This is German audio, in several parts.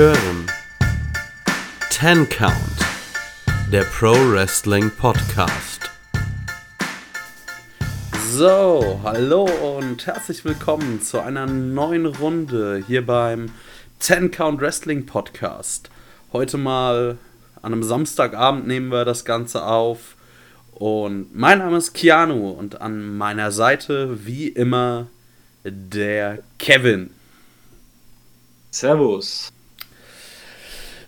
hören Ten Count, der Pro Wrestling Podcast. So, hallo und herzlich willkommen zu einer neuen Runde hier beim Ten Count Wrestling Podcast. Heute mal an einem Samstagabend nehmen wir das Ganze auf. Und mein Name ist Keanu und an meiner Seite wie immer der Kevin. Servus.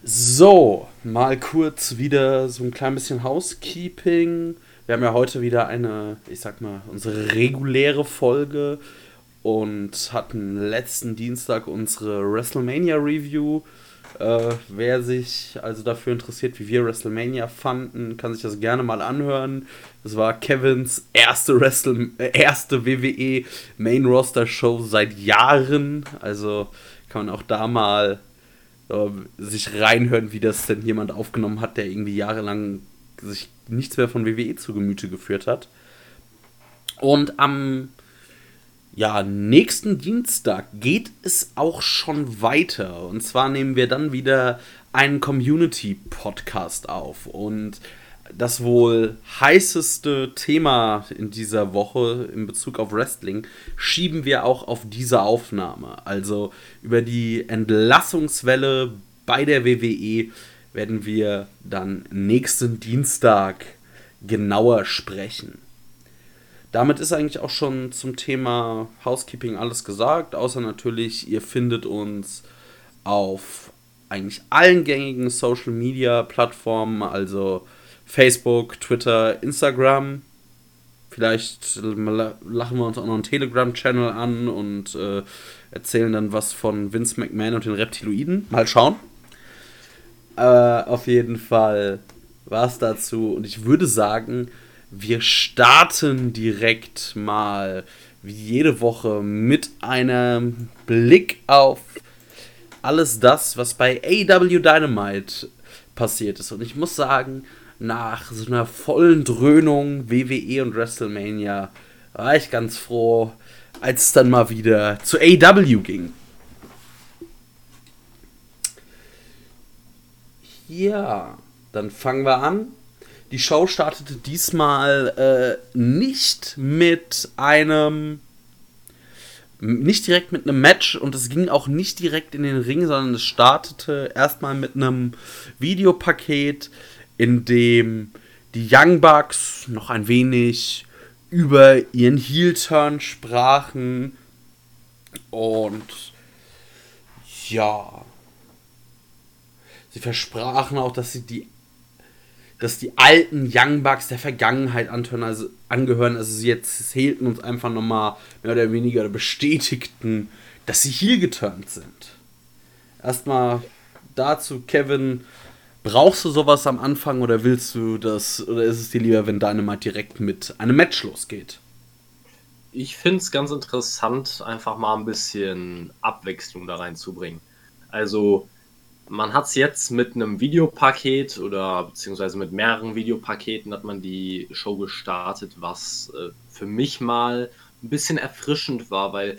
So, mal kurz wieder so ein klein bisschen Housekeeping. Wir haben ja heute wieder eine, ich sag mal, unsere reguläre Folge und hatten letzten Dienstag unsere WrestleMania Review. Äh, wer sich also dafür interessiert, wie wir WrestleMania fanden, kann sich das gerne mal anhören. Das war Kevins erste, Wrestle äh, erste WWE Main Roster Show seit Jahren. Also kann man auch da mal sich reinhören, wie das denn jemand aufgenommen hat, der irgendwie jahrelang sich nichts mehr von WWE zu Gemüte geführt hat. Und am ja, nächsten Dienstag geht es auch schon weiter. Und zwar nehmen wir dann wieder einen Community-Podcast auf. Und das wohl heißeste Thema in dieser Woche in Bezug auf Wrestling schieben wir auch auf diese Aufnahme. Also über die Entlassungswelle bei der WWE werden wir dann nächsten Dienstag genauer sprechen. Damit ist eigentlich auch schon zum Thema Housekeeping alles gesagt, außer natürlich, ihr findet uns auf eigentlich allen gängigen Social Media Plattformen, also Facebook, Twitter, Instagram. Vielleicht lachen wir uns auch noch einen Telegram-Channel an und äh, erzählen dann was von Vince McMahon und den Reptiloiden. Mal schauen. Äh, auf jeden Fall war es dazu. Und ich würde sagen, wir starten direkt mal wie jede Woche mit einem Blick auf alles das, was bei AW Dynamite passiert ist. Und ich muss sagen, nach so einer vollen Dröhnung WWE und WrestleMania war ich ganz froh, als es dann mal wieder zu AW ging. Ja, dann fangen wir an. Die Show startete diesmal äh, nicht mit einem nicht direkt mit einem Match und es ging auch nicht direkt in den Ring, sondern es startete erstmal mit einem Videopaket, in dem die Young Bucks noch ein wenig über ihren Heel-Turn sprachen. Und ja, sie versprachen auch, dass sie die dass die alten Young Bucks der Vergangenheit also, angehören. Also sie jetzt hielten uns einfach nochmal mehr oder weniger bestätigten, dass sie hier geturnt sind. Erstmal dazu, Kevin, Brauchst du sowas am Anfang oder willst du das, oder ist es dir lieber, wenn Dynamite direkt mit einem Match losgeht? Ich finde es ganz interessant, einfach mal ein bisschen Abwechslung da reinzubringen. Also, man hat es jetzt mit einem Videopaket oder beziehungsweise mit mehreren Videopaketen hat man die Show gestartet, was äh, für mich mal ein bisschen erfrischend war, weil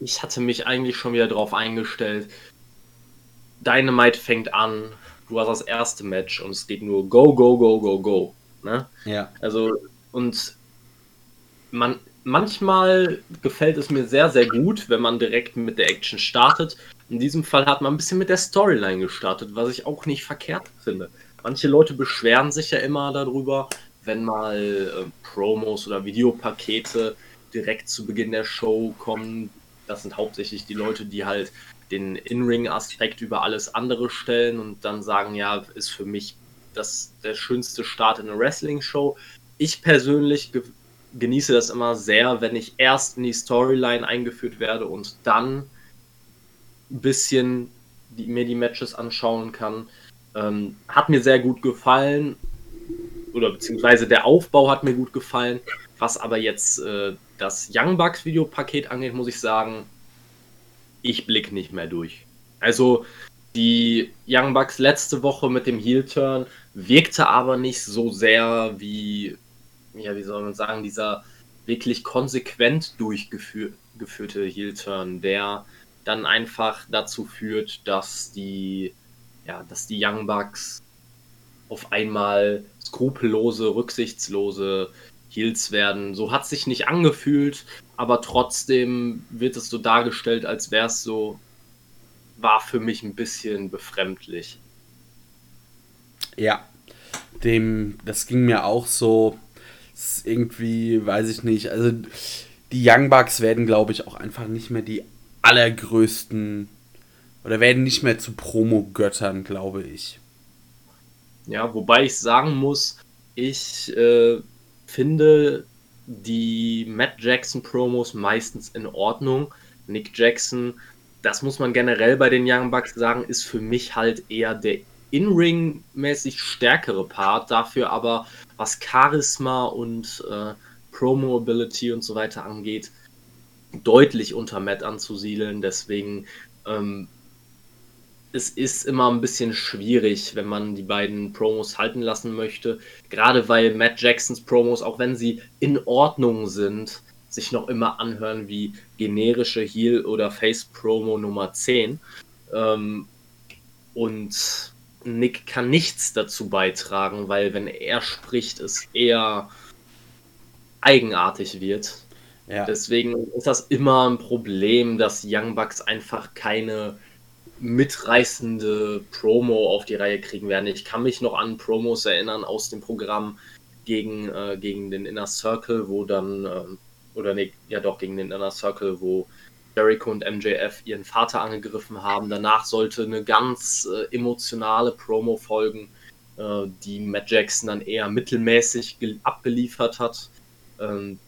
ich hatte mich eigentlich schon wieder darauf eingestellt. Dynamite fängt an, du hast das erste Match und es geht nur go, go, go, go, go. Ne? Ja. Also, und man, manchmal gefällt es mir sehr, sehr gut, wenn man direkt mit der Action startet. In diesem Fall hat man ein bisschen mit der Storyline gestartet, was ich auch nicht verkehrt finde. Manche Leute beschweren sich ja immer darüber, wenn mal äh, Promos oder Videopakete direkt zu Beginn der Show kommen. Das sind hauptsächlich die Leute, die halt den In-Ring-Aspekt über alles andere stellen und dann sagen, ja, ist für mich das der schönste Start in einer Wrestling-Show. Ich persönlich ge genieße das immer sehr, wenn ich erst in die Storyline eingeführt werde und dann ein bisschen die, mir die Matches anschauen kann. Ähm, hat mir sehr gut gefallen oder beziehungsweise der Aufbau hat mir gut gefallen. Was aber jetzt äh, das Young Bucks Videopaket angeht, muss ich sagen, ich blick nicht mehr durch. Also die Young Bucks letzte Woche mit dem Heel-Turn wirkte aber nicht so sehr wie, ja, wie soll man sagen, dieser wirklich konsequent durchgeführte Heel-Turn, der dann einfach dazu führt, dass die, ja, dass die Young Bucks auf einmal skrupellose, rücksichtslose Heels werden. So hat sich nicht angefühlt, aber trotzdem wird es so dargestellt, als wäre es so, war für mich ein bisschen befremdlich. Ja, dem, das ging mir auch so. irgendwie, weiß ich nicht. Also, die Young Bucks werden, glaube ich, auch einfach nicht mehr die allergrößten oder werden nicht mehr zu Promo-Göttern, glaube ich. Ja, wobei ich sagen muss, ich äh, finde die Matt Jackson Promos meistens in Ordnung. Nick Jackson, das muss man generell bei den Young Bucks sagen, ist für mich halt eher der in-Ring-mäßig stärkere Part, dafür aber was Charisma und äh, Promo-Ability und so weiter angeht, deutlich unter Matt anzusiedeln. Deswegen ähm, es ist immer ein bisschen schwierig, wenn man die beiden Promos halten lassen möchte. Gerade weil Matt Jacksons Promos, auch wenn sie in Ordnung sind, sich noch immer anhören wie generische Heel- oder Face-Promo Nummer 10. Ähm, und Nick kann nichts dazu beitragen, weil wenn er spricht, es eher eigenartig wird. Ja. Deswegen ist das immer ein Problem, dass Young Bucks einfach keine mitreißende Promo auf die Reihe kriegen werden. Ich kann mich noch an Promos erinnern aus dem Programm gegen, äh, gegen den Inner Circle, wo dann, äh, oder nee, ja doch, gegen den Inner Circle, wo Jericho und MJF ihren Vater angegriffen haben. Danach sollte eine ganz äh, emotionale Promo folgen, äh, die Matt Jackson dann eher mittelmäßig abgeliefert hat. Ähm,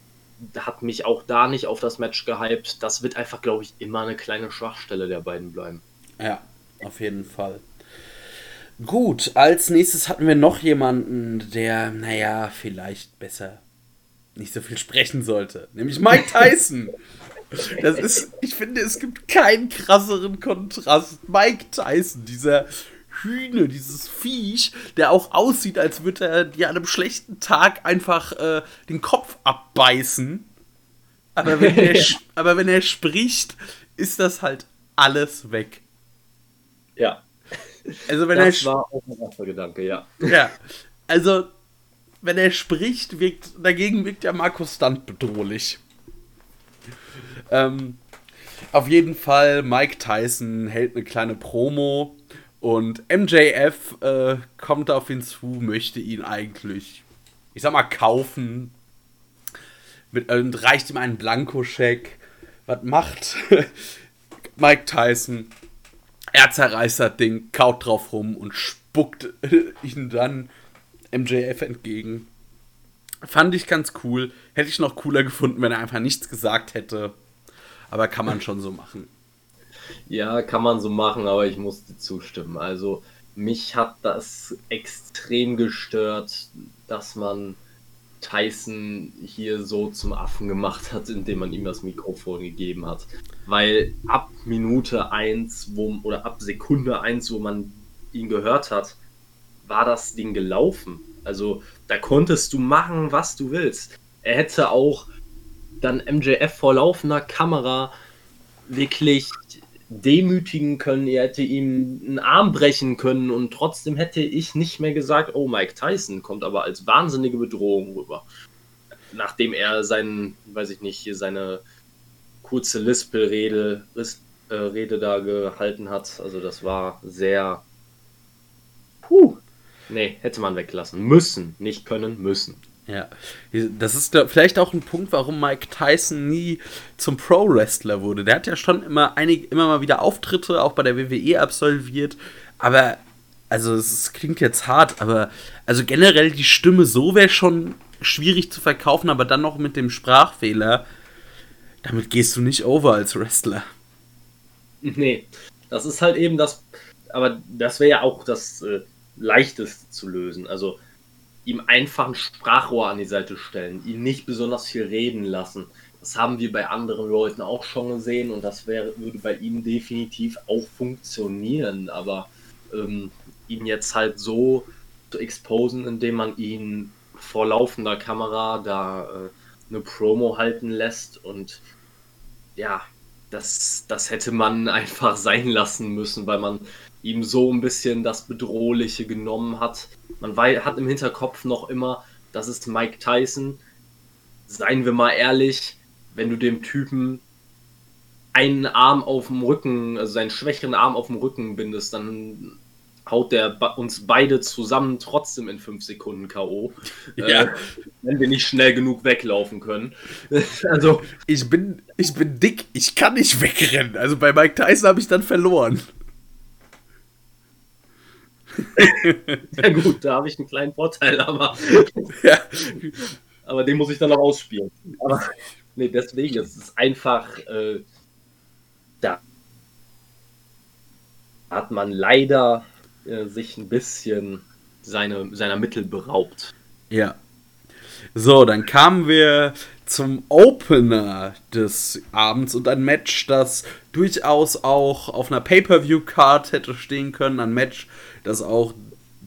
hat mich auch da nicht auf das Match gehypt. Das wird einfach, glaube ich, immer eine kleine Schwachstelle der beiden bleiben. Ja, auf jeden Fall. Gut, als nächstes hatten wir noch jemanden, der, naja, vielleicht besser nicht so viel sprechen sollte. Nämlich Mike Tyson. Das ist, ich finde, es gibt keinen krasseren Kontrast. Mike Tyson, dieser Hühne, dieses Viech, der auch aussieht, als würde er dir an einem schlechten Tag einfach äh, den Kopf abbeißen. Aber wenn, er, aber wenn er spricht, ist das halt alles weg. Ja. Also wenn das er war auch ein erster Gedanke, ja. Ja. Also, wenn er spricht, wirkt, dagegen wirkt ja Markus Stunt bedrohlich. Ähm, auf jeden Fall, Mike Tyson hält eine kleine Promo und MJF äh, kommt auf ihn zu, möchte ihn eigentlich, ich sag mal, kaufen. Mit, und reicht ihm einen Blankoscheck. Was macht Mike Tyson? Er zerreißt das Ding, kaut drauf rum und spuckt ihn dann MJF entgegen. Fand ich ganz cool. Hätte ich noch cooler gefunden, wenn er einfach nichts gesagt hätte. Aber kann man schon so machen. Ja, kann man so machen, aber ich musste zustimmen. Also, mich hat das extrem gestört, dass man Tyson hier so zum Affen gemacht hat, indem man ihm das Mikrofon gegeben hat. Weil ab Minute 1 wo, oder ab Sekunde 1, wo man ihn gehört hat, war das Ding gelaufen. Also da konntest du machen, was du willst. Er hätte auch dann MJF vor laufender Kamera wirklich demütigen können, er hätte ihm einen Arm brechen können und trotzdem hätte ich nicht mehr gesagt, oh, Mike Tyson kommt aber als wahnsinnige Bedrohung rüber. Nachdem er seinen, weiß ich nicht, hier seine kurze Lispel-Rede äh, Rede da gehalten hat. Also das war sehr. Puh. Nee, hätte man weglassen. Müssen, nicht können, müssen. Ja, das ist vielleicht auch ein Punkt, warum Mike Tyson nie zum Pro-Wrestler wurde. Der hat ja schon immer, einig, immer mal wieder Auftritte, auch bei der WWE absolviert, aber, also es klingt jetzt hart, aber also generell die Stimme so wäre schon schwierig zu verkaufen, aber dann noch mit dem Sprachfehler, damit gehst du nicht over als Wrestler. Nee, das ist halt eben das, aber das wäre ja auch das äh, Leichteste zu lösen. Also ihm einfach ein Sprachrohr an die Seite stellen, ihn nicht besonders viel reden lassen. Das haben wir bei anderen Leuten auch schon gesehen und das wäre, würde bei ihm definitiv auch funktionieren. Aber ähm, ihn jetzt halt so zu exposen, indem man ihn vor laufender Kamera da äh, eine Promo halten lässt und ja, das, das hätte man einfach sein lassen müssen, weil man ihm so ein bisschen das Bedrohliche genommen hat. Man hat im Hinterkopf noch immer, das ist Mike Tyson. Seien wir mal ehrlich, wenn du dem Typen einen Arm auf dem Rücken, also seinen schwächeren Arm auf dem Rücken bindest, dann haut der uns beide zusammen trotzdem in fünf Sekunden K.O. Ja. Äh, wenn wir nicht schnell genug weglaufen können. also. Ich bin, ich bin dick, ich kann nicht wegrennen. Also bei Mike Tyson habe ich dann verloren. Ja gut, da habe ich einen kleinen Vorteil, aber. ja. Aber den muss ich dann noch ausspielen. Aber nee, deswegen, es ist einfach. Äh, da hat man leider äh, sich ein bisschen seine, seiner Mittel beraubt. Ja. So, dann kamen wir zum Opener des Abends und ein Match, das durchaus auch auf einer Pay-per-view-Card hätte stehen können. Ein Match, das auch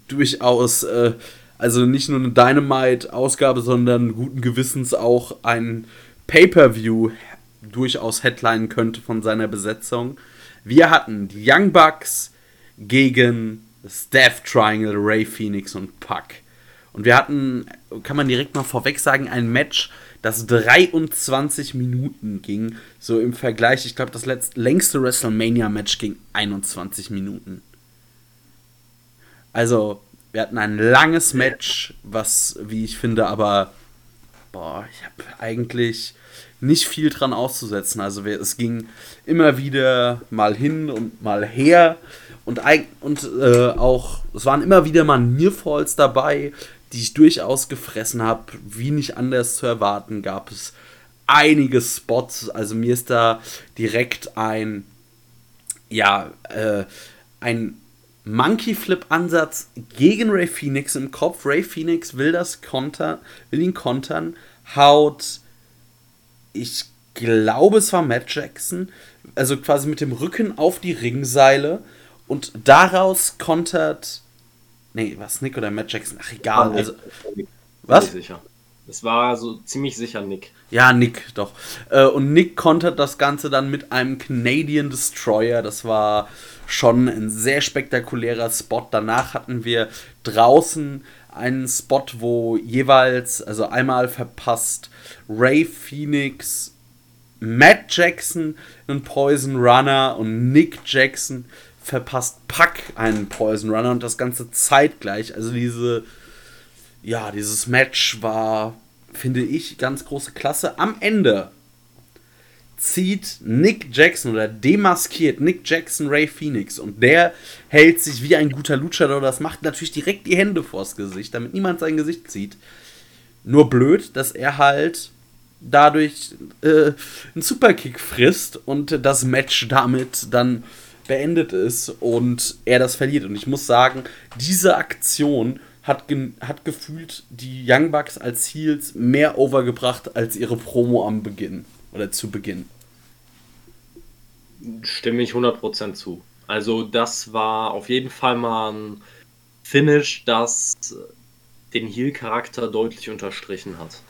durchaus, äh, also nicht nur eine Dynamite-Ausgabe, sondern guten Gewissens auch ein Pay-per-view durchaus headlinen könnte von seiner Besetzung. Wir hatten die Young Bucks gegen Death Triangle, Ray Phoenix und Puck. Und wir hatten, kann man direkt mal vorweg sagen, ein Match, das 23 Minuten ging. So im Vergleich, ich glaube, das letzte, längste WrestleMania-Match ging 21 Minuten. Also, wir hatten ein langes Match, was, wie ich finde, aber, boah, ich habe eigentlich nicht viel dran auszusetzen. Also, es ging immer wieder mal hin und mal her. Und, und äh, auch, es waren immer wieder mal Nearfalls dabei, die ich durchaus gefressen habe. Wie nicht anders zu erwarten, gab es einige Spots. Also mir ist da direkt ein, ja, äh, ein Monkey Flip Ansatz gegen Ray Phoenix im Kopf. Ray Phoenix will das kontern, will ihn kontern, haut, ich glaube, es war Matt Jackson, also quasi mit dem Rücken auf die Ringseile und daraus kontert. Nee, was Nick oder Matt Jackson? Ach, egal. Nick. Also, was? Sicher. Es war so ziemlich sicher Nick. Ja, Nick, doch. Äh, und Nick kontert das Ganze dann mit einem Canadian Destroyer. Das war schon ein sehr spektakulärer Spot. Danach hatten wir draußen einen Spot, wo jeweils, also einmal verpasst Ray Phoenix, Matt Jackson einen Poison Runner und Nick Jackson verpasst Pack einen Poison Runner und das Ganze zeitgleich. Also diese, ja, dieses Match war, finde ich, ganz große Klasse. Am Ende zieht Nick Jackson oder demaskiert Nick Jackson Ray Phoenix und der hält sich wie ein guter Luchador. Das macht natürlich direkt die Hände vors Gesicht, damit niemand sein Gesicht sieht. Nur blöd, dass er halt dadurch äh, einen Superkick frisst und das Match damit dann beendet ist und er das verliert. Und ich muss sagen, diese Aktion hat, hat gefühlt die Young Bucks als Heels mehr overgebracht als ihre Promo am Beginn oder zu Beginn. Stimme ich 100% zu. Also das war auf jeden Fall mal ein Finish, das den Heel-Charakter deutlich unterstrichen hat.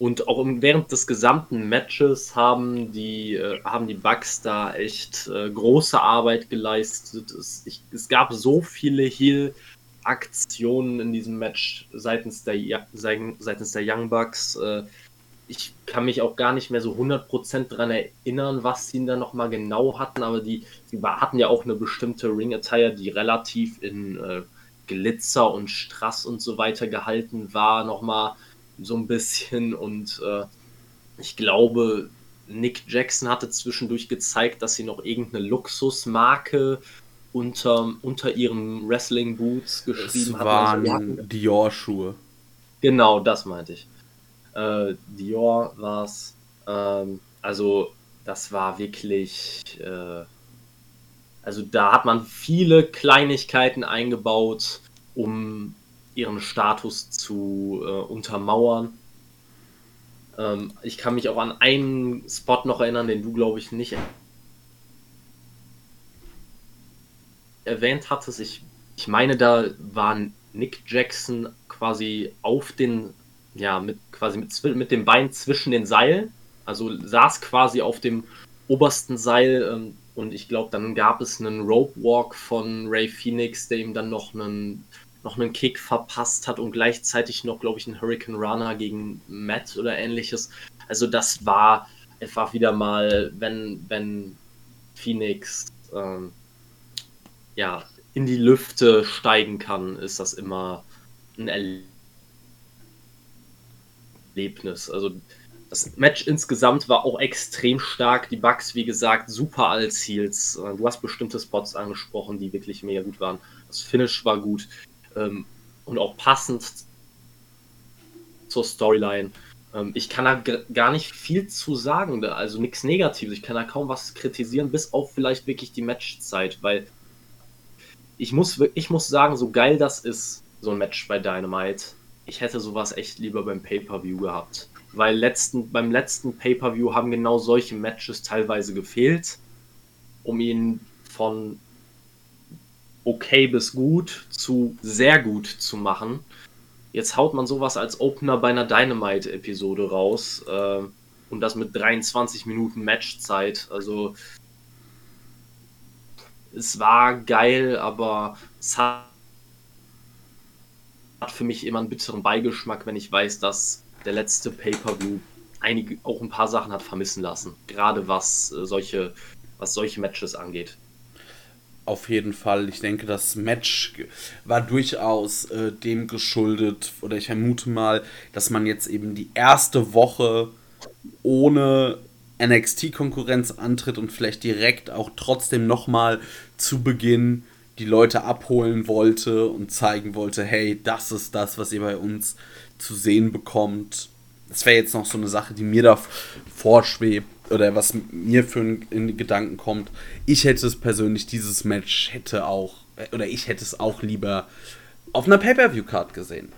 Und auch während des gesamten Matches haben die, äh, haben die Bugs da echt äh, große Arbeit geleistet. Es, ich, es gab so viele Heal-Aktionen in diesem Match seitens der, seitens der Young Bucks. Äh, ich kann mich auch gar nicht mehr so 100% daran erinnern, was sie da nochmal genau hatten, aber die, die hatten ja auch eine bestimmte Ring-Attire, die relativ in äh, Glitzer und Strass und so weiter gehalten war, nochmal so ein bisschen. Und äh, ich glaube, Nick Jackson hatte zwischendurch gezeigt, dass sie noch irgendeine Luxusmarke unter, unter ihren Wrestling Boots geschrieben es hatten. Also waren Dior-Schuhe. Genau, das meinte ich. Äh, Dior war es. Ähm, also, das war wirklich. Äh, also, da hat man viele Kleinigkeiten eingebaut, um ihren Status zu äh, untermauern. Ähm, ich kann mich auch an einen Spot noch erinnern, den du, glaube ich, nicht erwähnt hattest. Ich, ich meine, da war Nick Jackson quasi auf den, ja, mit quasi mit, mit dem Bein zwischen den Seilen. Also saß quasi auf dem obersten Seil ähm, und ich glaube, dann gab es einen Rope Walk von Ray Phoenix, der ihm dann noch einen, noch einen Kick verpasst hat und gleichzeitig noch, glaube ich, einen Hurricane Runner gegen Matt oder ähnliches. Also das war einfach wieder mal, wenn, wenn Phoenix ähm, ja, in die Lüfte steigen kann, ist das immer ein Erlebnis. Also das Match insgesamt war auch extrem stark. Die Bugs, wie gesagt, super als Heels. Du hast bestimmte Spots angesprochen, die wirklich mega gut waren. Das Finish war gut ähm, und auch passend zur Storyline. Ähm, ich kann da gar nicht viel zu sagen, also nichts Negatives. Ich kann da kaum was kritisieren, bis auf vielleicht wirklich die Matchzeit, weil ich muss, ich muss sagen, so geil das ist, so ein Match bei Dynamite, ich hätte sowas echt lieber beim Pay-Per-View gehabt. Weil letzten, beim letzten Pay-Per-View haben genau solche Matches teilweise gefehlt, um ihn von okay bis gut zu sehr gut zu machen. Jetzt haut man sowas als Opener bei einer Dynamite-Episode raus äh, und das mit 23 Minuten Matchzeit. Also es war geil, aber es hat für mich immer einen bitteren Beigeschmack, wenn ich weiß, dass der letzte Pay-per-View einige auch ein paar Sachen hat vermissen lassen, gerade was äh, solche was solche Matches angeht. Auf jeden Fall. Ich denke, das Match war durchaus äh, dem geschuldet, oder ich vermute mal, dass man jetzt eben die erste Woche ohne NXT-Konkurrenz antritt und vielleicht direkt auch trotzdem nochmal zu Beginn die Leute abholen wollte und zeigen wollte, hey, das ist das, was ihr bei uns zu sehen bekommt. Das wäre jetzt noch so eine Sache, die mir da vorschwebt oder was mir für in Gedanken kommt. Ich hätte es persönlich, dieses Match hätte auch, oder ich hätte es auch lieber auf einer Pay-Per-View-Card gesehen.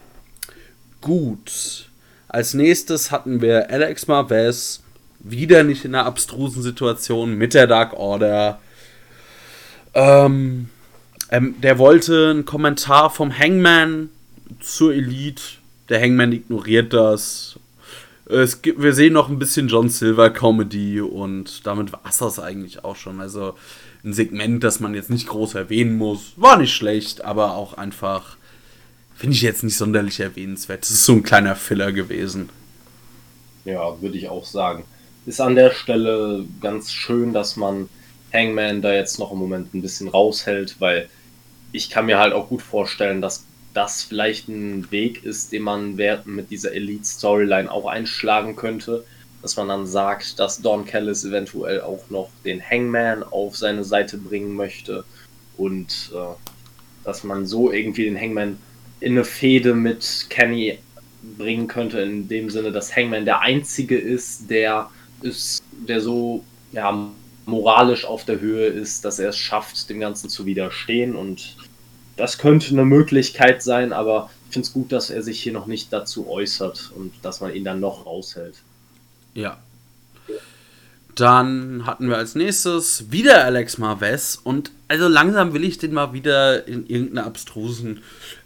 Gut. Als nächstes hatten wir Alex Marvez wieder nicht in einer abstrusen Situation mit der Dark Order. Ähm, ähm, der wollte einen Kommentar vom Hangman zur Elite. Der Hangman ignoriert das. Es gibt, wir sehen noch ein bisschen John Silver Comedy und damit war es das eigentlich auch schon. Also ein Segment, das man jetzt nicht groß erwähnen muss. War nicht schlecht, aber auch einfach, finde ich jetzt nicht sonderlich erwähnenswert. Es ist so ein kleiner Filler gewesen. Ja, würde ich auch sagen ist an der Stelle ganz schön, dass man Hangman da jetzt noch im Moment ein bisschen raushält, weil ich kann mir halt auch gut vorstellen, dass das vielleicht ein Weg ist, den man mit dieser Elite-Storyline auch einschlagen könnte. Dass man dann sagt, dass Don Callis eventuell auch noch den Hangman auf seine Seite bringen möchte und äh, dass man so irgendwie den Hangman in eine Fehde mit Kenny bringen könnte, in dem Sinne, dass Hangman der Einzige ist, der ist, der so ja, moralisch auf der Höhe ist, dass er es schafft, dem Ganzen zu widerstehen. Und das könnte eine Möglichkeit sein, aber ich finde es gut, dass er sich hier noch nicht dazu äußert und dass man ihn dann noch raushält. Ja. Dann hatten wir als nächstes wieder Alex Marvez und also langsam will ich den mal wieder in irgendeiner abstrusen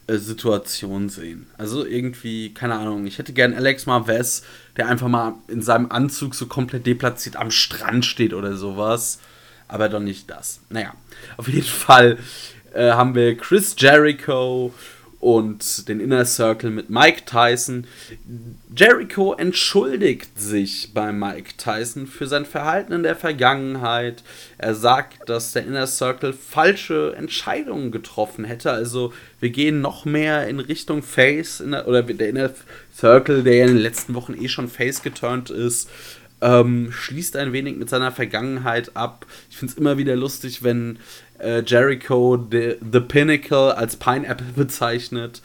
äh, Situation sehen. Also irgendwie, keine Ahnung, ich hätte gern Alex Marvez, der einfach mal in seinem Anzug so komplett deplatziert am Strand steht oder sowas. Aber doch nicht das. Naja, auf jeden Fall äh, haben wir Chris Jericho und den Inner Circle mit Mike Tyson. Jericho entschuldigt sich bei Mike Tyson für sein Verhalten in der Vergangenheit. Er sagt, dass der Inner Circle falsche Entscheidungen getroffen hätte. Also wir gehen noch mehr in Richtung Face der, oder der Inner Circle, der ja in den letzten Wochen eh schon Face geturnt ist. Ähm, schließt ein wenig mit seiner Vergangenheit ab. Ich finde es immer wieder lustig, wenn äh, Jericho the, the Pinnacle als Pineapple bezeichnet.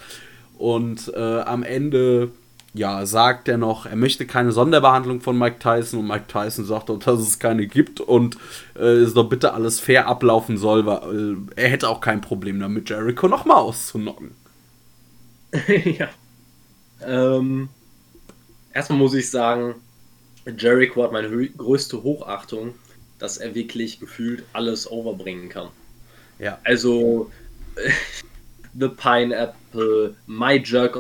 Und äh, am Ende ja, sagt er noch, er möchte keine Sonderbehandlung von Mike Tyson und Mike Tyson sagt doch, dass es keine gibt und äh, es doch bitte alles fair ablaufen soll, weil äh, er hätte auch kein Problem damit, Jericho nochmal auszunocken. ja. Ähm, erstmal muss ich sagen, Jericho hat meine größte Hochachtung, dass er wirklich gefühlt alles overbringen kann. Ja. Also The Pineapple, My Jerk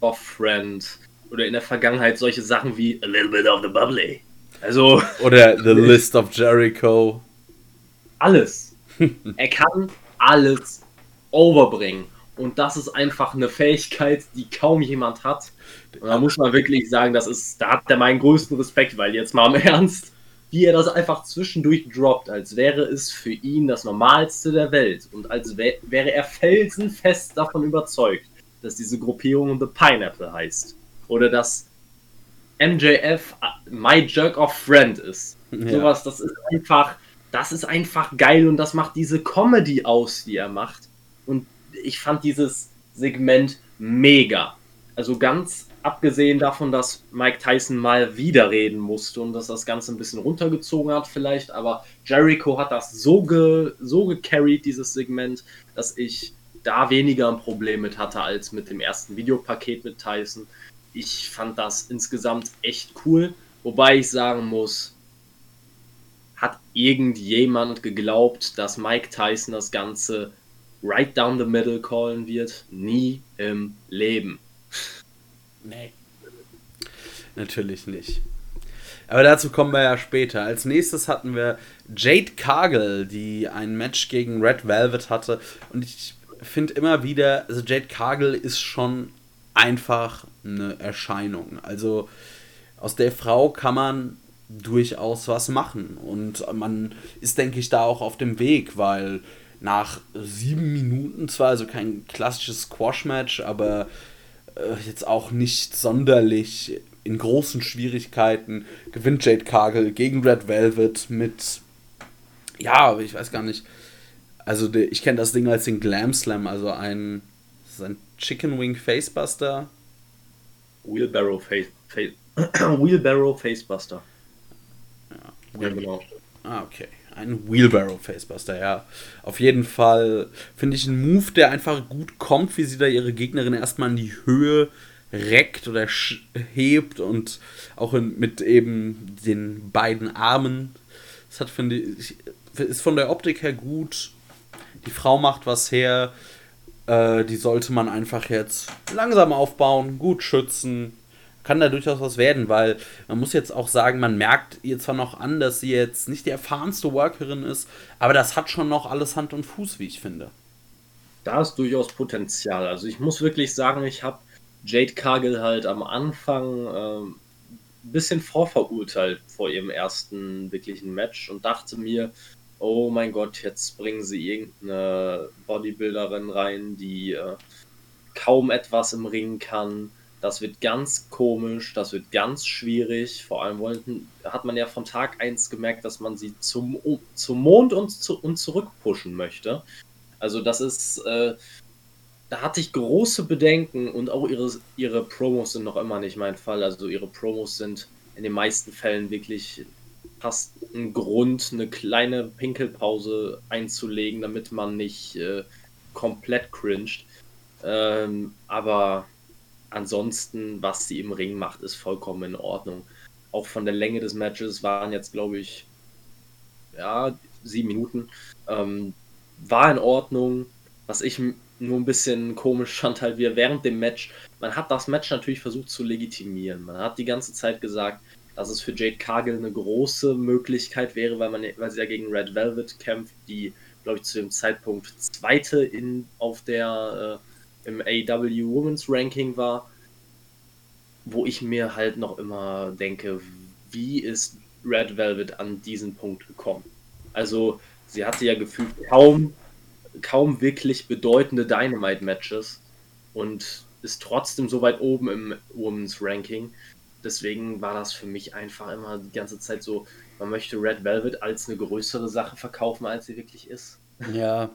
of Friend oder in der Vergangenheit solche Sachen wie A Little Bit of the Bubbly. Also. Oder The List of Jericho. Alles. er kann alles overbringen. Und das ist einfach eine Fähigkeit, die kaum jemand hat. Und da muss man wirklich sagen, das ist, da hat er meinen größten Respekt, weil jetzt mal im Ernst, wie er das einfach zwischendurch droppt, als wäre es für ihn das Normalste der Welt und als wär, wäre er felsenfest davon überzeugt, dass diese Gruppierung The Pineapple heißt. Oder dass MJF My Jerk of Friend ist. Ja. Sowas, das ist einfach, das ist einfach geil und das macht diese Comedy aus, die er macht. Und ich fand dieses Segment mega. Also ganz abgesehen davon, dass Mike Tyson mal wieder reden musste und dass das Ganze ein bisschen runtergezogen hat vielleicht, aber Jericho hat das so, ge, so gecarried, dieses Segment, dass ich da weniger ein Problem mit hatte als mit dem ersten Videopaket mit Tyson. Ich fand das insgesamt echt cool, wobei ich sagen muss, hat irgendjemand geglaubt, dass Mike Tyson das Ganze right down the middle callen wird? Nie im Leben. Nee. Natürlich nicht. Aber dazu kommen wir ja später. Als nächstes hatten wir Jade Cargill, die ein Match gegen Red Velvet hatte. Und ich finde immer wieder, also Jade Cargill ist schon einfach eine Erscheinung. Also aus der Frau kann man durchaus was machen. Und man ist, denke ich, da auch auf dem Weg, weil nach sieben Minuten zwar, also kein klassisches Squash-Match, aber äh, jetzt auch nicht sonderlich in großen Schwierigkeiten, gewinnt Jade Cargill gegen Red Velvet mit, ja, ich weiß gar nicht, also de, ich kenne das Ding als den Glam Slam, also ein, ein Chicken Wing Facebuster. Wheelbarrow Face, Face Wheelbarrow Facebuster. Ja, ja, genau. Ah, okay. Ein Wheelbarrow Facebuster, ja. Auf jeden Fall finde ich einen Move, der einfach gut kommt, wie sie da ihre Gegnerin erstmal in die Höhe reckt oder hebt und auch in, mit eben den beiden Armen. Das hat, finde ich, ist von der Optik her gut. Die Frau macht was her. Äh, die sollte man einfach jetzt langsam aufbauen, gut schützen kann da durchaus was werden, weil man muss jetzt auch sagen, man merkt ihr zwar noch an, dass sie jetzt nicht die erfahrenste Workerin ist, aber das hat schon noch alles Hand und Fuß, wie ich finde. Da ist durchaus Potenzial. Also ich muss wirklich sagen, ich habe Jade Cargill halt am Anfang äh, ein bisschen vorverurteilt vor ihrem ersten wirklichen Match und dachte mir, oh mein Gott, jetzt bringen sie irgendeine Bodybuilderin rein, die äh, kaum etwas im Ring kann das wird ganz komisch, das wird ganz schwierig. Vor allem wollten, hat man ja von Tag 1 gemerkt, dass man sie zum, zum Mond und, zu, und zurück pushen möchte. Also das ist, äh, da hatte ich große Bedenken und auch ihre, ihre Promos sind noch immer nicht mein Fall. Also ihre Promos sind in den meisten Fällen wirklich fast ein Grund, eine kleine Pinkelpause einzulegen, damit man nicht äh, komplett cringed. Ähm, aber ansonsten, was sie im Ring macht, ist vollkommen in Ordnung. Auch von der Länge des Matches waren jetzt, glaube ich, ja, sieben Minuten. Ähm, war in Ordnung. Was ich nur ein bisschen komisch fand, halt wir während dem Match, man hat das Match natürlich versucht zu legitimieren. Man hat die ganze Zeit gesagt, dass es für Jade Cargill eine große Möglichkeit wäre, weil, man, weil sie ja gegen Red Velvet kämpft, die, glaube ich, zu dem Zeitpunkt zweite in, auf der äh, im AW Women's Ranking war, wo ich mir halt noch immer denke, wie ist Red Velvet an diesen Punkt gekommen? Also, sie hatte ja gefühlt kaum, kaum wirklich bedeutende Dynamite-Matches und ist trotzdem so weit oben im Women's Ranking. Deswegen war das für mich einfach immer die ganze Zeit so, man möchte Red Velvet als eine größere Sache verkaufen, als sie wirklich ist. Ja,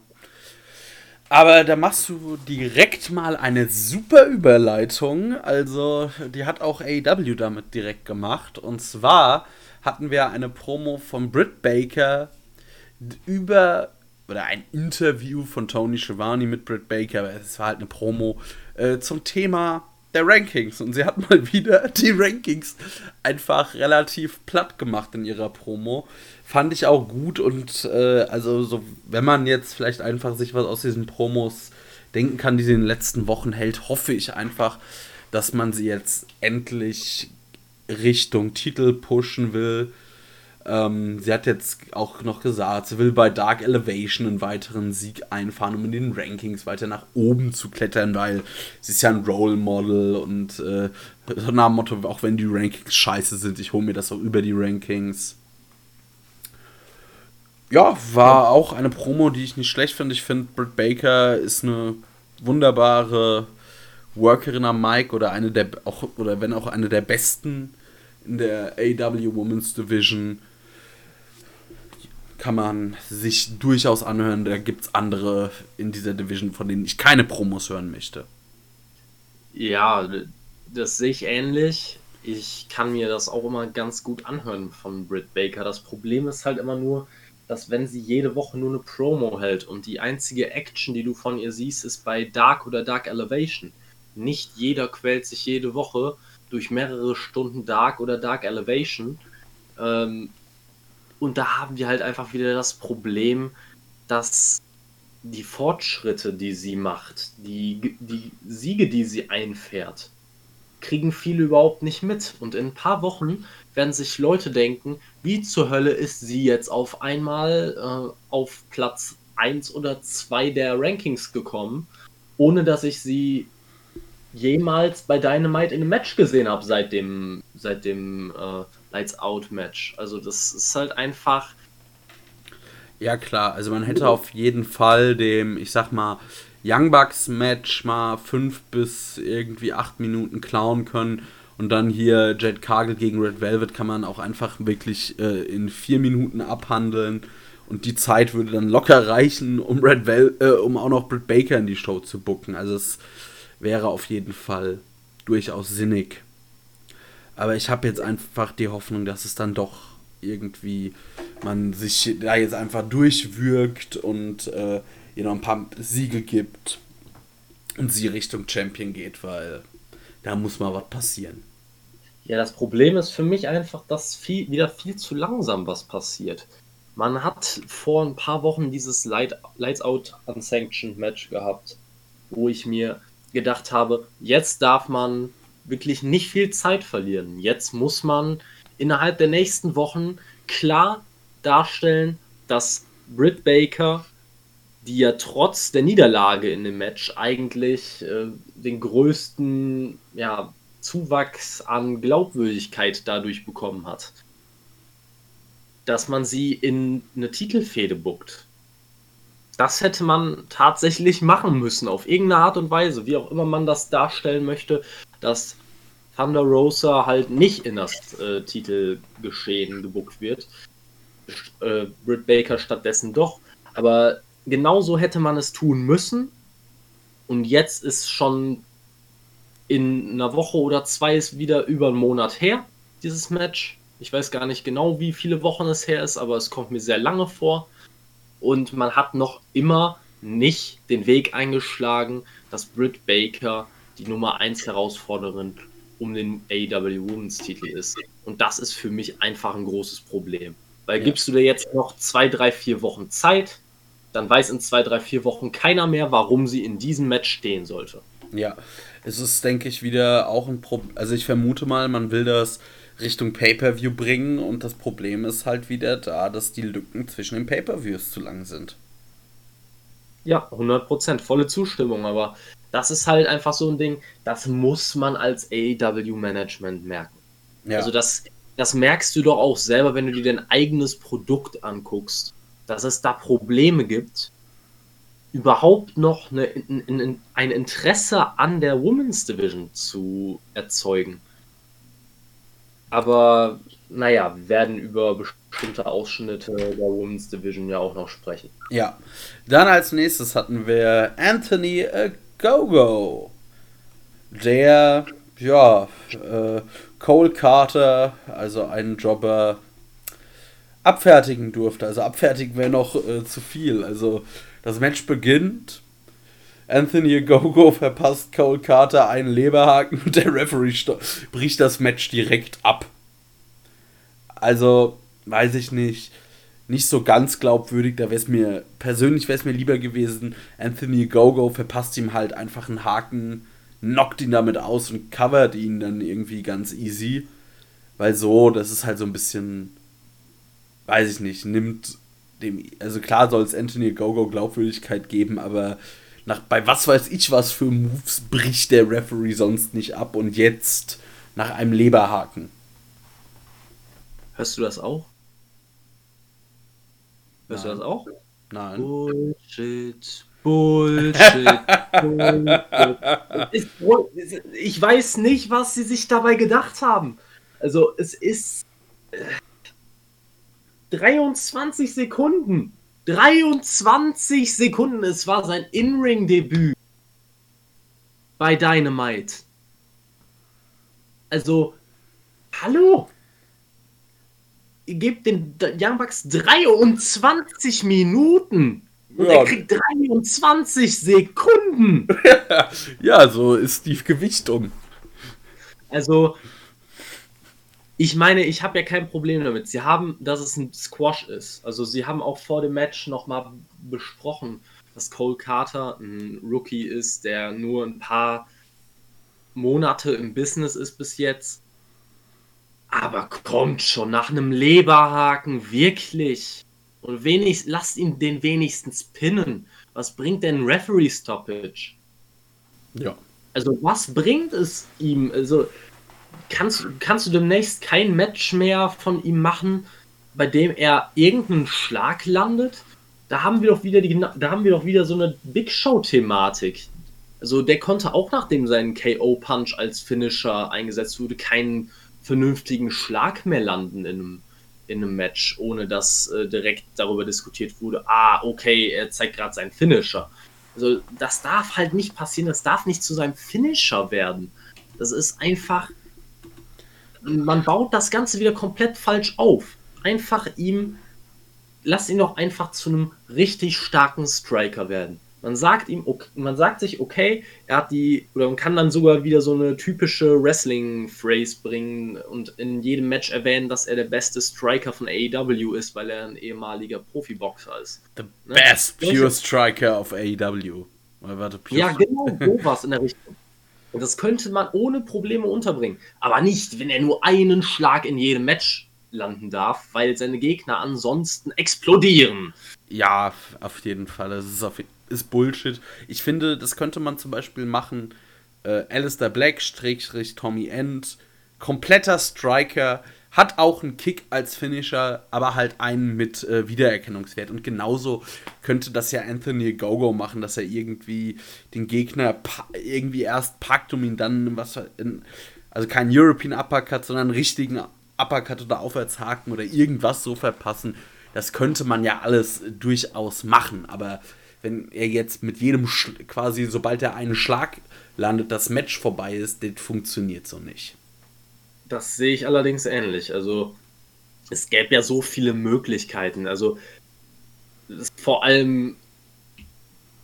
aber da machst du direkt mal eine super Überleitung. Also, die hat auch AEW damit direkt gemacht. Und zwar hatten wir eine Promo von Britt Baker über oder ein Interview von Tony Schiavone mit Britt Baker. Es war halt eine Promo äh, zum Thema der Rankings. Und sie hat mal wieder die Rankings einfach relativ platt gemacht in ihrer Promo. Fand ich auch gut und äh, also so, wenn man jetzt vielleicht einfach sich was aus diesen Promos denken kann, die sie in den letzten Wochen hält, hoffe ich einfach, dass man sie jetzt endlich Richtung Titel pushen will. Ähm, sie hat jetzt auch noch gesagt, sie will bei Dark Elevation einen weiteren Sieg einfahren, um in den Rankings weiter nach oben zu klettern, weil sie ist ja ein Role Model und äh, so nach dem Motto, auch wenn die Rankings scheiße sind, ich hole mir das auch über die Rankings. Ja, war auch eine Promo, die ich nicht schlecht finde. Ich finde, Britt Baker ist eine wunderbare Workerin am Mic oder eine der auch oder wenn auch eine der besten in der AW Women's Division kann man sich durchaus anhören. Da gibt es andere in dieser Division, von denen ich keine Promos hören möchte. Ja, das sehe ich ähnlich. Ich kann mir das auch immer ganz gut anhören von Britt Baker. Das Problem ist halt immer nur, dass wenn sie jede Woche nur eine Promo hält und die einzige Action, die du von ihr siehst, ist bei Dark oder Dark Elevation. Nicht jeder quält sich jede Woche durch mehrere Stunden Dark oder Dark Elevation. Ähm, und da haben wir halt einfach wieder das Problem, dass die Fortschritte, die sie macht, die, die Siege, die sie einfährt, kriegen viele überhaupt nicht mit. Und in ein paar Wochen werden sich Leute denken, wie zur Hölle ist sie jetzt auf einmal äh, auf Platz 1 oder 2 der Rankings gekommen, ohne dass ich sie jemals bei Dynamite in einem Match gesehen habe seit dem, seit dem äh, Lights Out Match. Also das ist halt einfach. Ja klar, also man hätte auf jeden Fall dem, ich sag mal, Young Bucks Match mal fünf bis irgendwie acht Minuten klauen können. Und dann hier Jet Cargill gegen Red Velvet kann man auch einfach wirklich äh, in vier Minuten abhandeln. Und die Zeit würde dann locker reichen, um Red Vel äh, um auch noch Britt Baker in die Show zu bucken. Also es wäre auf jeden Fall durchaus sinnig. Aber ich habe jetzt einfach die Hoffnung, dass es dann doch irgendwie man sich da jetzt einfach durchwirkt und äh, ihr noch ein paar Siege gibt und sie Richtung Champion geht, weil da muss mal was passieren. Ja, das Problem ist für mich einfach, dass viel, wieder viel zu langsam was passiert. Man hat vor ein paar Wochen dieses Light, Lights Out Unsanctioned Match gehabt, wo ich mir gedacht habe, jetzt darf man wirklich nicht viel Zeit verlieren. Jetzt muss man innerhalb der nächsten Wochen klar darstellen, dass Britt Baker, die ja trotz der Niederlage in dem Match eigentlich äh, den größten ja, Zuwachs an Glaubwürdigkeit dadurch bekommen hat, dass man sie in eine Titelfehde buckt das hätte man tatsächlich machen müssen, auf irgendeine Art und Weise, wie auch immer man das darstellen möchte, dass Thunder Rosa halt nicht in das äh, Titelgeschehen gebuckt wird. Äh, Britt Baker stattdessen doch. Aber genauso hätte man es tun müssen. Und jetzt ist schon in einer Woche oder zwei ist wieder über einen Monat her, dieses Match. Ich weiß gar nicht genau, wie viele Wochen es her ist, aber es kommt mir sehr lange vor und man hat noch immer nicht den Weg eingeschlagen, dass Britt Baker die Nummer 1 Herausforderin um den AEW Women's Titel ist. Und das ist für mich einfach ein großes Problem. Weil ja. gibst du dir jetzt noch zwei, drei, vier Wochen Zeit, dann weiß in zwei, drei, vier Wochen keiner mehr, warum sie in diesem Match stehen sollte. Ja, es ist, denke ich, wieder auch ein Problem. Also ich vermute mal, man will das Richtung Pay-per-View bringen und das Problem ist halt wieder da, dass die Lücken zwischen den Pay-per-Views zu lang sind. Ja, 100%, volle Zustimmung, aber das ist halt einfach so ein Ding, das muss man als AEW-Management merken. Ja. Also das, das merkst du doch auch selber, wenn du dir dein eigenes Produkt anguckst, dass es da Probleme gibt, überhaupt noch eine, ein, ein Interesse an der Women's Division zu erzeugen. Aber naja, wir werden über bestimmte Ausschnitte der Women's Division ja auch noch sprechen. Ja. Dann als nächstes hatten wir Anthony Gogo. Der, ja, äh, Cole Carter, also einen Jobber, abfertigen durfte. Also abfertigen wäre noch äh, zu viel. Also das Match beginnt. Anthony Gogo verpasst Cole Carter einen Leberhaken und der Referee bricht das Match direkt ab. Also, weiß ich nicht, nicht so ganz glaubwürdig. Da wäre es mir, persönlich wäre es mir lieber gewesen, Anthony Gogo verpasst ihm halt einfach einen Haken, knockt ihn damit aus und covert ihn dann irgendwie ganz easy. Weil so, das ist halt so ein bisschen, weiß ich nicht, nimmt dem, also klar soll es Anthony Gogo Glaubwürdigkeit geben, aber nach, bei was weiß ich was für Moves bricht der Referee sonst nicht ab und jetzt nach einem Leberhaken. Hörst du das auch? Hörst Nein. du das auch? Nein. Bullshit. Bullshit. Bullshit. Ich weiß nicht, was sie sich dabei gedacht haben. Also, es ist 23 Sekunden. 23 Sekunden. Es war sein In-Ring-Debüt bei Dynamite. Also, hallo? Gebt den Young Bucks 23 Minuten. Und ja. er kriegt 23 Sekunden. ja, so ist die Gewichtung. Also, ich meine, ich habe ja kein Problem damit. Sie haben, dass es ein Squash ist. Also sie haben auch vor dem Match nochmal besprochen, dass Cole Carter ein Rookie ist, der nur ein paar Monate im Business ist bis jetzt. Aber kommt schon nach einem Leberhaken, wirklich. Und wenig, lasst ihn den wenigstens pinnen. Was bringt denn Referee Stoppage? Ja. Also, was bringt es ihm? Also, kannst, kannst du demnächst kein Match mehr von ihm machen, bei dem er irgendeinen Schlag landet? Da haben wir doch wieder die, da haben wir doch wieder so eine Big Show-Thematik. Also der konnte auch nachdem sein KO-Punch als Finisher eingesetzt wurde, keinen vernünftigen Schlag mehr landen in einem, in einem Match, ohne dass äh, direkt darüber diskutiert wurde, ah, okay, er zeigt gerade seinen Finisher. Also das darf halt nicht passieren, das darf nicht zu seinem Finisher werden. Das ist einfach man baut das Ganze wieder komplett falsch auf. Einfach ihm, lass ihn doch einfach zu einem richtig starken Striker werden. Man sagt ihm, okay, man sagt sich, okay, er hat die, oder man kann dann sogar wieder so eine typische Wrestling-Phrase bringen und in jedem Match erwähnen, dass er der beste Striker von AEW ist, weil er ein ehemaliger Profiboxer ist. The ne? best pure Striker of AEW. Ja, genau, sowas in der Richtung. Und das könnte man ohne Probleme unterbringen. Aber nicht, wenn er nur einen Schlag in jedem Match landen darf, weil seine Gegner ansonsten explodieren. Ja, auf jeden Fall. Das ist, auf, ist Bullshit. Ich finde, das könnte man zum Beispiel machen. Äh, Alistair Black, Strich, Tommy End, kompletter Striker, hat auch einen Kick als Finisher, aber halt einen mit äh, Wiedererkennungswert. Und genauso könnte das ja Anthony Gogo machen, dass er irgendwie den Gegner irgendwie erst packt, um ihn dann was in, also keinen European Uppercut, sondern einen richtigen Uppercut oder Aufwärtshaken oder irgendwas so verpassen. Das könnte man ja alles durchaus machen, aber wenn er jetzt mit jedem Sch quasi, sobald er einen Schlag landet, das Match vorbei ist, das funktioniert so nicht. Das sehe ich allerdings ähnlich. Also es gäbe ja so viele Möglichkeiten. Also vor allem,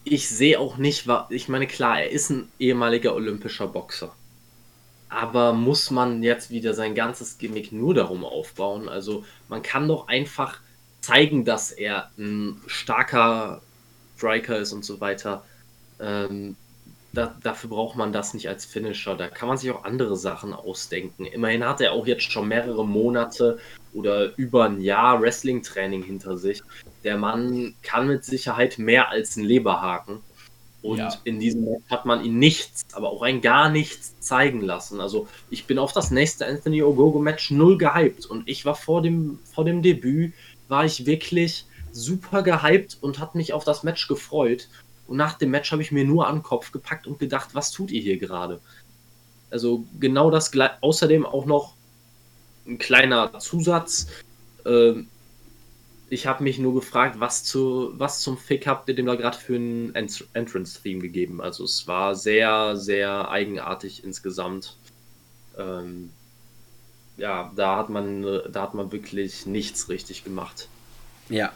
ich sehe auch nicht, ich meine, klar, er ist ein ehemaliger olympischer Boxer. Aber muss man jetzt wieder sein ganzes Gimmick nur darum aufbauen? Also man kann doch einfach zeigen, dass er ein starker Striker ist und so weiter. Ähm, da, dafür braucht man das nicht als Finisher. Da kann man sich auch andere Sachen ausdenken. Immerhin hat er auch jetzt schon mehrere Monate oder über ein Jahr Wrestling-Training hinter sich. Der Mann kann mit Sicherheit mehr als ein Leberhaken. Und ja. in diesem Match hat man ihn nichts, aber auch ein gar nichts zeigen lassen. Also ich bin auf das nächste Anthony Ogogo-Match null gehypt. Und ich war vor dem, vor dem Debüt, war ich wirklich super gehypt und hat mich auf das Match gefreut. Und nach dem Match habe ich mir nur an den Kopf gepackt und gedacht, was tut ihr hier gerade? Also genau das, außerdem auch noch ein kleiner Zusatz. Ähm, ich habe mich nur gefragt, was, zu, was zum Fick habt ihr dem da gerade für ein Entrance-Theme gegeben? Also es war sehr, sehr eigenartig insgesamt. Ähm, ja, da hat man, da hat man wirklich nichts richtig gemacht. Ja,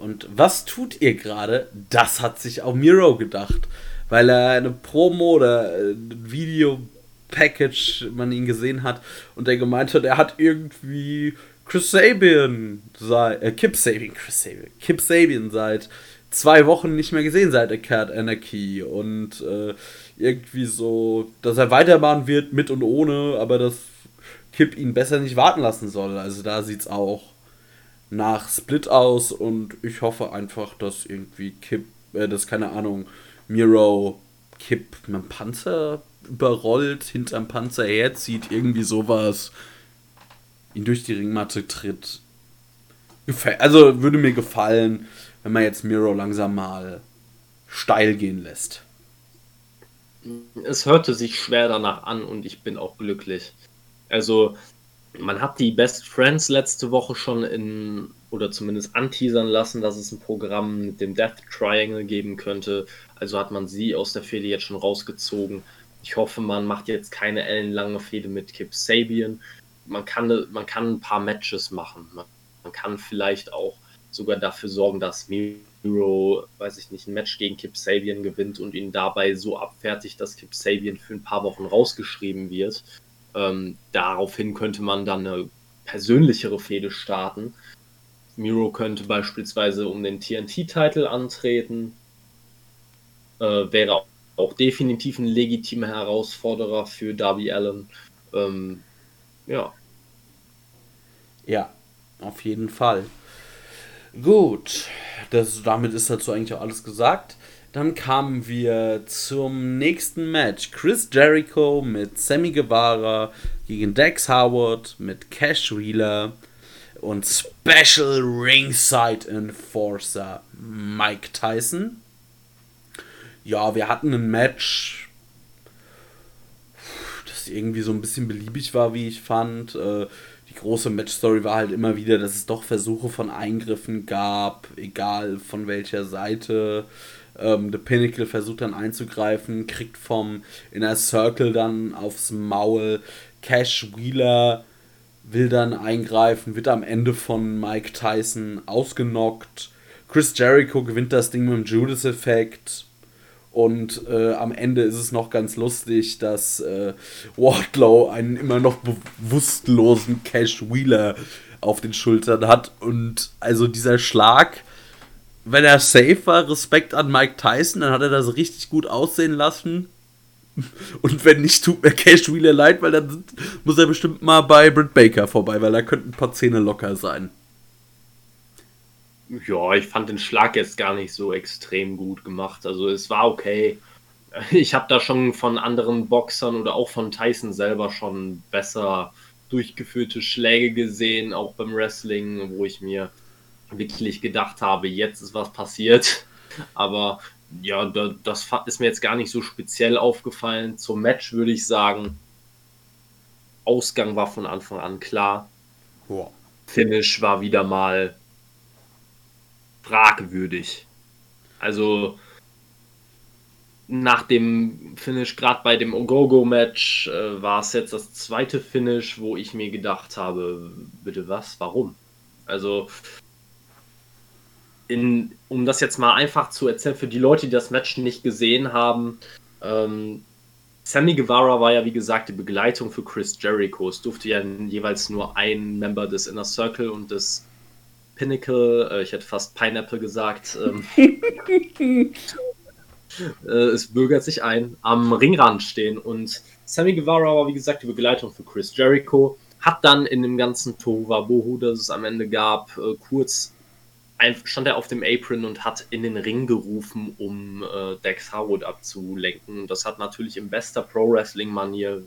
und was tut ihr gerade? Das hat sich auch Miro gedacht, weil er eine Promo oder ein Video-Package man ihn gesehen hat und er gemeint hat, er hat irgendwie Chris Sabian, seit, äh, Kip Sabian, Chris Sabian, Kip Sabian seit zwei Wochen nicht mehr gesehen seit Cat Anarchy und äh, irgendwie so, dass er weitermachen wird mit und ohne, aber das Kip ihn besser nicht warten lassen soll. Also da sieht es auch nach Split aus und ich hoffe einfach, dass irgendwie Kip, äh, das keine Ahnung, Miro Kip mit dem Panzer überrollt, hinterm Panzer herzieht, irgendwie sowas, ihn durch die Ringmatte tritt. Also würde mir gefallen, wenn man jetzt Miro langsam mal steil gehen lässt. Es hörte sich schwer danach an und ich bin auch glücklich. Also, man hat die Best Friends letzte Woche schon in, oder zumindest anteasern lassen, dass es ein Programm mit dem Death Triangle geben könnte. Also hat man sie aus der Fehde jetzt schon rausgezogen. Ich hoffe, man macht jetzt keine ellenlange Fehde mit Kip Sabian. Man kann, man kann ein paar Matches machen. Man, man kann vielleicht auch sogar dafür sorgen, dass Miro, weiß ich nicht, ein Match gegen Kip Sabian gewinnt und ihn dabei so abfertigt, dass Kip Sabian für ein paar Wochen rausgeschrieben wird. Ähm, daraufhin könnte man dann eine persönlichere Fehde starten. Miro könnte beispielsweise um den TNT-Titel antreten. Äh, wäre auch definitiv ein legitimer Herausforderer für Darby Allen. Ähm, ja. Ja, auf jeden Fall. Gut, das, damit ist dazu eigentlich auch alles gesagt. Dann kamen wir zum nächsten Match. Chris Jericho mit Sammy Guevara gegen Dex Howard mit Cash Wheeler und Special Ringside Enforcer Mike Tyson. Ja, wir hatten ein Match, das irgendwie so ein bisschen beliebig war, wie ich fand. Äh, die große Matchstory war halt immer wieder, dass es doch Versuche von Eingriffen gab, egal von welcher Seite. Ähm, The Pinnacle versucht dann einzugreifen, kriegt vom Inner Circle dann aufs Maul. Cash Wheeler will dann eingreifen, wird am Ende von Mike Tyson ausgenockt. Chris Jericho gewinnt das Ding mit dem Judas-Effekt. Und äh, am Ende ist es noch ganz lustig, dass äh, Wardlow einen immer noch bewusstlosen Cash Wheeler auf den Schultern hat. Und also dieser Schlag, wenn er safe war, Respekt an Mike Tyson, dann hat er das richtig gut aussehen lassen. Und wenn nicht, tut mir Cash Wheeler leid, weil dann muss er bestimmt mal bei Britt Baker vorbei, weil da könnten ein paar Zähne locker sein. Ja, ich fand den Schlag jetzt gar nicht so extrem gut gemacht. Also es war okay. Ich habe da schon von anderen Boxern oder auch von Tyson selber schon besser durchgeführte Schläge gesehen, auch beim Wrestling, wo ich mir wirklich gedacht habe, jetzt ist was passiert. Aber ja, das ist mir jetzt gar nicht so speziell aufgefallen. Zum Match würde ich sagen, Ausgang war von Anfang an klar. Wow. Finish war wieder mal fragwürdig. Also nach dem Finish, gerade bei dem Ogogo-Match, äh, war es jetzt das zweite Finish, wo ich mir gedacht habe, bitte was, warum? Also, in, um das jetzt mal einfach zu erzählen, für die Leute, die das Match nicht gesehen haben, ähm, Sammy Guevara war ja wie gesagt die Begleitung für Chris Jericho. Es durfte ja jeweils nur ein Member des Inner Circle und des Pinnacle, äh, ich hätte fast Pineapple gesagt, ähm, äh, es bürgert sich ein, am Ringrand stehen. Und Sammy Guevara war, wie gesagt, die Begleitung für Chris Jericho. Hat dann in dem ganzen Tohuwabohu, das es am Ende gab, äh, kurz stand er auf dem Apron und hat in den Ring gerufen, um äh, Dex Harwood abzulenken. Das hat natürlich in bester Pro-Wrestling-Manier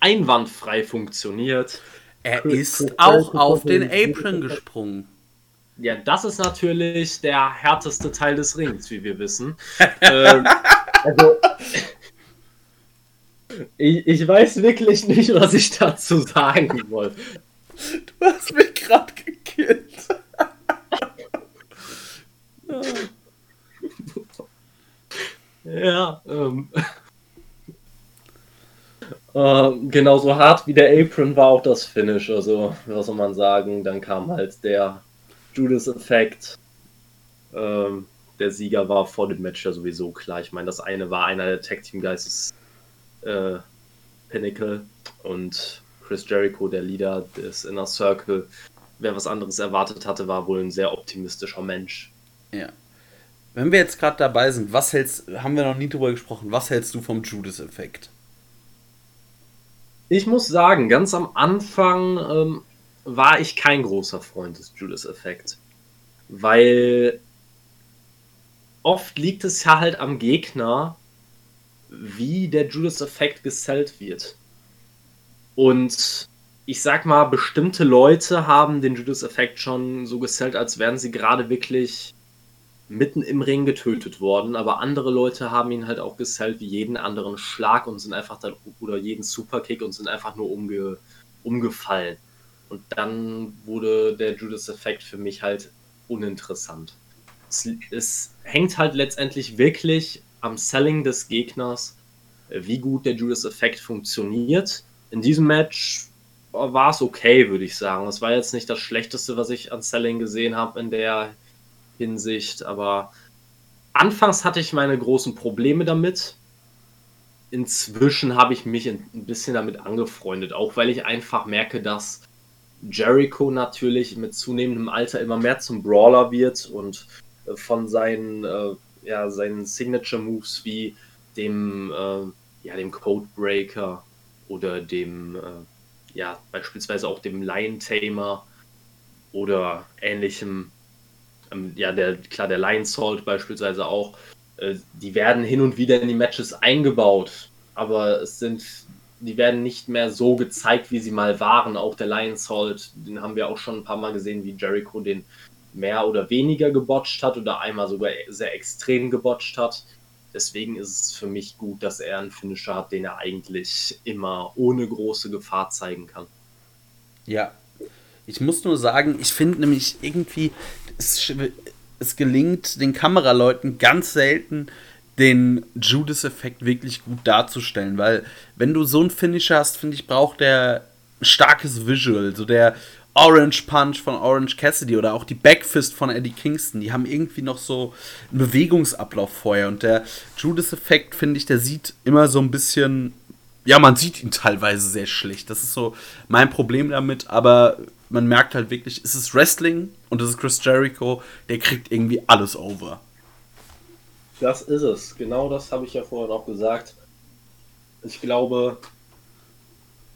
einwandfrei funktioniert. Er ist auch auf den Apron gesprungen. Ja, das ist natürlich der härteste Teil des Rings, wie wir wissen. ähm, also, ich, ich, weiß wirklich nicht, was ich dazu sagen wollte. Du hast mich gerade gekillt. Ja, ähm. Äh, genauso hart wie der Apron war auch das Finish. Also, was soll man sagen? Dann kam halt der Judas-Effekt. Ähm, der Sieger war vor dem Match ja sowieso klar. Ich meine, das eine war einer der Tag Team Guys äh, Pinnacle und Chris Jericho, der Leader des Inner Circle. Wer was anderes erwartet hatte, war wohl ein sehr optimistischer Mensch. Ja. Wenn wir jetzt gerade dabei sind, was hältst, haben wir noch nie drüber gesprochen, was hältst du vom Judas-Effekt? Ich muss sagen, ganz am Anfang ähm, war ich kein großer Freund des Judas-Effekt. Weil oft liegt es ja halt am Gegner, wie der Judas-Effekt gesellt wird. Und ich sag mal, bestimmte Leute haben den Judas-Effekt schon so gesellt, als wären sie gerade wirklich mitten im Ring getötet worden, aber andere Leute haben ihn halt auch gesellt wie jeden anderen Schlag und sind einfach dann, oder jeden Superkick und sind einfach nur umge, umgefallen. Und dann wurde der Judas-Effekt für mich halt uninteressant. Es, es, hängt halt letztendlich wirklich am Selling des Gegners, wie gut der Judas-Effekt funktioniert. In diesem Match war es okay, würde ich sagen. Es war jetzt nicht das Schlechteste, was ich an Selling gesehen habe in der Hinsicht, aber anfangs hatte ich meine großen Probleme damit. Inzwischen habe ich mich ein bisschen damit angefreundet, auch weil ich einfach merke, dass Jericho natürlich mit zunehmendem Alter immer mehr zum Brawler wird und äh, von seinen, äh, ja, seinen Signature Moves wie dem, äh, ja, dem Codebreaker oder dem, äh, ja, beispielsweise auch dem Lion Tamer oder ähnlichem ähm, ja, der, klar, der Lion Salt beispielsweise auch, äh, die werden hin und wieder in die Matches eingebaut, aber es sind, die werden nicht mehr so gezeigt, wie sie mal waren. Auch der Lion Salt, den haben wir auch schon ein paar Mal gesehen, wie Jericho den mehr oder weniger gebotcht hat oder einmal sogar sehr extrem gebotcht hat. Deswegen ist es für mich gut, dass er einen Finisher hat, den er eigentlich immer ohne große Gefahr zeigen kann. Ja, ich muss nur sagen, ich finde nämlich irgendwie, es, es gelingt den Kameraleuten ganz selten, den Judas-Effekt wirklich gut darzustellen, weil wenn du so einen Finisher hast, finde ich, braucht der starkes Visual, so der Orange Punch von Orange Cassidy oder auch die Backfist von Eddie Kingston, die haben irgendwie noch so einen Bewegungsablauf vorher und der Judas-Effekt, finde ich, der sieht immer so ein bisschen, ja, man sieht ihn teilweise sehr schlecht, das ist so mein Problem damit, aber man merkt halt wirklich, es ist Wrestling und es ist Chris Jericho, der kriegt irgendwie alles over. Das ist es. Genau das habe ich ja vorhin auch gesagt. Ich glaube,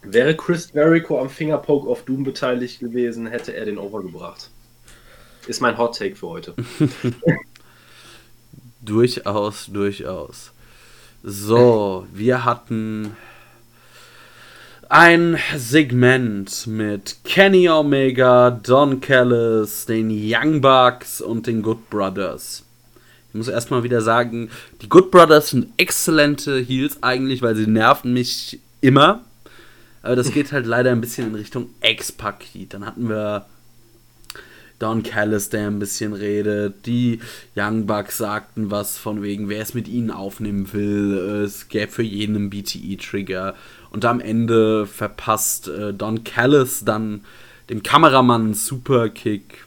wäre Chris Jericho am Fingerpoke of Doom beteiligt gewesen, hätte er den overgebracht. Ist mein Hot Take für heute. durchaus, durchaus. So, wir hatten ein Segment mit Kenny Omega, Don Callis, den Young Bucks und den Good Brothers. Ich muss erstmal wieder sagen, die Good Brothers sind exzellente Heels eigentlich, weil sie nerven mich immer. Aber das geht halt leider ein bisschen in Richtung Ex-Paket. Dann hatten wir Don Callis, der ein bisschen redet. Die Young Bucks sagten was von wegen, wer es mit ihnen aufnehmen will. Es gäbe für jeden einen BTE-Trigger. Und am Ende verpasst äh, Don Callis dann dem Kameramann einen Superkick.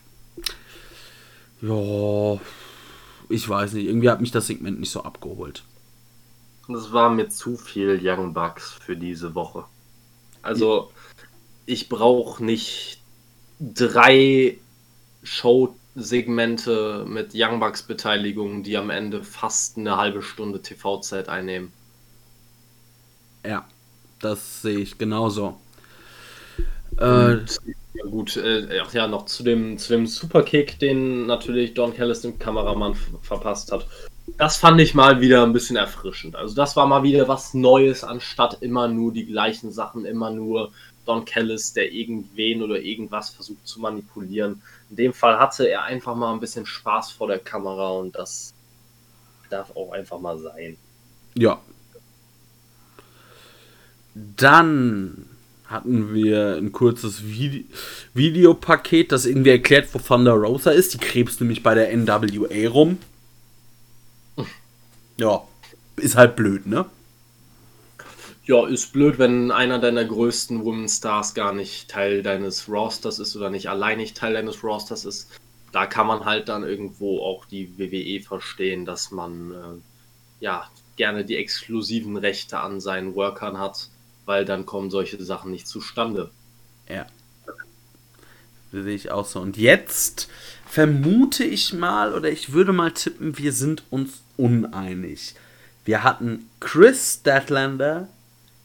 Ja, ich weiß nicht. Irgendwie hat mich das Segment nicht so abgeholt. Das war mir zu viel Young Bucks für diese Woche. Also, ich brauche nicht drei Show-Segmente mit Young Bucks Beteiligung, die am Ende fast eine halbe Stunde TV-Zeit einnehmen. Ja, das sehe ich genauso. Äh, ja, gut, äh, ach ja, noch zu dem, zu dem Superkick, den natürlich Don Callis dem Kameramann verpasst hat. Das fand ich mal wieder ein bisschen erfrischend. Also das war mal wieder was Neues, anstatt immer nur die gleichen Sachen, immer nur Don Callis, der irgendwen oder irgendwas versucht zu manipulieren. In dem Fall hatte er einfach mal ein bisschen Spaß vor der Kamera und das darf auch einfach mal sein. Ja, dann hatten wir ein kurzes Vide Videopaket, das irgendwie erklärt, wo Thunder Rosa ist. Die krebst nämlich bei der NWA rum. Ja, ist halt blöd, ne? Ja, ist blöd, wenn einer deiner größten Women Stars gar nicht Teil deines Rosters ist oder nicht alleinig Teil deines Rosters ist. Da kann man halt dann irgendwo auch die WWE verstehen, dass man äh, ja gerne die exklusiven Rechte an seinen Workern hat weil dann kommen solche Sachen nicht zustande. Ja. Das sehe ich auch so. Und jetzt vermute ich mal oder ich würde mal tippen, wir sind uns uneinig. Wir hatten Chris Statlander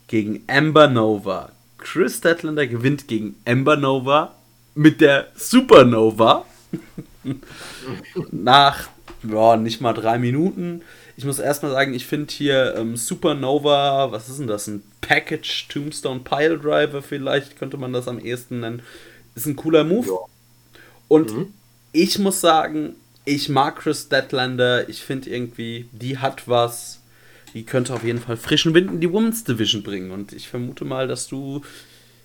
gegen Amber Nova. Chris Statlander gewinnt gegen Amber Nova mit der Supernova. Nach ja, nicht mal drei Minuten. Ich muss erstmal sagen, ich finde hier ähm, Supernova, was ist denn das? Ein Package Tombstone Pile Driver vielleicht, könnte man das am ehesten nennen. Ist ein cooler Move. Ja. Und mhm. ich muss sagen, ich mag Chris Deadlander. Ich finde irgendwie, die hat was. Die könnte auf jeden Fall frischen Wind in die Women's Division bringen. Und ich vermute mal, dass du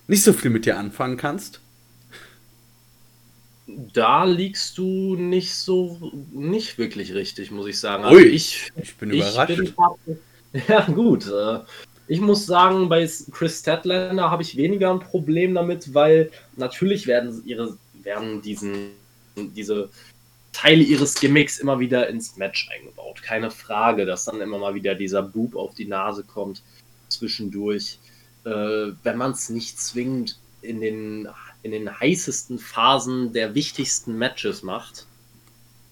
nicht so viel mit dir anfangen kannst. Da liegst du nicht so, nicht wirklich richtig, muss ich sagen. Also Ui, ich, ich bin ich überrascht. Bin, ja, gut. Äh, ich muss sagen, bei Chris Statlander habe ich weniger ein Problem damit, weil natürlich werden ihre, werden diesen, diese Teile ihres Gimmicks immer wieder ins Match eingebaut. Keine Frage, dass dann immer mal wieder dieser Boob auf die Nase kommt zwischendurch. Äh, wenn man es nicht zwingend in den in den heißesten Phasen der wichtigsten Matches macht,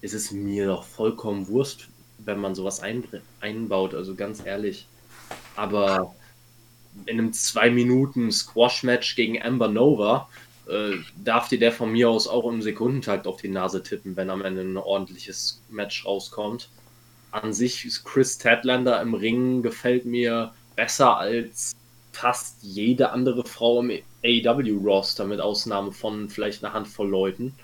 ist es mir doch vollkommen Wurst, wenn man sowas einbaut, also ganz ehrlich. Aber in einem 2 Minuten Squash-Match gegen Amber Nova äh, darf dir der von mir aus auch im Sekundentakt auf die Nase tippen, wenn am Ende ein ordentliches Match rauskommt. An sich ist Chris Tadlander im Ring gefällt mir besser als fast jede andere Frau im AEW-Roster, mit Ausnahme von vielleicht einer Handvoll Leuten.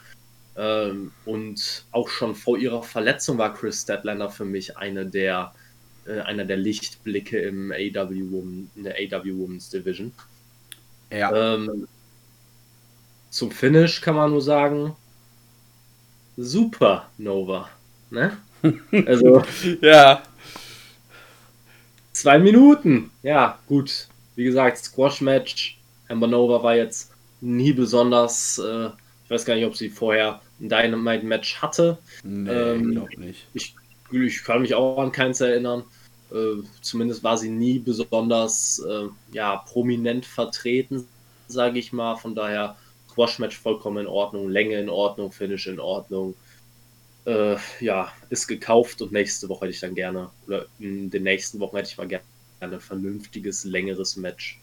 Ähm, und auch schon vor ihrer Verletzung war Chris Statlander für mich eine der, äh, einer der Lichtblicke im AEW Woman, in der AEW Women's Division. Ja. Ähm, zum Finish kann man nur sagen, super Nova. Ne? Also. ja. Zwei Minuten. Ja, gut wie gesagt, Squash-Match. Amber Nova war jetzt nie besonders, äh, ich weiß gar nicht, ob sie vorher ein Dynamite-Match hatte. Nee, ähm, glaube nicht. Ich, ich, kann mich auch an keins erinnern. Äh, zumindest war sie nie besonders äh, ja, prominent vertreten, sage ich mal. Von daher Squash-Match vollkommen in Ordnung, Länge in Ordnung, Finish in Ordnung. Äh, ja, ist gekauft und nächste Woche hätte ich dann gerne, oder in den nächsten Wochen hätte ich mal gerne ein vernünftiges, längeres Match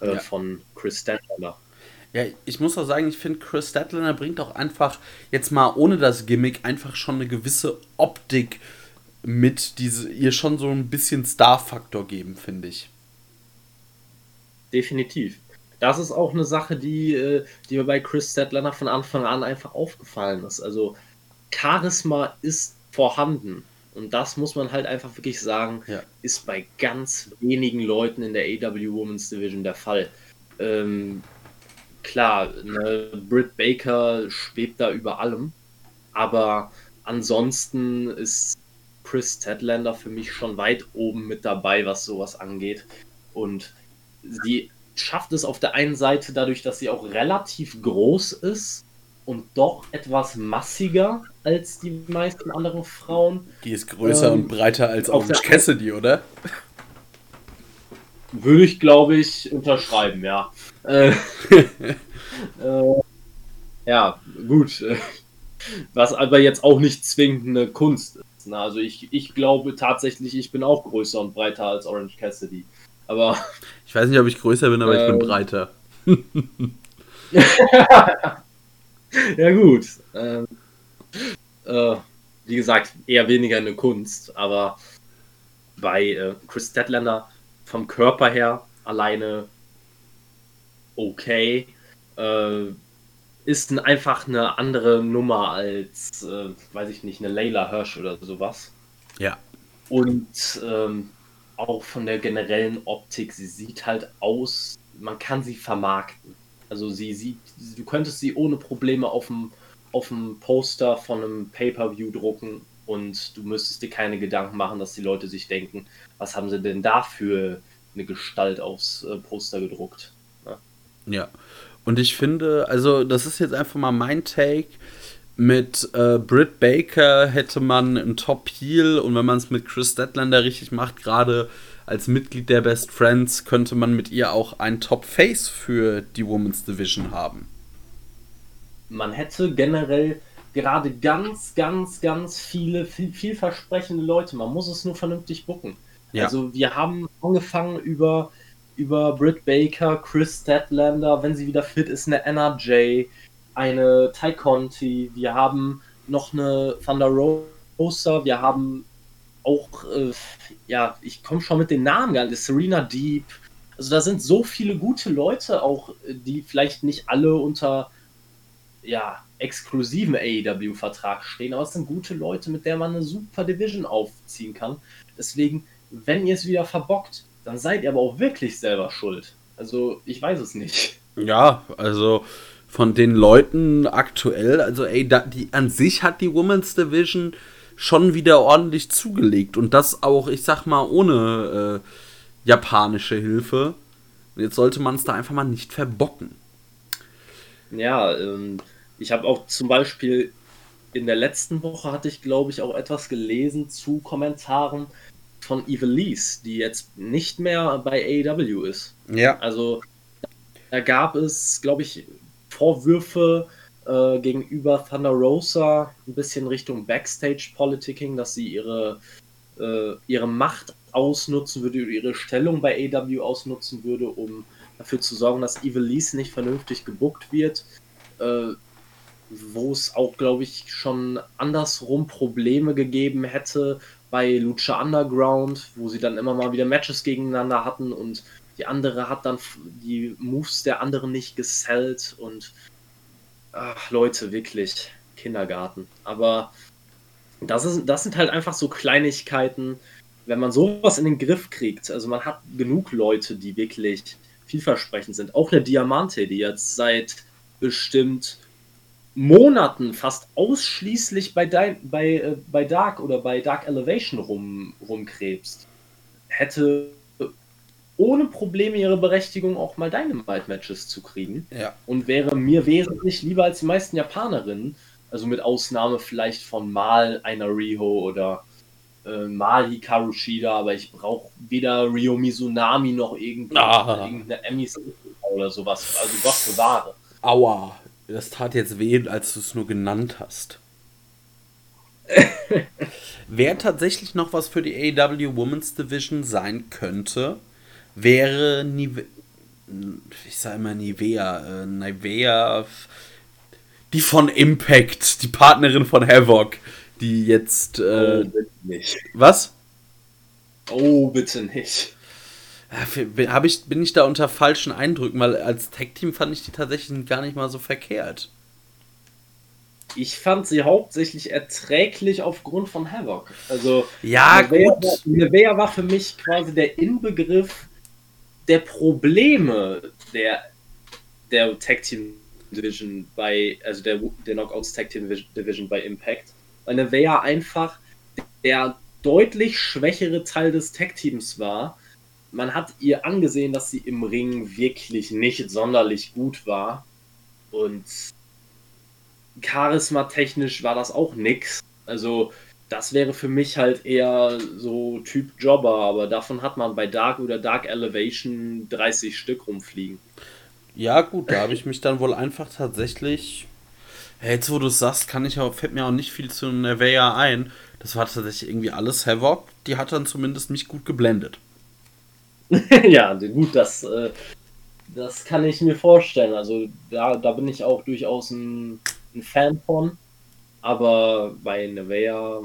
äh, ja. von Chris Statlander. Ja, ich muss auch sagen, ich finde, Chris Statlander bringt auch einfach, jetzt mal ohne das Gimmick, einfach schon eine gewisse Optik mit, die ihr schon so ein bisschen Star-Faktor geben, finde ich. Definitiv. Das ist auch eine Sache, die, äh, die mir bei Chris Statlander von Anfang an einfach aufgefallen ist. Also, Charisma ist vorhanden. Und das muss man halt einfach wirklich sagen, ja. ist bei ganz wenigen Leuten in der AW Women's Division der Fall. Ähm, klar, ne, Britt Baker schwebt da über allem, aber ansonsten ist Chris Tedlander für mich schon weit oben mit dabei, was sowas angeht. Und sie schafft es auf der einen Seite dadurch, dass sie auch relativ groß ist, und doch etwas massiger als die meisten anderen Frauen. Die ist größer ähm, und breiter als Orange Cassidy, oder? Würde ich, glaube ich, unterschreiben, ja. Äh, äh, ja, gut. Was aber jetzt auch nicht zwingend eine Kunst ist. Ne? Also ich, ich glaube tatsächlich, ich bin auch größer und breiter als Orange Cassidy. Aber. Ich weiß nicht, ob ich größer bin, aber äh, ich bin ähm, breiter. ja, gut. Ähm, äh, wie gesagt, eher weniger eine Kunst, aber bei äh, Chris Statlander vom Körper her alleine okay. Äh, ist ein, einfach eine andere Nummer als, äh, weiß ich nicht, eine Layla Hirsch oder sowas. Ja. Und ähm, auch von der generellen Optik, sie sieht halt aus, man kann sie vermarkten. Also sie sieht, du könntest sie ohne Probleme auf dem, auf dem Poster von einem Pay-Per-View drucken und du müsstest dir keine Gedanken machen, dass die Leute sich denken, was haben sie denn da für eine Gestalt aufs äh, Poster gedruckt. Ne? Ja. Und ich finde, also das ist jetzt einfach mal mein Take. Mit äh, Britt Baker hätte man einen Top-Heel und wenn man es mit Chris Statlander richtig macht, gerade als Mitglied der Best Friends könnte man mit ihr auch ein Top-Face für die Women's Division haben. Man hätte generell gerade ganz, ganz, ganz viele viel, vielversprechende Leute. Man muss es nur vernünftig bucken. Ja. Also wir haben angefangen über über Britt Baker, Chris Statlander, wenn sie wieder fit ist, eine NRJ, eine Ty Conti, wir haben noch eine Thunder Rosa, wir haben auch, äh, ja, ich komme schon mit den Namen gar nicht, Serena Deep. Also da sind so viele gute Leute auch, die vielleicht nicht alle unter, ja, exklusiven AEW-Vertrag stehen, aber es sind gute Leute, mit der man eine super Division aufziehen kann. Deswegen, wenn ihr es wieder verbockt, dann seid ihr aber auch wirklich selber schuld. Also, ich weiß es nicht. Ja, also von den Leuten aktuell, also ey, da, die, an sich hat die Women's Division schon wieder ordentlich zugelegt und das auch, ich sag mal, ohne äh, japanische Hilfe. Jetzt sollte man es da einfach mal nicht verbocken. Ja, ähm, ich habe auch zum Beispiel in der letzten Woche hatte ich, glaube ich, auch etwas gelesen zu Kommentaren von Evilise, die jetzt nicht mehr bei AEW ist. Ja. Also da gab es, glaube ich, Vorwürfe äh, gegenüber Thunder Rosa, ein bisschen Richtung Backstage-Politicking, dass sie ihre, äh, ihre Macht ausnutzen würde, ihre Stellung bei AEW ausnutzen würde, um dafür zu sorgen, dass Evilise nicht vernünftig gebuckt wird. Äh, wo es auch, glaube ich, schon andersrum Probleme gegeben hätte bei Lucha Underground, wo sie dann immer mal wieder Matches gegeneinander hatten und die andere hat dann die Moves der anderen nicht gesellt und ach, Leute, wirklich Kindergarten. Aber das, ist, das sind halt einfach so Kleinigkeiten, wenn man sowas in den Griff kriegt. Also man hat genug Leute, die wirklich vielversprechend sind. Auch eine Diamante, die jetzt seit bestimmt Monaten fast ausschließlich bei, Dein, bei, äh, bei Dark oder bei Dark Elevation rum, rumkrebst, hätte ohne Probleme ihre Berechtigung auch mal Dynamite-Matches zu kriegen. Ja. Und wäre mir wesentlich lieber als die meisten Japanerinnen. Also mit Ausnahme vielleicht von mal einer Riho oder äh, mal Hikaru Shida, aber ich brauche weder Rio Mizunami noch irgendeine, ah. irgendeine Emmy oder sowas. Also Gott bewahre. Aua. Das tat jetzt weh, als du es nur genannt hast. Wer tatsächlich noch was für die AW Women's Division sein könnte, wäre Nive ich sage immer Nivea, äh, Nivea, die von Impact, die Partnerin von Havoc, die jetzt. Äh, oh, bitte nicht. Was? Oh, bitte nicht. Ja, ich, bin ich da unter falschen Eindrücken, weil als Tech-Team fand ich die tatsächlich gar nicht mal so verkehrt. Ich fand sie hauptsächlich erträglich aufgrund von Havoc. Also, ja, Nevea, gut. Nevea war für mich quasi der Inbegriff der Probleme der, der Tag Team Division bei, also der, der Knockouts Tag Team Division bei Impact. Weil Nevea einfach der deutlich schwächere Teil des Tag Teams war man hat ihr angesehen, dass sie im Ring wirklich nicht sonderlich gut war. Und charismatechnisch war das auch nix. Also, das wäre für mich halt eher so Typ Jobber, aber davon hat man bei Dark oder Dark Elevation 30 Stück rumfliegen. Ja, gut, da habe ich mich dann wohl einfach tatsächlich. Jetzt, wo du es sagst, kann ich auch, fällt mir auch nicht viel zu Nevea ein. Das war tatsächlich irgendwie alles Havoc. Die hat dann zumindest mich gut geblendet. ja, gut, das, äh, das kann ich mir vorstellen. Also da, da bin ich auch durchaus ein, ein Fan von. Aber bei Nevea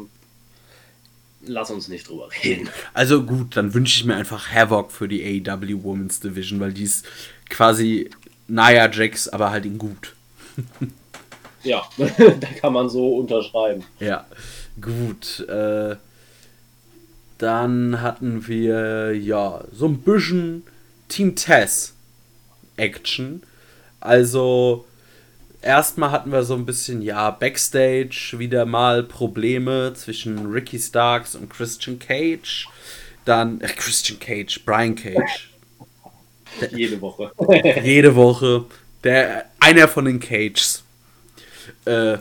lass uns nicht drüber reden. Also gut, dann wünsche ich mir einfach Havoc für die AEW Women's Division, weil die ist quasi Naya Jax, aber halt in gut. ja, da kann man so unterschreiben. Ja, gut. Äh, dann hatten wir ja so ein bisschen Team Tess Action. Also erstmal hatten wir so ein bisschen ja Backstage wieder mal Probleme zwischen Ricky Starks und Christian Cage. Dann äh, Christian Cage, Brian Cage. jede Woche. jede Woche. Der einer von den Cages. Äh,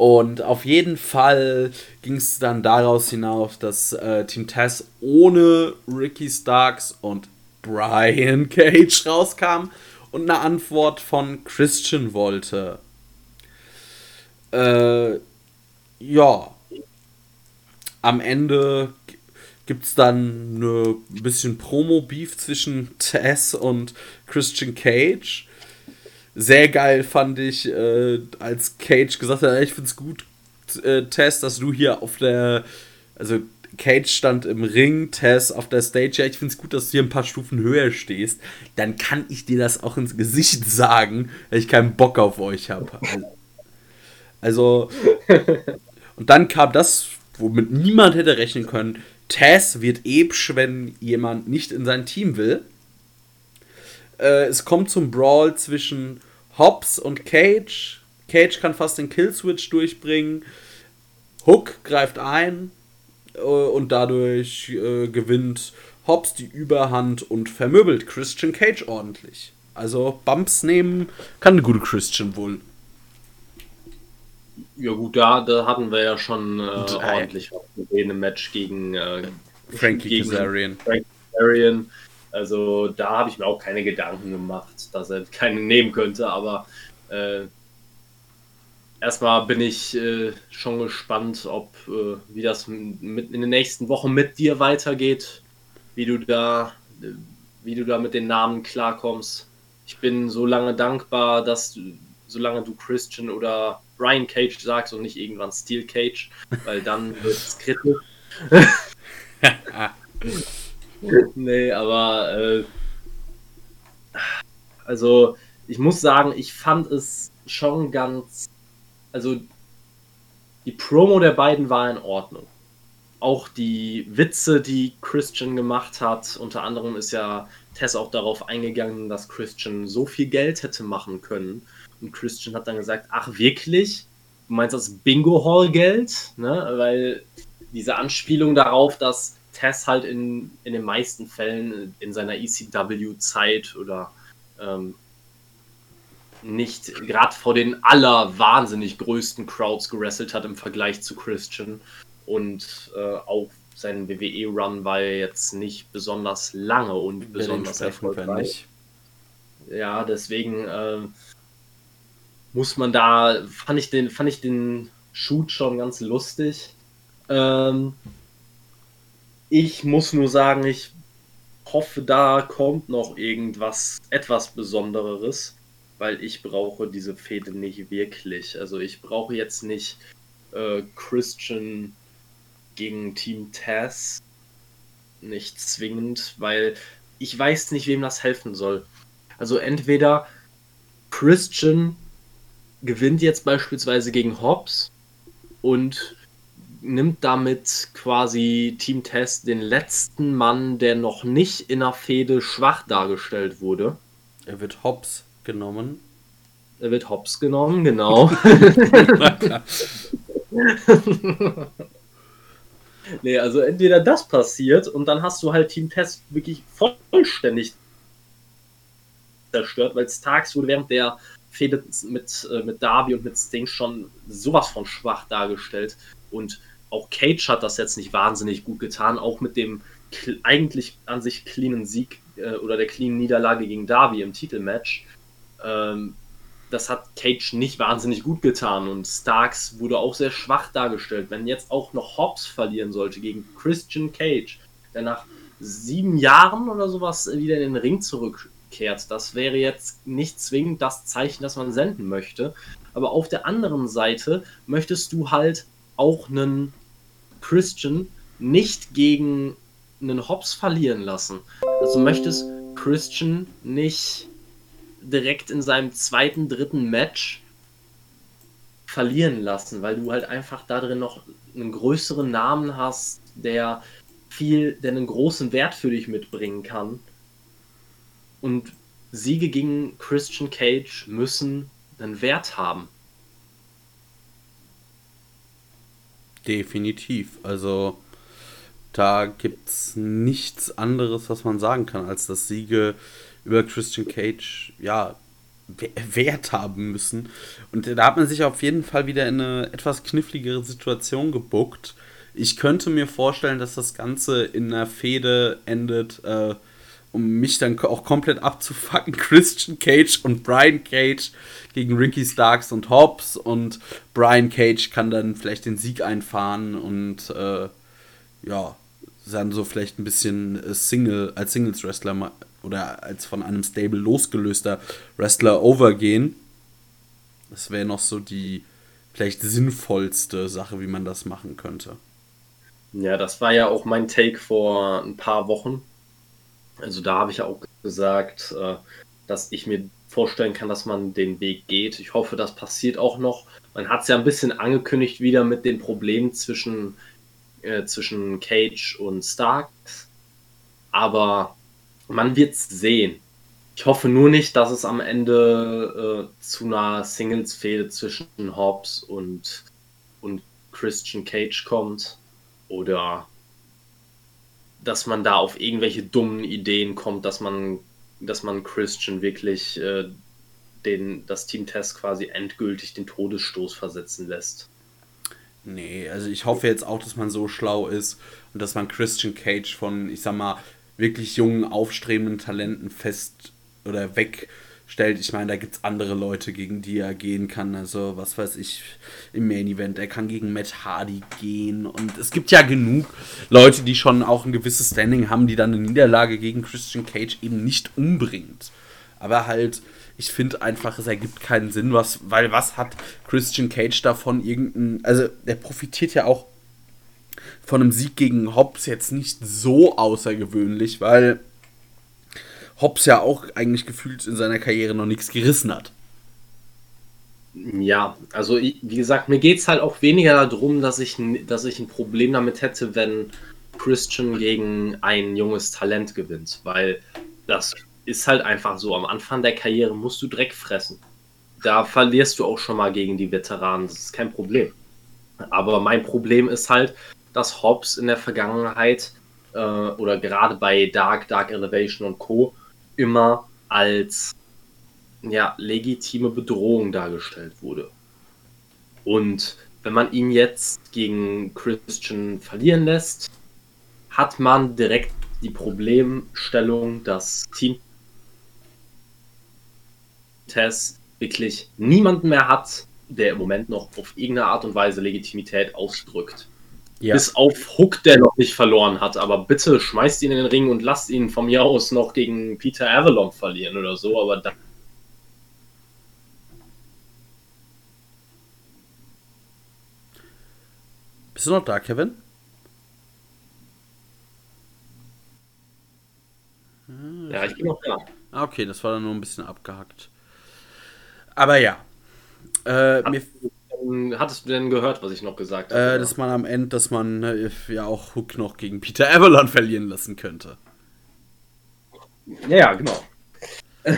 und auf jeden Fall ging es dann daraus hinaus, dass äh, Team Tess ohne Ricky Starks und Brian Cage rauskam und eine Antwort von Christian wollte. Äh, ja. Am Ende gibt es dann ein bisschen Promo-Beef zwischen Tess und Christian Cage. Sehr geil fand ich, äh, als Cage gesagt hat, ich finde es gut, äh, Tess, dass du hier auf der, also Cage stand im Ring, Tess auf der Stage, ja, ich finde es gut, dass du hier ein paar Stufen höher stehst, dann kann ich dir das auch ins Gesicht sagen, weil ich keinen Bock auf euch habe. Also, und dann kam das, womit niemand hätte rechnen können. Tess wird episch, wenn jemand nicht in sein Team will. Äh, es kommt zum Brawl zwischen Hobbs und Cage. Cage kann fast den Killswitch durchbringen. Hook greift ein äh, und dadurch äh, gewinnt Hobbs die Überhand und vermöbelt Christian Cage ordentlich. Also Bumps nehmen kann eine gute Christian wohl. Ja gut, da, da hatten wir ja schon äh, ordentlich was gesehen im Match gegen äh, Frankie Kazarian. Frankie Kazarian. Also da habe ich mir auch keine Gedanken gemacht, dass er keinen nehmen könnte, aber äh, erstmal bin ich äh, schon gespannt, ob äh, wie das mit, in den nächsten Wochen mit dir weitergeht, wie du da, äh, wie du da mit den Namen klarkommst. Ich bin so lange dankbar, dass du, solange du Christian oder Brian Cage sagst und nicht irgendwann Steel Cage, weil dann wird es kritisch. nee, aber äh, also ich muss sagen, ich fand es schon ganz, also die Promo der beiden war in Ordnung. Auch die Witze, die Christian gemacht hat, unter anderem ist ja Tess auch darauf eingegangen, dass Christian so viel Geld hätte machen können und Christian hat dann gesagt, ach wirklich? Du meinst das Bingo-Hall-Geld? Ne? Weil diese Anspielung darauf, dass Tess halt in, in den meisten Fällen in seiner ECW-Zeit oder ähm, nicht gerade vor den aller wahnsinnig größten Crowds gerasselt hat im Vergleich zu Christian. Und äh, auch sein WWE-Run war jetzt nicht besonders lange und besonders erfolgreich. Ja, deswegen äh, muss man da, fand ich den, fand ich den Shoot schon ganz lustig. Ähm, ich muss nur sagen, ich hoffe, da kommt noch irgendwas, etwas Besonderes, weil ich brauche diese Fehde nicht wirklich. Also ich brauche jetzt nicht äh, Christian gegen Team Taz, nicht zwingend, weil ich weiß nicht, wem das helfen soll. Also entweder Christian gewinnt jetzt beispielsweise gegen Hobbs und nimmt damit quasi Team Test den letzten Mann, der noch nicht in der Fehde schwach dargestellt wurde. Er wird Hobbs genommen. Er wird Hobbs genommen, genau. nee, also entweder das passiert und dann hast du halt Team Test wirklich vollständig zerstört, weil Starks wurde während der Fehde mit, äh, mit Darby und mit Sting schon sowas von schwach dargestellt. Und auch Cage hat das jetzt nicht wahnsinnig gut getan, auch mit dem eigentlich an sich cleanen Sieg äh, oder der cleanen Niederlage gegen Darby im Titelmatch. Ähm, das hat Cage nicht wahnsinnig gut getan und Starks wurde auch sehr schwach dargestellt. Wenn jetzt auch noch Hobbs verlieren sollte gegen Christian Cage, der nach sieben Jahren oder sowas wieder in den Ring zurück kehrt. Das wäre jetzt nicht zwingend das Zeichen, das man senden möchte. Aber auf der anderen Seite möchtest du halt auch einen Christian nicht gegen einen Hobbs verlieren lassen. Also möchtest Christian nicht direkt in seinem zweiten, dritten Match verlieren lassen, weil du halt einfach da drin noch einen größeren Namen hast, der viel, der einen großen Wert für dich mitbringen kann. Und Siege gegen Christian Cage müssen einen Wert haben. Definitiv. Also da gibt es nichts anderes, was man sagen kann, als dass Siege über Christian Cage ja Wert haben müssen. Und da hat man sich auf jeden Fall wieder in eine etwas kniffligere Situation gebuckt. Ich könnte mir vorstellen, dass das Ganze in einer Fehde endet, äh, um mich dann auch komplett abzufacken, Christian Cage und Brian Cage gegen Ricky Starks und Hobbs und Brian Cage kann dann vielleicht den Sieg einfahren und äh, ja, dann so vielleicht ein bisschen äh, Single, als Singles-Wrestler oder als von einem Stable losgelöster Wrestler overgehen. Das wäre noch so die vielleicht sinnvollste Sache, wie man das machen könnte. Ja, das war ja auch mein Take vor ein paar Wochen. Also da habe ich ja auch gesagt, äh, dass ich mir vorstellen kann, dass man den Weg geht. Ich hoffe, das passiert auch noch. Man hat es ja ein bisschen angekündigt wieder mit den Problemen zwischen, äh, zwischen Cage und Starks. Aber man wird es sehen. Ich hoffe nur nicht, dass es am Ende äh, zu einer Singles-Fehde zwischen Hobbs und, und Christian Cage kommt. Oder dass man da auf irgendwelche dummen Ideen kommt, dass man dass man Christian wirklich äh, den, das Team Test quasi endgültig den Todesstoß versetzen lässt. Nee, also ich hoffe jetzt auch, dass man so schlau ist und dass man Christian Cage von, ich sag mal, wirklich jungen, aufstrebenden Talenten fest oder weg stellt. Ich meine, da gibt es andere Leute, gegen die er gehen kann. Also, was weiß ich, im Main Event. Er kann gegen Matt Hardy gehen. Und es gibt ja genug Leute, die schon auch ein gewisses Standing haben, die dann eine Niederlage gegen Christian Cage eben nicht umbringt. Aber halt, ich finde einfach, es ergibt keinen Sinn, was, weil was hat Christian Cage davon irgendein. Also, der profitiert ja auch von einem Sieg gegen Hobbs jetzt nicht so außergewöhnlich, weil Hobbs ja auch eigentlich gefühlt in seiner Karriere noch nichts gerissen hat. Ja, also wie gesagt, mir geht es halt auch weniger darum, dass ich, dass ich ein Problem damit hätte, wenn Christian gegen ein junges Talent gewinnt, weil das ist halt einfach so. Am Anfang der Karriere musst du Dreck fressen. Da verlierst du auch schon mal gegen die Veteranen, das ist kein Problem. Aber mein Problem ist halt, dass Hobbs in der Vergangenheit äh, oder gerade bei Dark, Dark Elevation und Co immer als ja, legitime Bedrohung dargestellt wurde. Und wenn man ihn jetzt gegen Christian verlieren lässt, hat man direkt die Problemstellung, dass Team Tess wirklich niemanden mehr hat, der im Moment noch auf irgendeine Art und Weise Legitimität ausdrückt. Ja. Bis auf Hook, der noch nicht verloren hat. Aber bitte schmeißt ihn in den Ring und lasst ihn von mir aus noch gegen Peter Avalon verlieren oder so. Aber dann. Bist du noch da, Kevin? Ja, ich bin noch da. Ah, okay, das war dann nur ein bisschen abgehackt. Aber ja. Äh, mir, hattest du denn gehört, was ich noch gesagt habe? Äh, dass man am Ende, dass man äh, ja auch Hook noch gegen Peter Avalon verlieren lassen könnte. Ja, genau.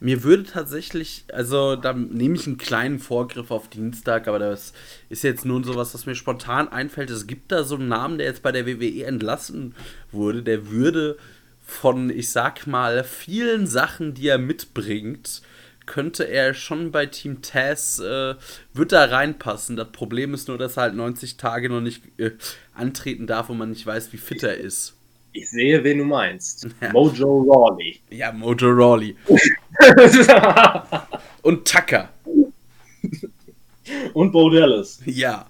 Mir würde tatsächlich, also da nehme ich einen kleinen Vorgriff auf Dienstag, aber das ist jetzt nur sowas, was mir spontan einfällt. Es gibt da so einen Namen, der jetzt bei der WWE entlassen wurde, der würde von, ich sag mal, vielen Sachen, die er mitbringt, könnte er schon bei Team Taz, äh, wird da reinpassen. Das Problem ist nur, dass er halt 90 Tage noch nicht äh, antreten darf und man nicht weiß, wie fit er ist. Ich sehe, wen du meinst. Ja. Mojo Rawley. Ja, Mojo Rawley. und Tucker. Und Bo Dallas. Ja.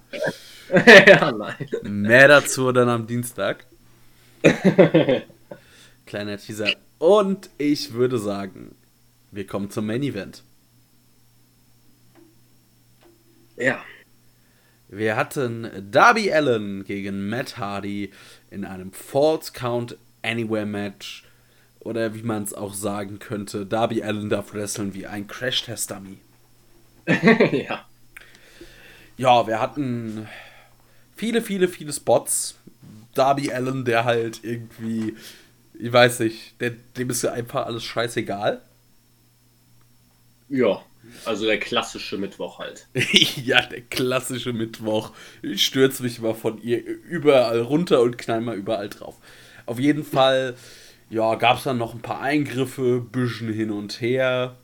ja, nein. Mehr dazu dann am Dienstag. Kleiner Teaser. Und ich würde sagen, wir kommen zum Main Event. Ja. Wir hatten Darby Allen gegen Matt Hardy in einem False Count Anywhere Match. Oder wie man es auch sagen könnte, Darby Allen darf wresteln wie ein Crash-Test-Dummy. ja. Ja, wir hatten viele, viele, viele Spots. Darby Allen, der halt irgendwie, ich weiß nicht, der, dem ist ja einfach alles scheißegal. Ja, also der klassische Mittwoch halt. ja, der klassische Mittwoch. Ich stürze mich mal von ihr überall runter und knall mal überall drauf. Auf jeden Fall, ja, gab es dann noch ein paar Eingriffe, bisschen hin und her.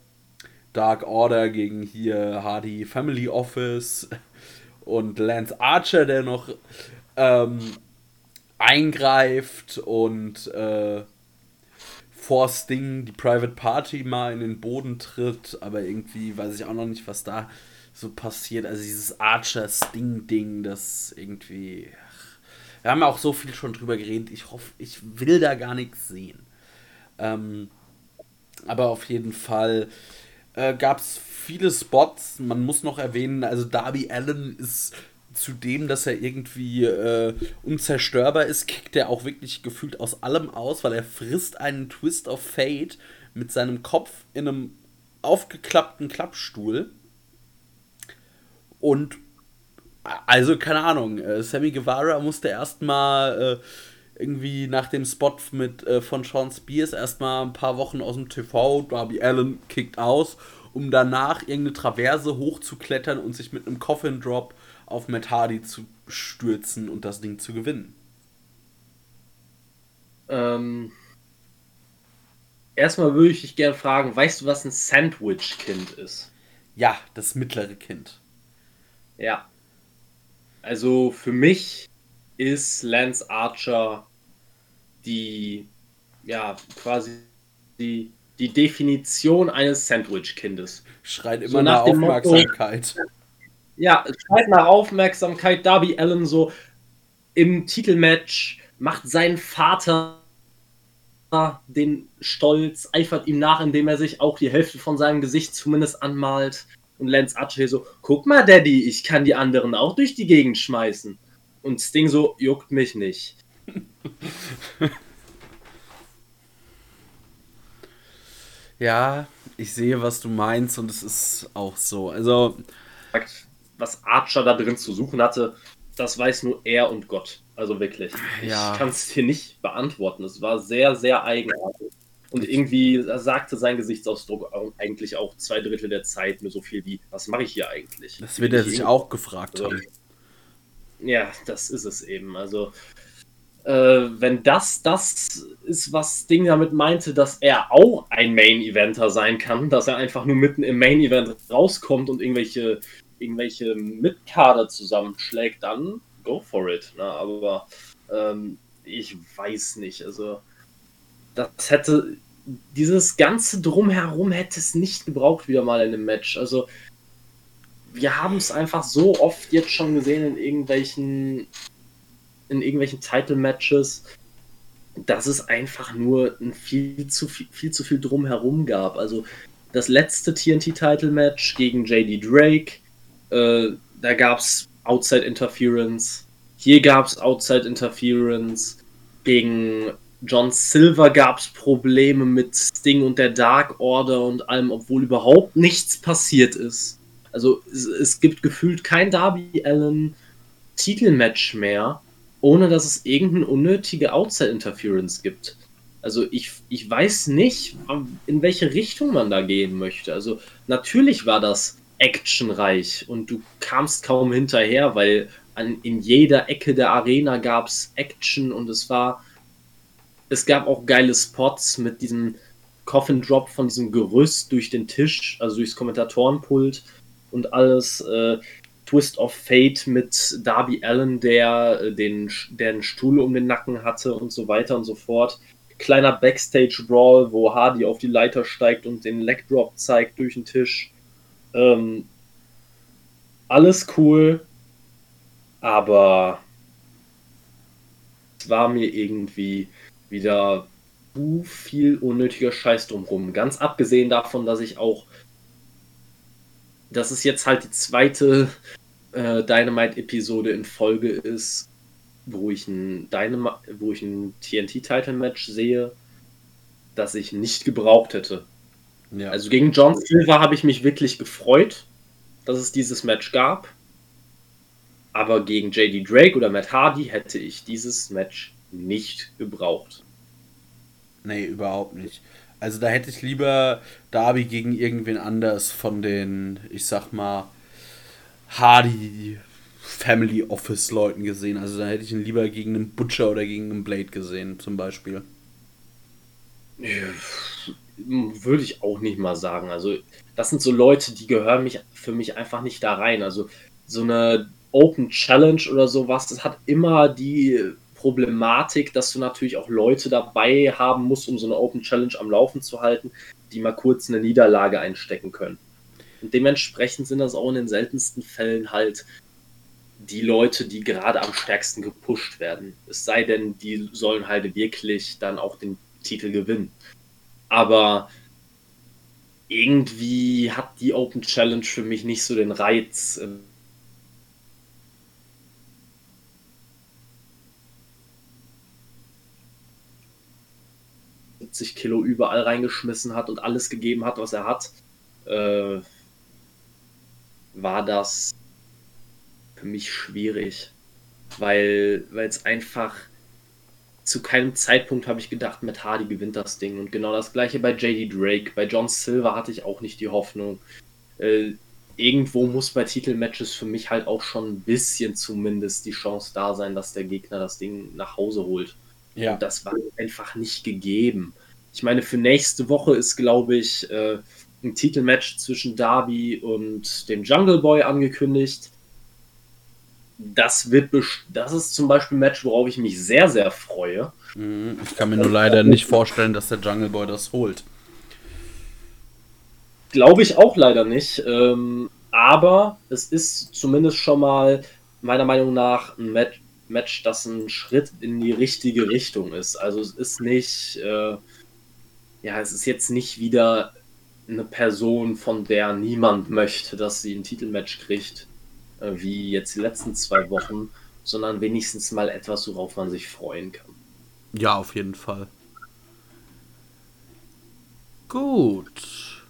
Dark Order gegen hier Hardy Family Office und Lance Archer, der noch ähm, eingreift und äh, vor Sting die Private Party mal in den Boden tritt, aber irgendwie weiß ich auch noch nicht, was da so passiert. Also dieses Archer-Sting-Ding, das irgendwie. Ach, Wir haben ja auch so viel schon drüber geredet. Ich hoffe, ich will da gar nichts sehen. Ähm, aber auf jeden Fall äh, gab es viele Spots. Man muss noch erwähnen, also Darby Allen ist zudem, dass er irgendwie äh, unzerstörbar ist, kickt er auch wirklich gefühlt aus allem aus, weil er frisst einen Twist of Fate mit seinem Kopf in einem aufgeklappten Klappstuhl. Und also keine Ahnung, äh, Sammy Guevara musste erstmal äh, irgendwie nach dem Spot mit äh, von Sean Spears erstmal ein paar Wochen aus dem TV, Darby Allen kickt aus, um danach irgendeine Traverse hochzuklettern und sich mit einem Coffin Drop auf Matt Hardy zu stürzen und das Ding zu gewinnen. Ähm, erstmal würde ich dich gerne fragen, weißt du, was ein Sandwich-Kind ist? Ja, das mittlere Kind. Ja. Also für mich ist Lance Archer die, ja, quasi die, die Definition eines Sandwich-Kindes. Schreit immer so nach, nach Aufmerksamkeit. Motto, ja, schreit nach Aufmerksamkeit. Darby Allen so im Titelmatch macht seinen Vater den Stolz, eifert ihm nach, indem er sich auch die Hälfte von seinem Gesicht zumindest anmalt. Und Lance Archer so, guck mal, Daddy, ich kann die anderen auch durch die Gegend schmeißen. Und Sting so, juckt mich nicht. ja, ich sehe, was du meinst und es ist auch so. Also, was Archer da drin zu suchen hatte, das weiß nur er und Gott. Also wirklich. Ja. Ich kann es dir nicht beantworten. Es war sehr, sehr eigenartig. Und irgendwie sagte sein Gesichtsausdruck eigentlich auch zwei Drittel der Zeit nur so viel wie, was mache ich hier eigentlich? Das wird er sich auch gefragt also, haben. Ja, das ist es eben. Also, äh, wenn das das ist, was Ding damit meinte, dass er auch ein Main-Eventer sein kann, dass er einfach nur mitten im Main-Event rauskommt und irgendwelche irgendwelche Mitkader zusammenschlägt, dann go for it. Ne? Aber ähm, ich weiß nicht. Also, das hätte. Dieses ganze Drumherum hätte es nicht gebraucht, wieder mal in einem Match. Also, wir haben es einfach so oft jetzt schon gesehen in irgendwelchen. In irgendwelchen Title-Matches, dass es einfach nur ein viel zu viel, viel zu viel drumherum gab. Also, das letzte TNT-Title-Match gegen JD Drake äh, da gab es Outside Interference. Hier gab es Outside Interference. Gegen John Silver gab es Probleme mit Sting und der Dark Order und allem, obwohl überhaupt nichts passiert ist. Also es, es gibt gefühlt kein Darby Allen Titelmatch mehr, ohne dass es irgendeine unnötige Outside Interference gibt. Also ich, ich weiß nicht, in welche Richtung man da gehen möchte. Also natürlich war das actionreich und du kamst kaum hinterher, weil an, in jeder Ecke der Arena gab es Action und es war. Es gab auch geile Spots mit diesem Coffin Drop von diesem Gerüst durch den Tisch, also durchs Kommentatorenpult und alles. Twist of Fate mit Darby Allen, der äh, den, der den Stuhl um den Nacken hatte und so weiter und so fort. Kleiner Backstage-Brawl, wo Hardy auf die Leiter steigt und den Leg Drop zeigt durch den Tisch. Ähm, alles cool, aber es war mir irgendwie wieder zu viel unnötiger Scheiß drumherum. Ganz abgesehen davon, dass ich auch, dass es jetzt halt die zweite äh, Dynamite-Episode in Folge ist, wo ich ein Dynamite, wo ich ein TNT-Title-Match sehe, das ich nicht gebraucht hätte. Ja. Also gegen John Silver habe ich mich wirklich gefreut, dass es dieses Match gab. Aber gegen JD Drake oder Matt Hardy hätte ich dieses Match nicht gebraucht. Nee, überhaupt nicht. Also da hätte ich lieber Darby gegen irgendwen anders von den, ich sag mal, Hardy Family Office Leuten gesehen. Also da hätte ich ihn lieber gegen einen Butcher oder gegen einen Blade gesehen, zum Beispiel. Würde ich auch nicht mal sagen. Also, das sind so Leute, die gehören mich für mich einfach nicht da rein. Also, so eine Open Challenge oder sowas, das hat immer die Problematik, dass du natürlich auch Leute dabei haben musst, um so eine Open Challenge am Laufen zu halten, die mal kurz eine Niederlage einstecken können. Und dementsprechend sind das auch in den seltensten Fällen halt die Leute, die gerade am stärksten gepusht werden. Es sei denn, die sollen halt wirklich dann auch den Titel gewinnen. Aber irgendwie hat die Open Challenge für mich nicht so den Reiz. 70 Kilo überall reingeschmissen hat und alles gegeben hat, was er hat, äh, war das für mich schwierig, weil es einfach zu keinem Zeitpunkt habe ich gedacht, Matt Hardy gewinnt das Ding. Und genau das gleiche bei JD Drake. Bei John Silver hatte ich auch nicht die Hoffnung. Äh, irgendwo muss bei Titelmatches für mich halt auch schon ein bisschen zumindest die Chance da sein, dass der Gegner das Ding nach Hause holt. Ja. Und das war einfach nicht gegeben. Ich meine, für nächste Woche ist, glaube ich, äh, ein Titelmatch zwischen Darby und dem Jungle Boy angekündigt. Das wird das ist zum Beispiel ein Match, worauf ich mich sehr, sehr freue. Mhm. Ich kann mir nur leider nicht vorstellen, dass der Jungle Boy das holt. Glaube ich auch leider nicht. Ähm, aber es ist zumindest schon mal meiner Meinung nach ein Match, Match, das ein Schritt in die richtige Richtung ist. Also es ist nicht, äh, ja, es ist jetzt nicht wieder eine Person, von der niemand möchte, dass sie ein Titelmatch kriegt, äh, wie jetzt die letzten zwei Wochen, sondern wenigstens mal etwas, worauf man sich freuen kann. Ja, auf jeden Fall. Gut.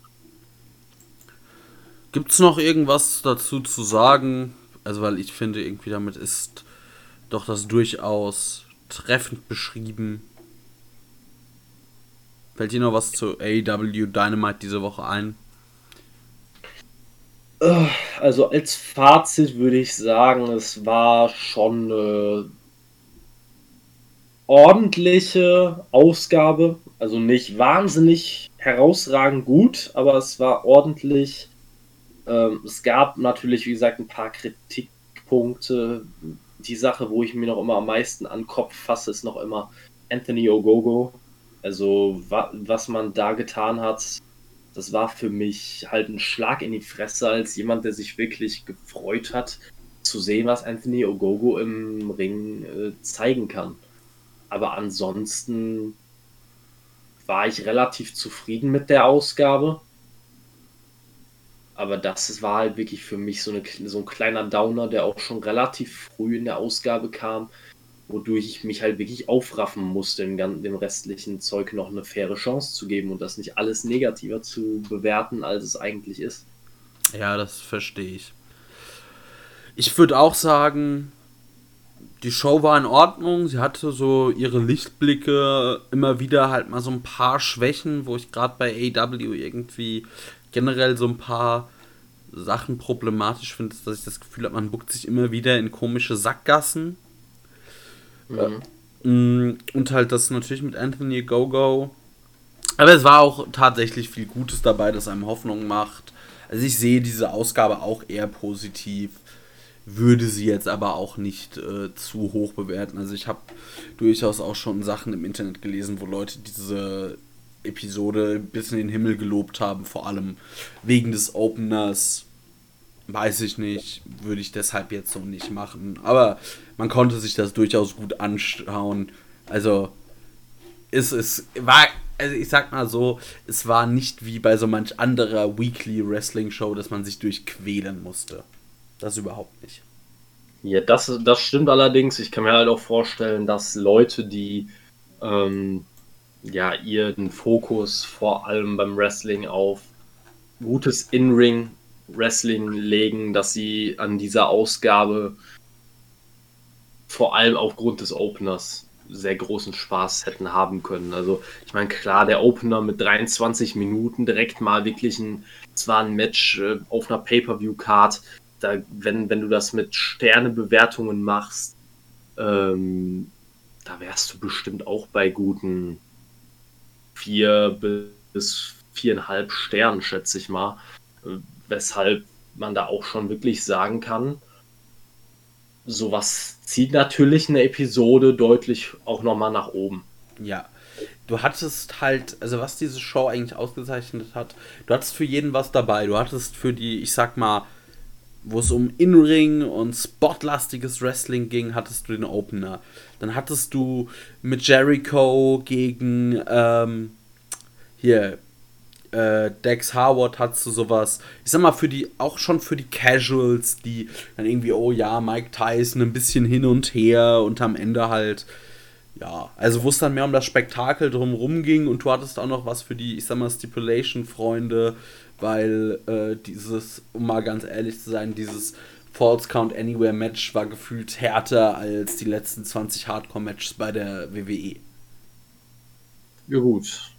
Gibt es noch irgendwas dazu zu sagen? Also, weil ich finde, irgendwie damit ist doch das durchaus treffend beschrieben. Fällt dir noch was zu AEW Dynamite diese Woche ein? Also als Fazit würde ich sagen, es war schon eine ordentliche Ausgabe. Also nicht wahnsinnig herausragend gut, aber es war ordentlich. Ähm, es gab natürlich, wie gesagt, ein paar Kritikpunkte. Die Sache, wo ich mir noch immer am meisten an den Kopf fasse, ist noch immer Anthony Ogogo. Also, wa was man da getan hat, das war für mich halt ein Schlag in die Fresse als jemand, der sich wirklich gefreut hat, zu sehen, was Anthony Ogogo im Ring äh, zeigen kann. Aber ansonsten war ich relativ zufrieden mit der Ausgabe. Aber das war halt wirklich für mich so, eine, so ein kleiner Downer, der auch schon relativ früh in der Ausgabe kam wodurch ich mich halt wirklich aufraffen musste, dem, restlichen Zeug noch eine faire Chance zu geben und das nicht alles negativer zu bewerten, als es eigentlich ist. Ja, das verstehe ich. Ich würde auch sagen, die Show war in Ordnung. Sie hatte so ihre Lichtblicke, immer wieder halt mal so ein paar Schwächen, wo ich gerade bei AW irgendwie generell so ein paar Sachen problematisch finde, dass ich das Gefühl habe, man buckt sich immer wieder in komische Sackgassen. Mhm. Und halt das natürlich mit Anthony Gogo. Aber es war auch tatsächlich viel Gutes dabei, das einem Hoffnung macht. Also ich sehe diese Ausgabe auch eher positiv, würde sie jetzt aber auch nicht äh, zu hoch bewerten. Also ich habe durchaus auch schon Sachen im Internet gelesen, wo Leute diese Episode bis in den Himmel gelobt haben, vor allem wegen des Openers. Weiß ich nicht, würde ich deshalb jetzt so nicht machen. Aber man konnte sich das durchaus gut anschauen. Also, es, es war, also ich sag mal so, es war nicht wie bei so manch anderer Weekly Wrestling Show, dass man sich durchquälen musste. Das überhaupt nicht. Ja, das, das stimmt allerdings. Ich kann mir halt auch vorstellen, dass Leute, die ähm, ja ihren Fokus vor allem beim Wrestling auf gutes In-Ring Wrestling legen, dass sie an dieser Ausgabe vor allem aufgrund des Openers sehr großen Spaß hätten haben können. Also ich meine, klar, der Opener mit 23 Minuten direkt mal wirklich ein, zwar ein Match äh, auf einer Pay-Per-View-Card, wenn, wenn du das mit Sternebewertungen machst, ähm, da wärst du bestimmt auch bei guten vier bis viereinhalb Sternen, schätze ich mal. Weshalb man da auch schon wirklich sagen kann, sowas zieht natürlich eine Episode deutlich auch nochmal nach oben. Ja. Du hattest halt, also was diese Show eigentlich ausgezeichnet hat, du hattest für jeden was dabei. Du hattest für die, ich sag mal, wo es um In-Ring und spotlastiges Wrestling ging, hattest du den Opener. Dann hattest du mit Jericho gegen ähm, hier äh, Dex Harwood hattest du sowas. Ich sag mal, für die, auch schon für die Casuals, die dann irgendwie, oh ja, Mike Tyson ein bisschen hin und her und am Ende halt, ja, also wo es dann mehr um das Spektakel drumherum ging und du hattest auch noch was für die, ich sag mal, Stipulation-Freunde, weil äh, dieses, um mal ganz ehrlich zu sein, dieses False Count Anywhere Match war gefühlt härter als die letzten 20 Hardcore-Matches bei der WWE. Ja, gut.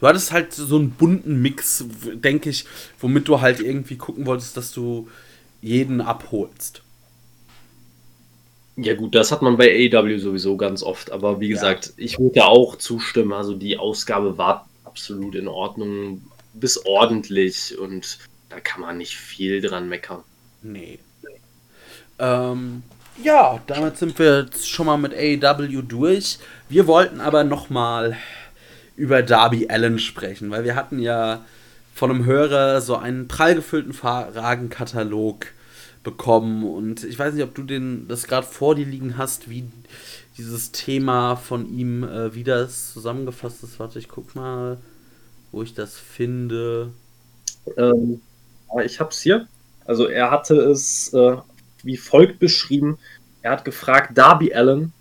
Du hattest halt so einen bunten Mix, denke ich, womit du halt irgendwie gucken wolltest, dass du jeden abholst. Ja gut, das hat man bei AEW sowieso ganz oft, aber wie gesagt, ja. ich würde auch zustimmen, also die Ausgabe war absolut in Ordnung, bis ordentlich und da kann man nicht viel dran meckern. Nee. Ähm, ja, damit sind wir jetzt schon mal mit AEW durch. Wir wollten aber noch mal über Darby Allen sprechen, weil wir hatten ja von einem Hörer so einen prall gefüllten Fragenkatalog bekommen und ich weiß nicht, ob du den das gerade vor dir liegen hast, wie dieses Thema von ihm, äh, wie das zusammengefasst ist. Warte, ich guck mal, wo ich das finde. Ähm, ich hab's hier. Also er hatte es äh, wie folgt beschrieben. Er hat gefragt, Darby Allen,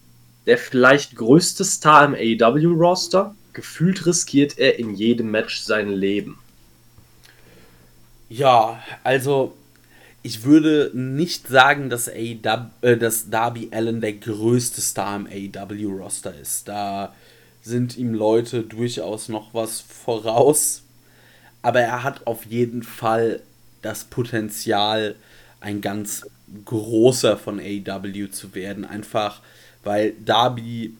der vielleicht größte Star im AEW-Roster, gefühlt riskiert er in jedem Match sein Leben. Ja, also ich würde nicht sagen, dass, AEW, äh, dass Darby Allen der größte Star im AEW-Roster ist. Da sind ihm Leute durchaus noch was voraus. Aber er hat auf jeden Fall das Potenzial, ein ganz großer von AEW zu werden. Einfach weil Darby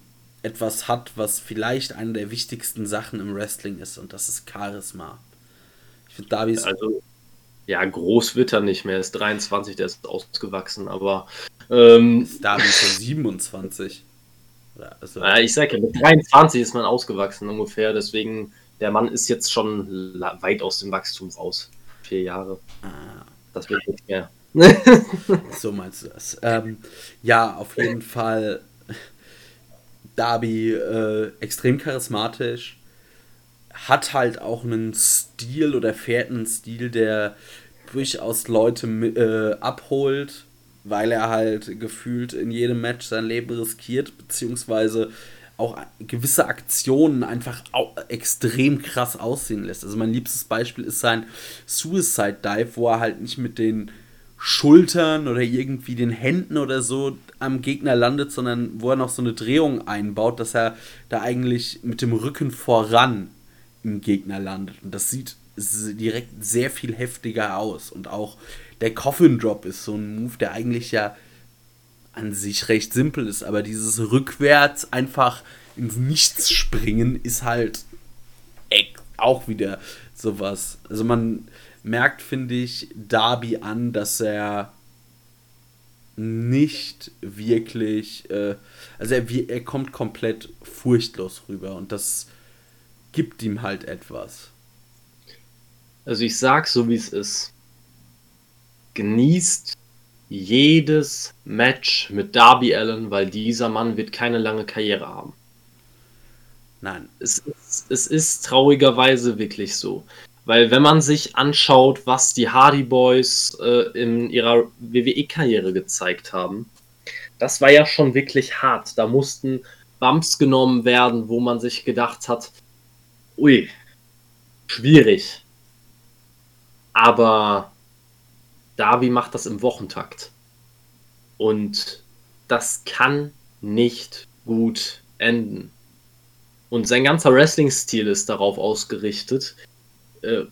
etwas hat, was vielleicht eine der wichtigsten Sachen im Wrestling ist, und das ist Charisma. Ich finde, Darby ist. Also, ja, groß wird er nicht mehr. Er ist 23, der ist ausgewachsen, aber. Ähm, ist Darby schon 27? Also, ja, ich sage ja, mit 23 ist man ausgewachsen ungefähr, deswegen, der Mann ist jetzt schon weit aus dem Wachstum raus. Vier Jahre. Ah. Das wird nicht mehr. so meinst du das. Ähm, ja, auf jeden Fall Darby äh, extrem charismatisch, hat halt auch einen Stil oder fährt einen Stil, der durchaus Leute äh, abholt, weil er halt gefühlt in jedem Match sein Leben riskiert, beziehungsweise auch gewisse Aktionen einfach extrem krass aussehen lässt. Also mein liebstes Beispiel ist sein Suicide Dive, wo er halt nicht mit den Schultern oder irgendwie den Händen oder so am Gegner landet, sondern wo er noch so eine Drehung einbaut, dass er da eigentlich mit dem Rücken voran im Gegner landet. Und das sieht direkt sehr viel heftiger aus. Und auch der Coffin Drop ist so ein Move, der eigentlich ja an sich recht simpel ist, aber dieses rückwärts einfach ins Nichts springen ist halt auch wieder sowas. Also man merkt, finde ich, Darby an, dass er nicht wirklich, äh, also er, er kommt komplett furchtlos rüber und das gibt ihm halt etwas. Also ich sag so wie es ist. Genießt jedes Match mit Darby Allen, weil dieser Mann wird keine lange Karriere haben. Nein. Es ist, es ist traurigerweise wirklich so. Weil wenn man sich anschaut, was die Hardy Boys äh, in ihrer WWE-Karriere gezeigt haben, das war ja schon wirklich hart. Da mussten Bumps genommen werden, wo man sich gedacht hat, ui, schwierig. Aber Darby macht das im Wochentakt. Und das kann nicht gut enden. Und sein ganzer Wrestling-Stil ist darauf ausgerichtet, äh,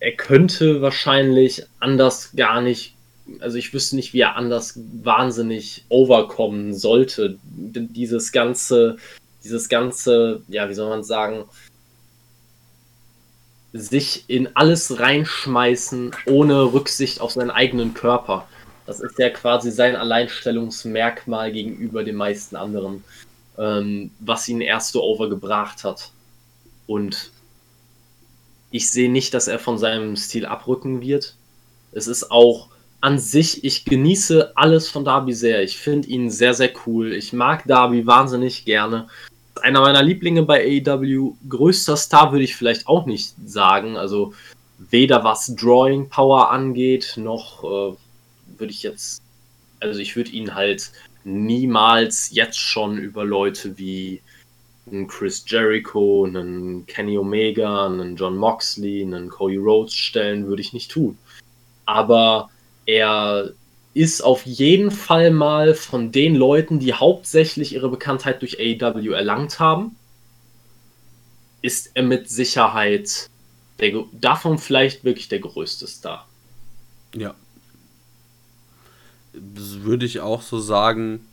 er könnte wahrscheinlich anders gar nicht, also ich wüsste nicht, wie er anders wahnsinnig overkommen sollte. Dieses ganze, dieses ganze, ja, wie soll man sagen, sich in alles reinschmeißen, ohne Rücksicht auf seinen eigenen Körper. Das ist ja quasi sein Alleinstellungsmerkmal gegenüber den meisten anderen, ähm, was ihn erst so overgebracht hat. Und ich sehe nicht, dass er von seinem Stil abrücken wird. Es ist auch an sich, ich genieße alles von Darby sehr. Ich finde ihn sehr, sehr cool. Ich mag Darby wahnsinnig gerne. Einer meiner Lieblinge bei AEW. Größter Star würde ich vielleicht auch nicht sagen. Also weder was Drawing Power angeht, noch äh, würde ich jetzt, also ich würde ihn halt niemals jetzt schon über Leute wie einen Chris Jericho, einen Kenny Omega, einen John Moxley, einen Cody Rhodes stellen, würde ich nicht tun. Aber er ist auf jeden Fall mal von den Leuten, die hauptsächlich ihre Bekanntheit durch AEW erlangt haben, ist er mit Sicherheit der, davon vielleicht wirklich der größte Star. Ja. Das würde ich auch so sagen.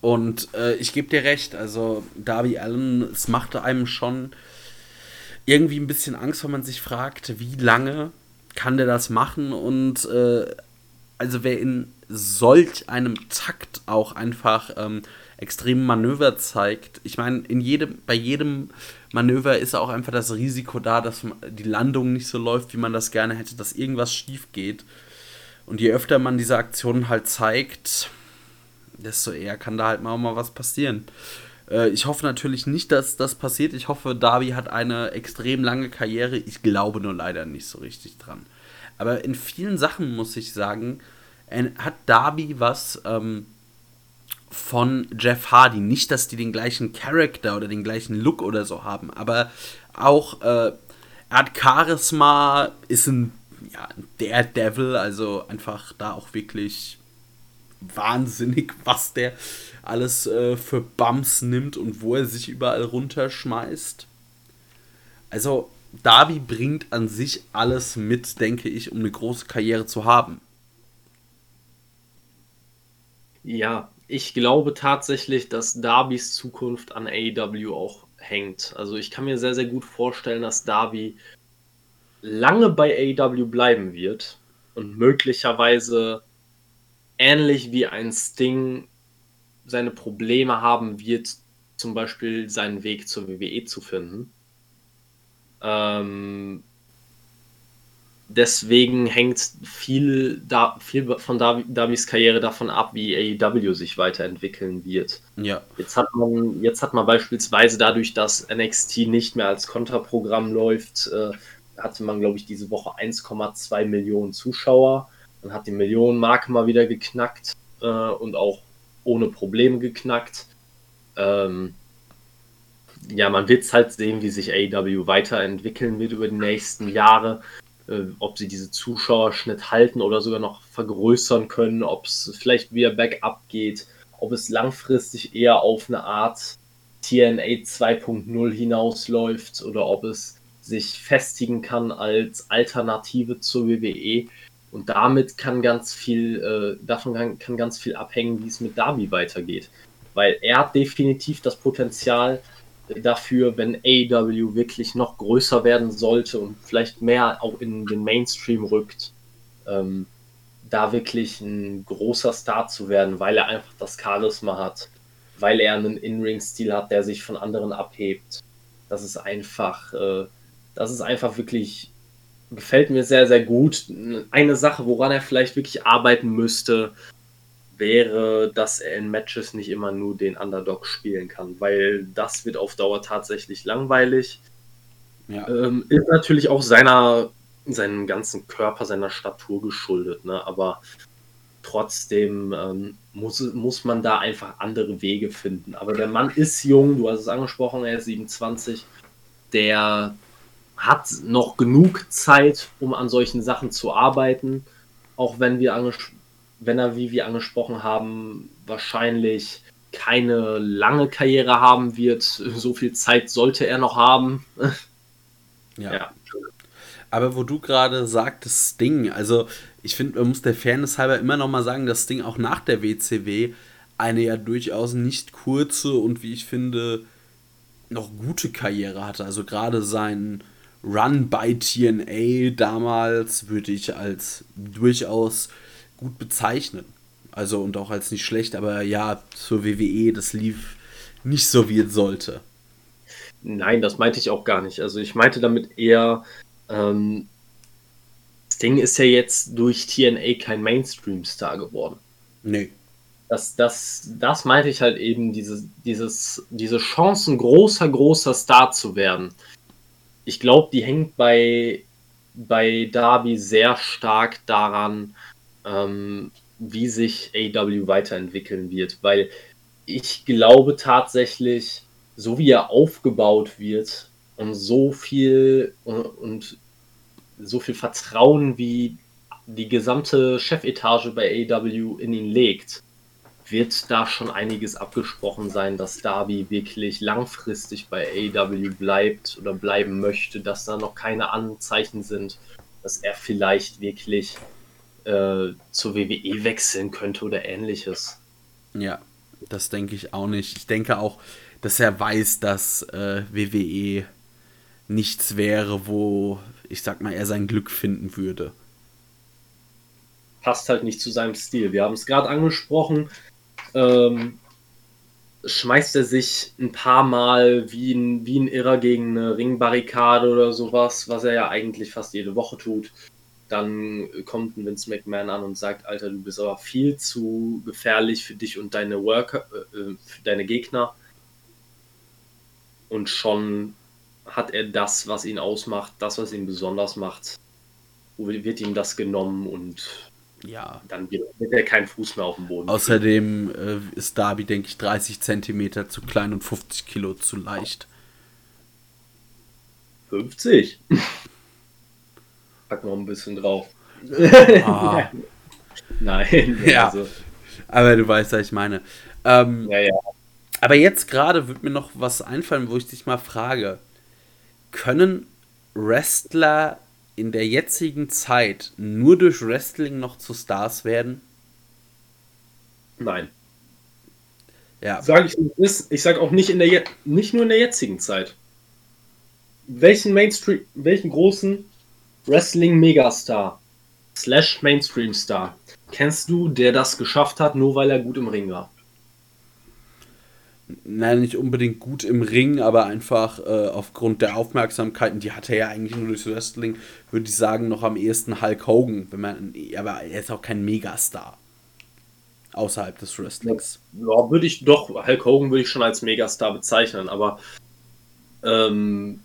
Und äh, ich gebe dir recht, also Darby Allen, es machte einem schon irgendwie ein bisschen Angst, wenn man sich fragt, wie lange kann der das machen und äh, also wer in solch einem Takt auch einfach ähm, extreme Manöver zeigt. Ich meine, in jedem, bei jedem Manöver ist auch einfach das Risiko da, dass die Landung nicht so läuft, wie man das gerne hätte, dass irgendwas schief geht. Und je öfter man diese Aktionen halt zeigt, desto eher kann da halt mal, mal was passieren. Äh, ich hoffe natürlich nicht, dass das passiert. Ich hoffe, Darby hat eine extrem lange Karriere. Ich glaube nur leider nicht so richtig dran. Aber in vielen Sachen muss ich sagen, hat Darby was ähm, von Jeff Hardy. Nicht, dass die den gleichen Charakter oder den gleichen Look oder so haben, aber auch äh, er hat Charisma, ist ein ja, Daredevil, also einfach da auch wirklich wahnsinnig, was der alles äh, für Bums nimmt und wo er sich überall runterschmeißt. Also Darby bringt an sich alles mit, denke ich, um eine große Karriere zu haben. Ja, ich glaube tatsächlich, dass Darbys Zukunft an AEW auch hängt. Also ich kann mir sehr, sehr gut vorstellen, dass Darby lange bei AEW bleiben wird und möglicherweise ähnlich wie ein Sting seine Probleme haben wird, zum Beispiel seinen Weg zur WWE zu finden. Ähm, deswegen hängt viel, da, viel von Davis Karriere davon ab, wie AEW sich weiterentwickeln wird. Ja. Jetzt hat man, jetzt hat man beispielsweise dadurch, dass NXT nicht mehr als Konterprogramm läuft, äh, hatte man, glaube ich, diese Woche 1,2 Millionen Zuschauer. Man hat die Millionenmarke mal wieder geknackt äh, und auch ohne Probleme geknackt. Ähm, ja, man wird halt sehen, wie sich AEW weiterentwickeln wird über die nächsten Jahre. Äh, ob sie diese Zuschauerschnitt halten oder sogar noch vergrößern können, ob es vielleicht wieder Backup geht, ob es langfristig eher auf eine Art TNA 2.0 hinausläuft oder ob es sich festigen kann als Alternative zur WWE. Und damit kann ganz viel, äh, davon kann, kann ganz viel abhängen, wie es mit Darby weitergeht. Weil er hat definitiv das Potenzial, dafür, wenn AEW wirklich noch größer werden sollte und vielleicht mehr auch in den Mainstream rückt, ähm, da wirklich ein großer Star zu werden, weil er einfach das Charisma hat, weil er einen In-Ring-Stil hat, der sich von anderen abhebt. Das ist einfach, äh, das ist einfach wirklich, gefällt mir sehr, sehr gut. Eine Sache, woran er vielleicht wirklich arbeiten müsste, wäre, dass er in Matches nicht immer nur den Underdog spielen kann, weil das wird auf Dauer tatsächlich langweilig. Ja. Ähm, ist natürlich auch seiner, seinem ganzen Körper, seiner Statur geschuldet, ne? aber trotzdem ähm, muss, muss man da einfach andere Wege finden. Aber der Mann ist jung, du hast es angesprochen, er ist 27, der hat noch genug Zeit, um an solchen Sachen zu arbeiten, auch wenn wir wenn er, wie wir angesprochen haben, wahrscheinlich keine lange Karriere haben wird. So viel Zeit sollte er noch haben. ja. ja. Aber wo du gerade sagtest, Sting, also ich finde, man muss der Fairness halber immer noch mal sagen, dass Sting auch nach der WCW eine ja durchaus nicht kurze und wie ich finde noch gute Karriere hatte. Also gerade sein Run bei TNA damals würde ich als durchaus gut bezeichnen. Also und auch als nicht schlecht, aber ja, zur WWE, das lief nicht so, wie es sollte. Nein, das meinte ich auch gar nicht. Also ich meinte damit eher, ähm, Sting ist ja jetzt durch TNA kein Mainstream-Star geworden. Nee. Das, das, das meinte ich halt eben, dieses, dieses, diese Chance, ein großer, großer Star zu werden. Ich glaube, die hängt bei, bei Darby sehr stark daran, ähm, wie sich AW weiterentwickeln wird, weil ich glaube tatsächlich, so wie er aufgebaut wird und so viel und, und so viel Vertrauen wie die gesamte Chefetage bei AW in ihn legt, wird da schon einiges abgesprochen sein, dass Darby wirklich langfristig bei AW bleibt oder bleiben möchte, dass da noch keine Anzeichen sind, dass er vielleicht wirklich äh, zur WWE wechseln könnte oder ähnliches. Ja, das denke ich auch nicht. Ich denke auch, dass er weiß, dass äh, WWE nichts wäre, wo ich sag mal, er sein Glück finden würde. Passt halt nicht zu seinem Stil. Wir haben es gerade angesprochen. Ähm, schmeißt er sich ein paar Mal wie ein, wie ein Irrer gegen eine Ringbarrikade oder sowas, was er ja eigentlich fast jede Woche tut. Dann kommt ein Vince McMahon an und sagt, Alter, du bist aber viel zu gefährlich für dich und deine Worker, äh, äh für deine Gegner. Und schon hat er das, was ihn ausmacht, das, was ihn besonders macht, wird ihm das genommen und ja. dann wird, er keinen Fuß mehr auf dem Boden. Außerdem äh, ist Darby, denke ich, 30 Zentimeter zu klein und 50 Kilo zu leicht. 50? Pack noch ein bisschen drauf. Ah. Nein. Ja. Also. Aber du weißt, was ich meine. Ähm, ja, ja. Aber jetzt gerade wird mir noch was einfallen, wo ich dich mal frage können Wrestler in der jetzigen Zeit nur durch Wrestling noch zu Stars werden? Nein. Ja. Sag ich nicht. Ich sage auch nicht, in der nicht nur in der jetzigen Zeit. Welchen Mainstream, welchen großen Wrestling-Megastar slash Mainstream-Star kennst du, der das geschafft hat, nur weil er gut im Ring war? Nein, nicht unbedingt gut im Ring, aber einfach äh, aufgrund der Aufmerksamkeiten, die hatte er ja eigentlich nur durchs Wrestling, würde ich sagen, noch am ehesten Hulk Hogan, wenn man, aber er ist auch kein Megastar. Außerhalb des Wrestlings. Ja, würde ich doch, Hulk Hogan würde ich schon als Megastar bezeichnen, aber ähm,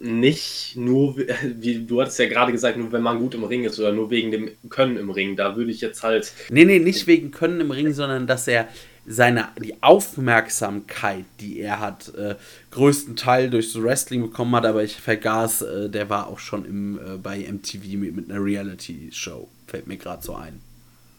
nicht nur, wie du hattest ja gerade gesagt, nur wenn man gut im Ring ist oder nur wegen dem Können im Ring. Da würde ich jetzt halt. Nee, nee, nicht wegen Können im Ring, sondern dass er seine, die Aufmerksamkeit, die er hat, äh, größten Teil durch das Wrestling bekommen hat, aber ich vergaß, äh, der war auch schon im, äh, bei MTV mit, mit einer Reality-Show. Fällt mir gerade so ein.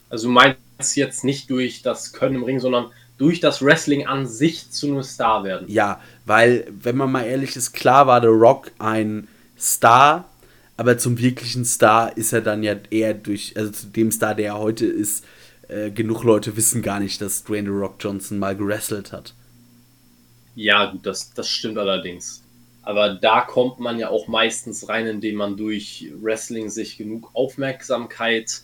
Also du meinst jetzt nicht durch das Können im Ring, sondern durch das Wrestling an sich zu einem Star werden. Ja, weil, wenn man mal ehrlich ist, klar war The Rock ein Star, aber zum wirklichen Star ist er dann ja eher durch, also zu dem Star, der er heute ist, äh, genug Leute wissen gar nicht, dass Dwayne The Rock Johnson mal gewrestelt hat. Ja, gut, das, das stimmt allerdings. Aber da kommt man ja auch meistens rein, indem man durch Wrestling sich genug Aufmerksamkeit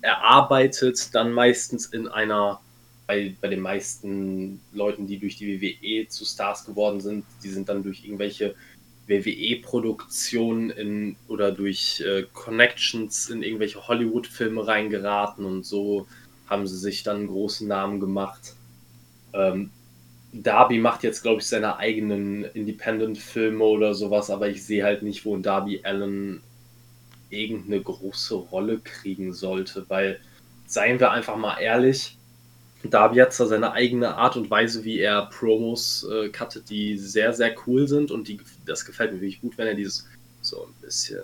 erarbeitet, dann meistens in einer, bei, bei den meisten Leuten, die durch die WWE zu Stars geworden sind, die sind dann durch irgendwelche WWE-Produktionen oder durch äh, Connections in irgendwelche Hollywood-Filme reingeraten und so haben sie sich dann einen großen Namen gemacht. Ähm, Darby macht jetzt, glaube ich, seine eigenen Independent-Filme oder sowas, aber ich sehe halt nicht, wo ein Darby Allen irgendeine große Rolle kriegen sollte, weil, seien wir einfach mal ehrlich, Darby hat zwar seine eigene Art und Weise, wie er Promos äh, cuttet, die sehr, sehr cool sind und die, das gefällt mir wirklich gut, wenn er dieses so ein bisschen,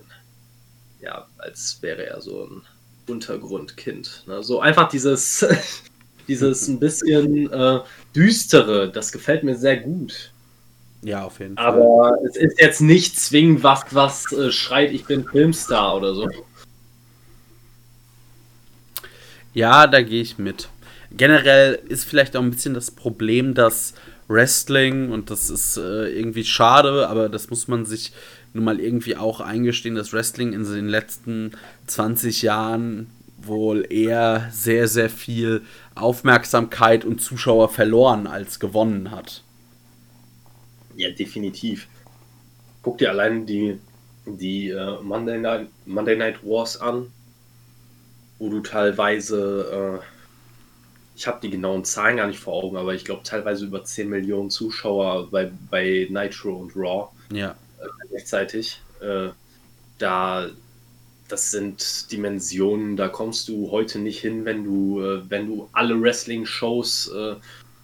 ja, als wäre er so ein Untergrundkind. Ne? So einfach dieses, dieses ein bisschen äh, düstere, das gefällt mir sehr gut. Ja, auf jeden Fall. Aber es ist jetzt nicht zwingend was, was äh, schreit, ich bin Filmstar oder so. Ja, da gehe ich mit. Generell ist vielleicht auch ein bisschen das Problem, dass Wrestling, und das ist äh, irgendwie schade, aber das muss man sich nun mal irgendwie auch eingestehen, dass Wrestling in den letzten 20 Jahren wohl eher sehr, sehr viel Aufmerksamkeit und Zuschauer verloren als gewonnen hat. Ja, definitiv. Guck dir allein die die äh, Monday, Night, Monday Night Wars an, wo du teilweise, äh, ich habe die genauen Zahlen gar nicht vor Augen, aber ich glaube teilweise über 10 Millionen Zuschauer bei, bei Nitro und Raw ja. Gleichzeitig. Äh, da das sind Dimensionen, da kommst du heute nicht hin, wenn du, äh, wenn du alle Wrestling-Shows äh,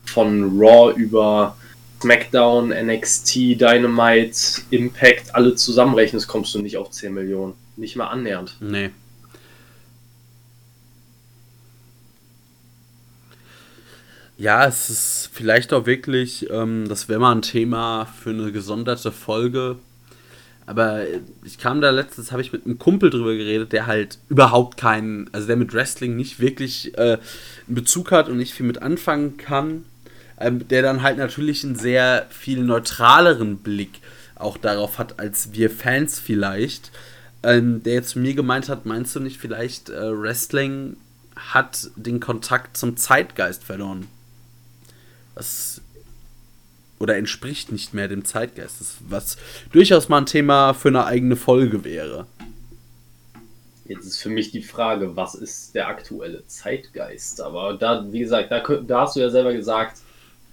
von Raw über SmackDown, NXT, Dynamite, Impact, alle zusammenrechnest, kommst du nicht auf 10 Millionen. Nicht mal annähernd. Nee. Ja, es ist vielleicht auch wirklich, ähm, das wäre mal ein Thema für eine gesonderte Folge. Aber ich kam da letztens, habe ich mit einem Kumpel drüber geredet, der halt überhaupt keinen, also der mit Wrestling nicht wirklich äh, einen Bezug hat und nicht viel mit anfangen kann ähm, der dann halt natürlich einen sehr viel neutraleren Blick auch darauf hat, als wir Fans vielleicht. Ähm, der jetzt zu mir gemeint hat, meinst du nicht vielleicht, äh, Wrestling hat den Kontakt zum Zeitgeist verloren? Was oder entspricht nicht mehr dem Zeitgeist, was durchaus mal ein Thema für eine eigene Folge wäre. Jetzt ist für mich die Frage, was ist der aktuelle Zeitgeist? Aber da, wie gesagt, da, da hast du ja selber gesagt,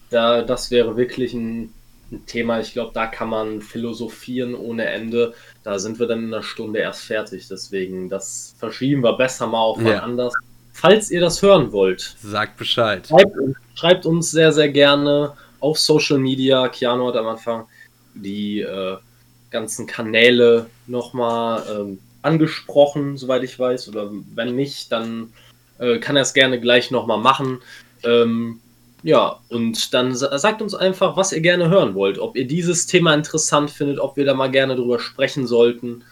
da, das wäre wirklich ein, ein Thema. Ich glaube, da kann man philosophieren ohne Ende. Da sind wir dann in einer Stunde erst fertig. Deswegen, das verschieben wir besser mal auf ja. anders. Falls ihr das hören wollt, sagt Bescheid. Schreibt, schreibt, uns sehr, sehr gerne auf Social Media. Keanu hat am Anfang die äh, ganzen Kanäle nochmal ähm, angesprochen, soweit ich weiß. Oder wenn nicht, dann äh, kann er es gerne gleich nochmal machen. Ähm, ja, und dann sagt uns einfach, was ihr gerne hören wollt. Ob ihr dieses Thema interessant findet, ob wir da mal gerne drüber sprechen sollten.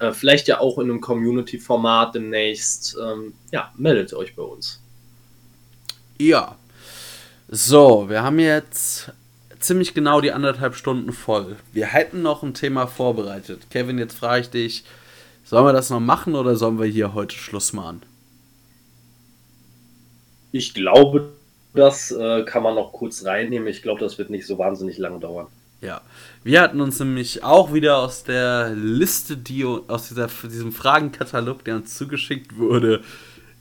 Äh, vielleicht ja auch in einem Community-Format demnächst. Ähm, ja, meldet euch bei uns. Ja. So, wir haben jetzt ziemlich genau die anderthalb Stunden voll. Wir hätten noch ein Thema vorbereitet. Kevin, jetzt frage ich dich, sollen wir das noch machen oder sollen wir hier heute Schluss machen? Ich glaube, das äh, kann man noch kurz reinnehmen. Ich glaube, das wird nicht so wahnsinnig lange dauern. Ja, wir hatten uns nämlich auch wieder aus der Liste, die aus dieser, diesem Fragenkatalog, der uns zugeschickt wurde,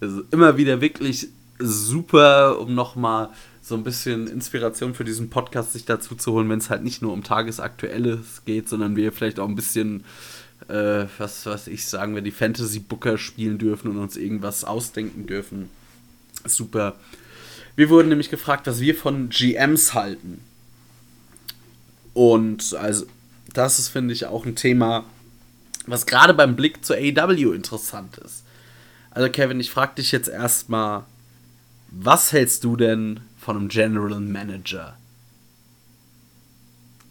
also immer wieder wirklich super, um nochmal so ein bisschen Inspiration für diesen Podcast sich dazu zu holen, wenn es halt nicht nur um Tagesaktuelles geht, sondern wir vielleicht auch ein bisschen, äh, was, was ich sagen wir, die Fantasy Booker spielen dürfen und uns irgendwas ausdenken dürfen. Super. Wir wurden nämlich gefragt, was wir von GMs halten. Und also, das ist, finde ich, auch ein Thema, was gerade beim Blick zur AW interessant ist. Also, Kevin, ich frage dich jetzt erstmal, was hältst du denn von einem General Manager?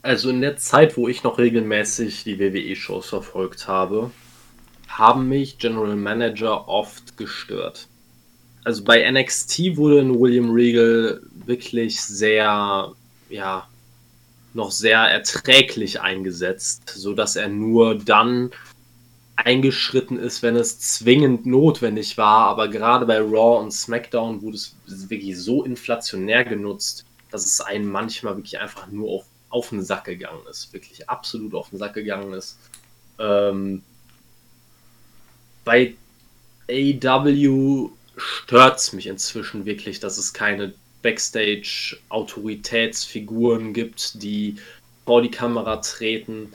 Also in der Zeit, wo ich noch regelmäßig die WWE-Shows verfolgt habe, haben mich General Manager oft gestört also bei NXT wurde ein William Regal wirklich sehr, ja, noch sehr erträglich eingesetzt, sodass er nur dann eingeschritten ist, wenn es zwingend notwendig war. Aber gerade bei Raw und SmackDown wurde es wirklich so inflationär genutzt, dass es einen manchmal wirklich einfach nur auf, auf den Sack gegangen ist. Wirklich absolut auf den Sack gegangen ist. Ähm, bei AW stört es mich inzwischen wirklich, dass es keine Backstage-Autoritätsfiguren gibt, die vor die Kamera treten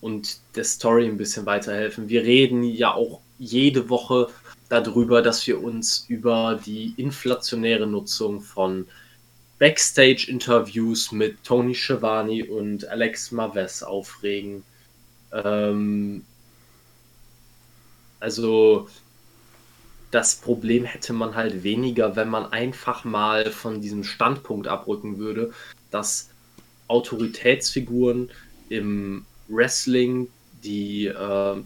und der Story ein bisschen weiterhelfen. Wir reden ja auch jede Woche darüber, dass wir uns über die inflationäre Nutzung von Backstage-Interviews mit Tony Schiavone und Alex Maves aufregen. Ähm, also das Problem hätte man halt weniger, wenn man einfach mal von diesem Standpunkt abrücken würde, dass Autoritätsfiguren im Wrestling, die äh,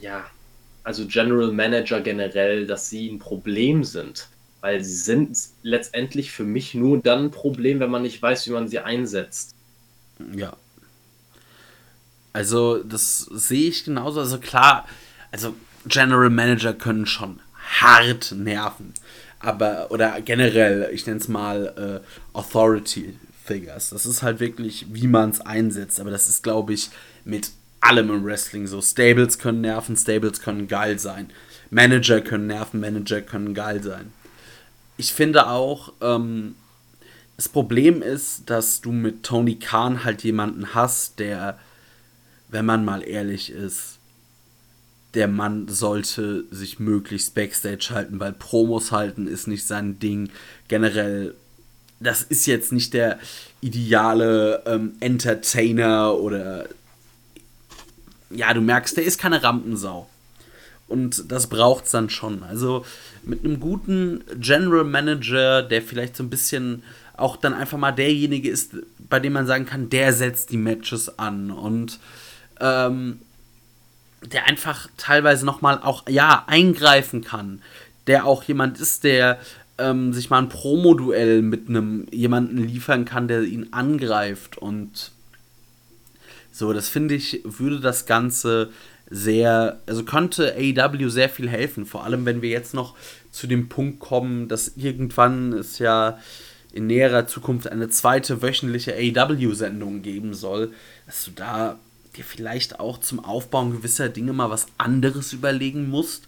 ja, also General Manager generell, dass sie ein Problem sind. Weil sie sind letztendlich für mich nur dann ein Problem, wenn man nicht weiß, wie man sie einsetzt. Ja. Also, das sehe ich genauso. Also klar, also General Manager können schon hart nerven. Aber, oder generell, ich nenne es mal äh, Authority Figures. Das ist halt wirklich, wie man es einsetzt. Aber das ist, glaube ich, mit allem im Wrestling so. Stables können nerven, Stables können geil sein. Manager können nerven, Manager können geil sein. Ich finde auch, ähm, das Problem ist, dass du mit Tony Khan halt jemanden hast, der, wenn man mal ehrlich ist, der Mann sollte sich möglichst Backstage halten, weil Promos halten ist nicht sein Ding. Generell, das ist jetzt nicht der ideale ähm, Entertainer oder ja, du merkst, der ist keine Rampensau. Und das braucht es dann schon. Also mit einem guten General Manager, der vielleicht so ein bisschen auch dann einfach mal derjenige ist, bei dem man sagen kann, der setzt die Matches an und ähm, der einfach teilweise nochmal auch, ja, eingreifen kann. Der auch jemand ist, der ähm, sich mal ein Promo-Duell mit einem jemanden liefern kann, der ihn angreift und so, das finde ich, würde das Ganze sehr, also könnte AEW sehr viel helfen. Vor allem, wenn wir jetzt noch zu dem Punkt kommen, dass irgendwann es ja in näherer Zukunft eine zweite wöchentliche AEW-Sendung geben soll, dass du da dir vielleicht auch zum Aufbauen gewisser Dinge mal was anderes überlegen musst,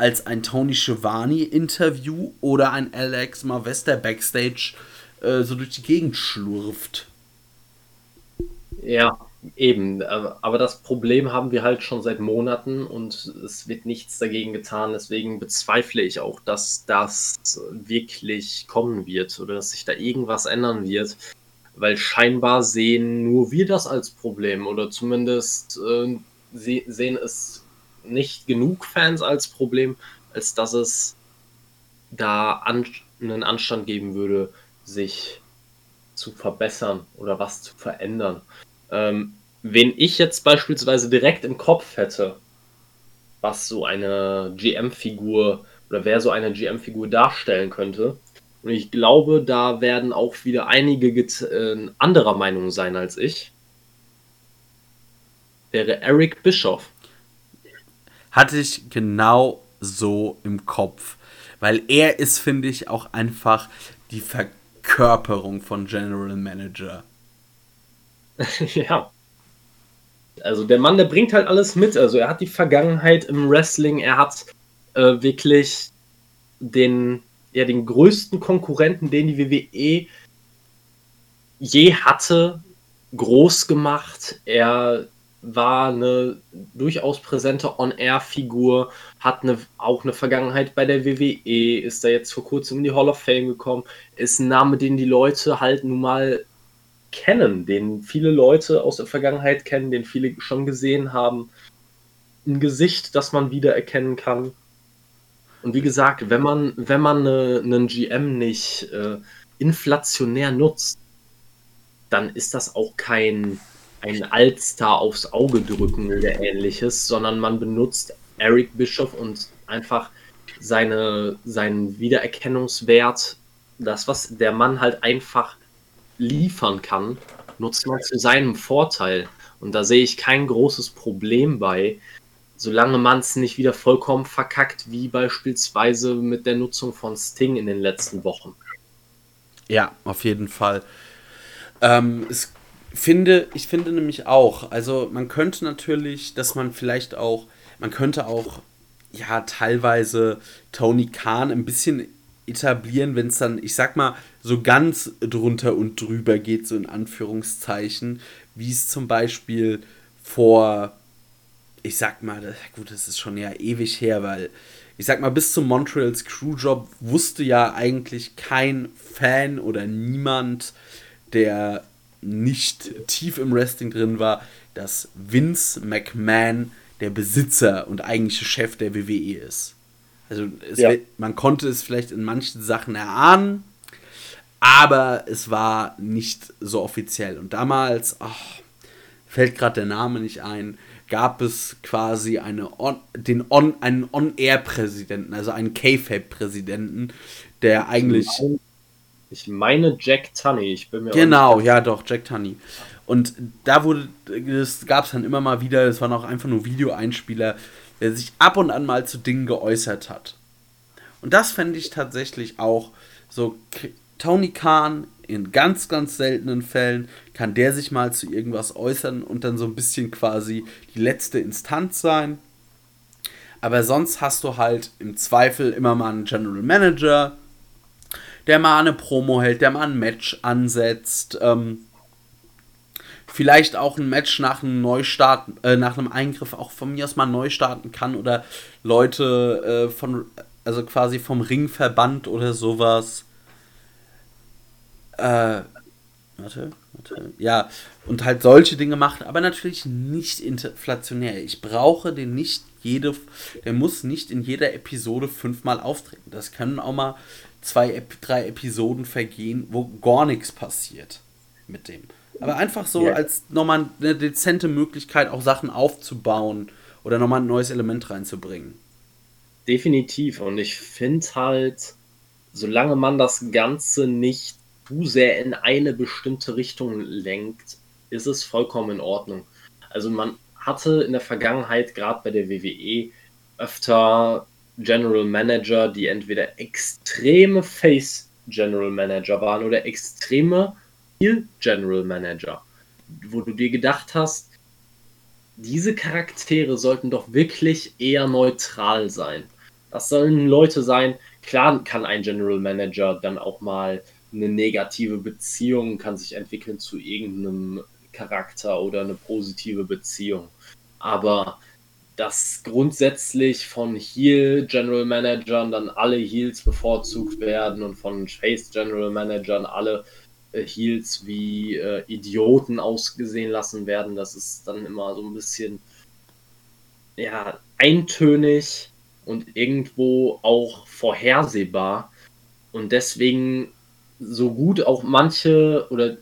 als ein Tony Schiavone-Interview oder ein Alex Marvester Backstage äh, so durch die Gegend schlurft. Ja, Eben, aber das Problem haben wir halt schon seit Monaten und es wird nichts dagegen getan. Deswegen bezweifle ich auch, dass das wirklich kommen wird oder dass sich da irgendwas ändern wird, weil scheinbar sehen nur wir das als Problem oder zumindest äh, sehen es nicht genug Fans als Problem, als dass es da an, einen Anstand geben würde, sich zu verbessern oder was zu verändern. Ähm, wen ich jetzt beispielsweise direkt im Kopf hätte, was so eine GM-Figur oder wer so eine GM-Figur darstellen könnte. Und ich glaube, da werden auch wieder einige äh, anderer Meinung sein als ich. Wäre Eric Bischoff. Hatte ich genau so im Kopf. Weil er ist, finde ich, auch einfach die Verkörperung von General Manager. ja. Also der Mann, der bringt halt alles mit. Also er hat die Vergangenheit im Wrestling, er hat äh, wirklich den, ja, den größten Konkurrenten, den die WWE je hatte, groß gemacht. Er war eine durchaus präsente On-Air-Figur, hat eine, auch eine Vergangenheit bei der WWE, ist da jetzt vor kurzem in die Hall of Fame gekommen, ist ein Name, den die Leute halt nun mal kennen, den viele Leute aus der Vergangenheit kennen, den viele schon gesehen haben. Ein Gesicht, das man wiedererkennen kann. Und wie gesagt, wenn man, wenn man eine, einen GM nicht äh, inflationär nutzt, dann ist das auch kein ein Altstar aufs Auge drücken oder ähnliches, sondern man benutzt Eric Bischoff und einfach seine, seinen Wiedererkennungswert, das, was der Mann halt einfach liefern kann, nutzt man zu seinem Vorteil. Und da sehe ich kein großes Problem bei, solange man es nicht wieder vollkommen verkackt, wie beispielsweise mit der Nutzung von Sting in den letzten Wochen. Ja, auf jeden Fall. Ähm, es finde, ich finde nämlich auch, also man könnte natürlich, dass man vielleicht auch, man könnte auch, ja, teilweise Tony Khan ein bisschen etablieren, wenn es dann, ich sag mal, so ganz drunter und drüber geht, so in Anführungszeichen, wie es zum Beispiel vor, ich sag mal, gut, das ist schon ja ewig her, weil ich sag mal, bis zum Montreal Screwjob wusste ja eigentlich kein Fan oder niemand, der nicht tief im Wrestling drin war, dass Vince McMahon der Besitzer und eigentliche Chef der WWE ist. Also ja. wird, man konnte es vielleicht in manchen Sachen erahnen, aber es war nicht so offiziell. Und damals, ach, fällt gerade der Name nicht ein, gab es quasi eine on, den on, einen On-Air-Präsidenten, also einen K-Fape-Präsidenten, der eigentlich. Ich meine Jack Tunney, ich bin mir Genau, ja doch, Jack Tunney. Und da wurde, das gab es dann immer mal wieder, das waren auch einfach nur Videoeinspieler, der sich ab und an mal zu Dingen geäußert hat. Und das fände ich tatsächlich auch so Tony Khan in ganz, ganz seltenen Fällen kann der sich mal zu irgendwas äußern und dann so ein bisschen quasi die letzte Instanz sein. Aber sonst hast du halt im Zweifel immer mal einen General Manager, der mal eine Promo hält, der mal ein Match ansetzt. Ähm, vielleicht auch ein Match nach einem Neustart, äh, nach einem Eingriff auch von mir aus mal neu starten kann oder Leute äh, von, also quasi vom Ringverband oder sowas. Äh, warte, warte. Ja, und halt solche Dinge macht, aber natürlich nicht inflationär. Ich brauche den nicht jede, der muss nicht in jeder Episode fünfmal auftreten. Das können auch mal zwei, drei Episoden vergehen, wo gar nichts passiert mit dem. Aber einfach so yeah. als nochmal eine dezente Möglichkeit, auch Sachen aufzubauen oder nochmal ein neues Element reinzubringen. Definitiv. Und ich finde halt, solange man das Ganze nicht zu sehr in eine bestimmte Richtung lenkt, ist es vollkommen in Ordnung. Also man hatte in der Vergangenheit, gerade bei der WWE, öfter General Manager, die entweder extreme Face General Manager waren oder extreme Heel General Manager, wo du dir gedacht hast, diese Charaktere sollten doch wirklich eher neutral sein. Das sollen Leute sein, klar kann ein General Manager dann auch mal eine negative Beziehung kann sich entwickeln zu irgendeinem Charakter oder eine positive Beziehung. Aber dass grundsätzlich von Heel General Managern dann alle Heels bevorzugt werden und von Face General Managern alle äh, Heels wie äh, Idioten ausgesehen lassen werden, das ist dann immer so ein bisschen ja, eintönig und irgendwo auch vorhersehbar. Und deswegen so gut auch manche oder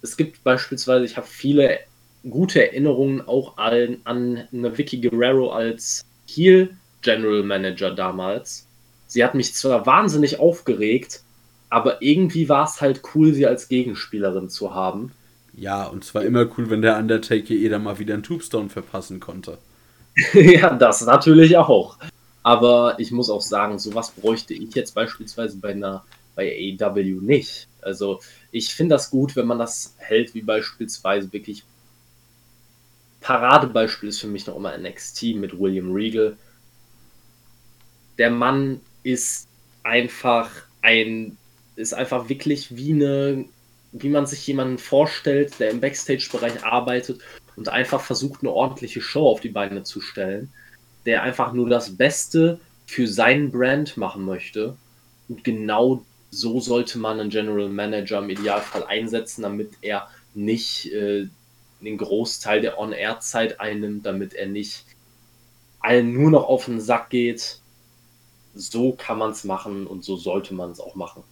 es gibt beispielsweise, ich habe viele gute Erinnerungen auch an, an eine Vicky Guerrero als Heel General Manager damals. Sie hat mich zwar wahnsinnig aufgeregt, aber irgendwie war es halt cool, sie als Gegenspielerin zu haben. Ja, und zwar immer cool, wenn der Undertaker ihr dann mal wieder einen Tombstone verpassen konnte. ja, das natürlich auch. Aber ich muss auch sagen, sowas bräuchte ich jetzt beispielsweise bei einer bei AEW nicht. Also ich finde das gut, wenn man das hält, wie beispielsweise wirklich Paradebeispiel ist für mich noch immer NXT mit William Regal. Der Mann ist einfach ein, ist einfach wirklich wie eine, wie man sich jemanden vorstellt, der im Backstage-Bereich arbeitet und einfach versucht, eine ordentliche Show auf die Beine zu stellen, der einfach nur das Beste für seinen Brand machen möchte. Und genau so sollte man einen General Manager im Idealfall einsetzen, damit er nicht äh, den Großteil der On-Air-Zeit einnimmt, damit er nicht allen nur noch auf den Sack geht. So kann man es machen und so sollte man es auch machen.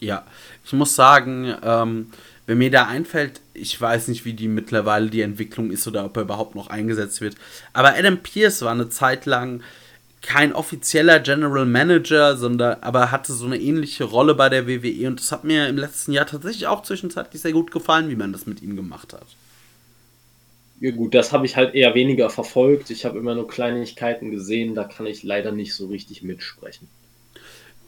Ja, ich muss sagen, ähm, wenn mir da einfällt, ich weiß nicht, wie die mittlerweile die Entwicklung ist oder ob er überhaupt noch eingesetzt wird, aber Adam Pierce war eine Zeit lang kein offizieller General Manager, sondern aber hatte so eine ähnliche Rolle bei der WWE und das hat mir im letzten Jahr tatsächlich auch zwischenzeitlich sehr gut gefallen, wie man das mit ihm gemacht hat. Ja gut, das habe ich halt eher weniger verfolgt. Ich habe immer nur Kleinigkeiten gesehen, da kann ich leider nicht so richtig mitsprechen.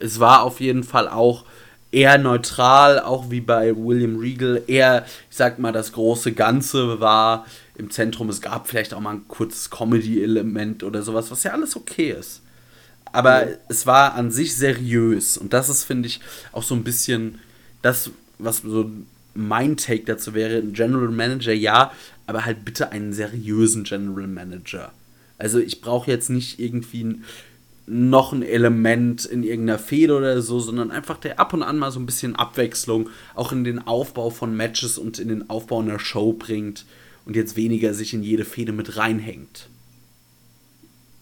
Es war auf jeden Fall auch eher neutral, auch wie bei William Regal. Eher, ich sag mal, das große Ganze war im Zentrum. Es gab vielleicht auch mal ein kurzes Comedy-Element oder sowas, was ja alles okay ist. Aber ja. es war an sich seriös. Und das ist, finde ich, auch so ein bisschen das, was so mein Take dazu wäre. Ein General Manager, ja, aber halt bitte einen seriösen General Manager. Also ich brauche jetzt nicht irgendwie noch ein Element in irgendeiner Fehde oder so, sondern einfach der ab und an mal so ein bisschen Abwechslung auch in den Aufbau von Matches und in den Aufbau einer Show bringt und jetzt weniger sich in jede Fehde mit reinhängt.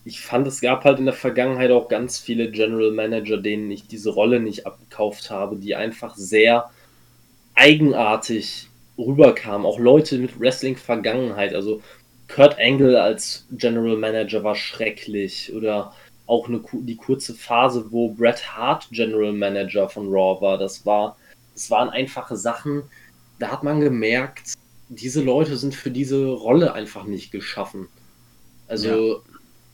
Ich fand, es gab halt in der Vergangenheit auch ganz viele General Manager, denen ich diese Rolle nicht abgekauft habe, die einfach sehr eigenartig rüberkamen. Auch Leute mit Wrestling-Vergangenheit. Also Kurt Angle als General Manager war schrecklich. Oder auch eine, die kurze Phase, wo Bret Hart General Manager von Raw war. Das war, das waren einfache Sachen. Da hat man gemerkt, diese Leute sind für diese Rolle einfach nicht geschaffen. Also ja.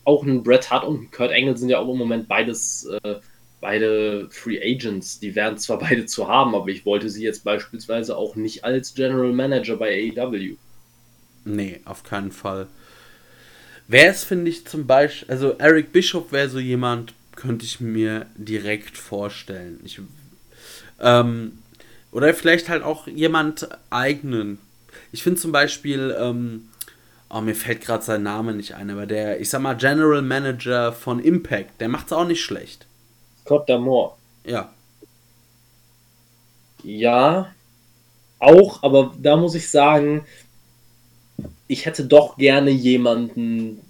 auch ein Bret Hart und ein Kurt Angle sind ja auch im Moment beides, äh, beide Free Agents, die wären zwar beide zu haben, aber ich wollte sie jetzt beispielsweise auch nicht als General Manager bei AEW. Nee, auf keinen Fall. Wer es, finde ich, zum Beispiel, also Eric Bishop wäre so jemand, könnte ich mir direkt vorstellen. Ich, ähm, oder vielleicht halt auch jemand eigenen. Ich finde zum Beispiel, ähm, oh, mir fällt gerade sein Name nicht ein, aber der, ich sag mal, General Manager von Impact, der macht's auch nicht schlecht. Scott Damore. Ja. Ja, auch, aber da muss ich sagen, ich hätte doch gerne jemanden,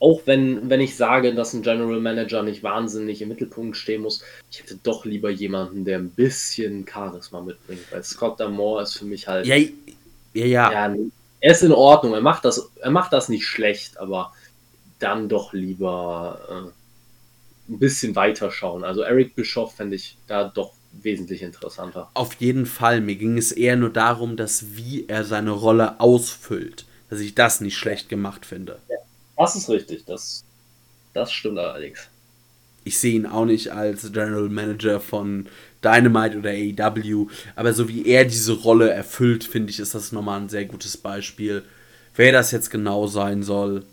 auch wenn, wenn ich sage, dass ein General Manager nicht wahnsinnig im Mittelpunkt stehen muss, ich hätte doch lieber jemanden, der ein bisschen Charisma mitbringt, weil Scott Damore ist für mich halt. Ja, ja. ja. ja er ist in Ordnung, er macht das, er macht das nicht schlecht, aber dann doch lieber äh, ein bisschen weiter schauen. Also Eric Bischoff fände ich da doch wesentlich interessanter. Auf jeden Fall. Mir ging es eher nur darum, dass wie er seine Rolle ausfüllt, dass ich das nicht schlecht gemacht finde. Ja, das ist richtig. Das, das stimmt allerdings. Ich sehe ihn auch nicht als General Manager von Dynamite oder AEW, aber so wie er diese Rolle erfüllt, finde ich, ist das nochmal ein sehr gutes Beispiel. Wer das jetzt genau sein soll,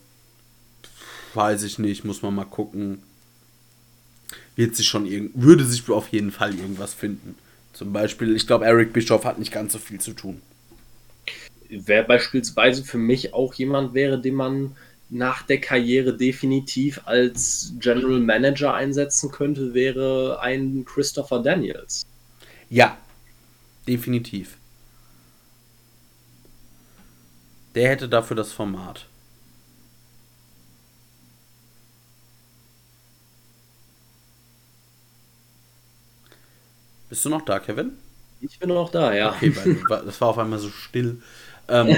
weiß ich nicht, muss man mal gucken. Wird sich schon würde sich auf jeden Fall irgendwas finden. Zum Beispiel, ich glaube, Eric Bischoff hat nicht ganz so viel zu tun. Wer beispielsweise für mich auch jemand wäre, den man nach der Karriere definitiv als General Manager einsetzen könnte, wäre ein Christopher Daniels. Ja, definitiv. Der hätte dafür das Format. Bist du noch da, Kevin? Ich bin noch da, ja. Okay, weil das war auf einmal so still. Ähm,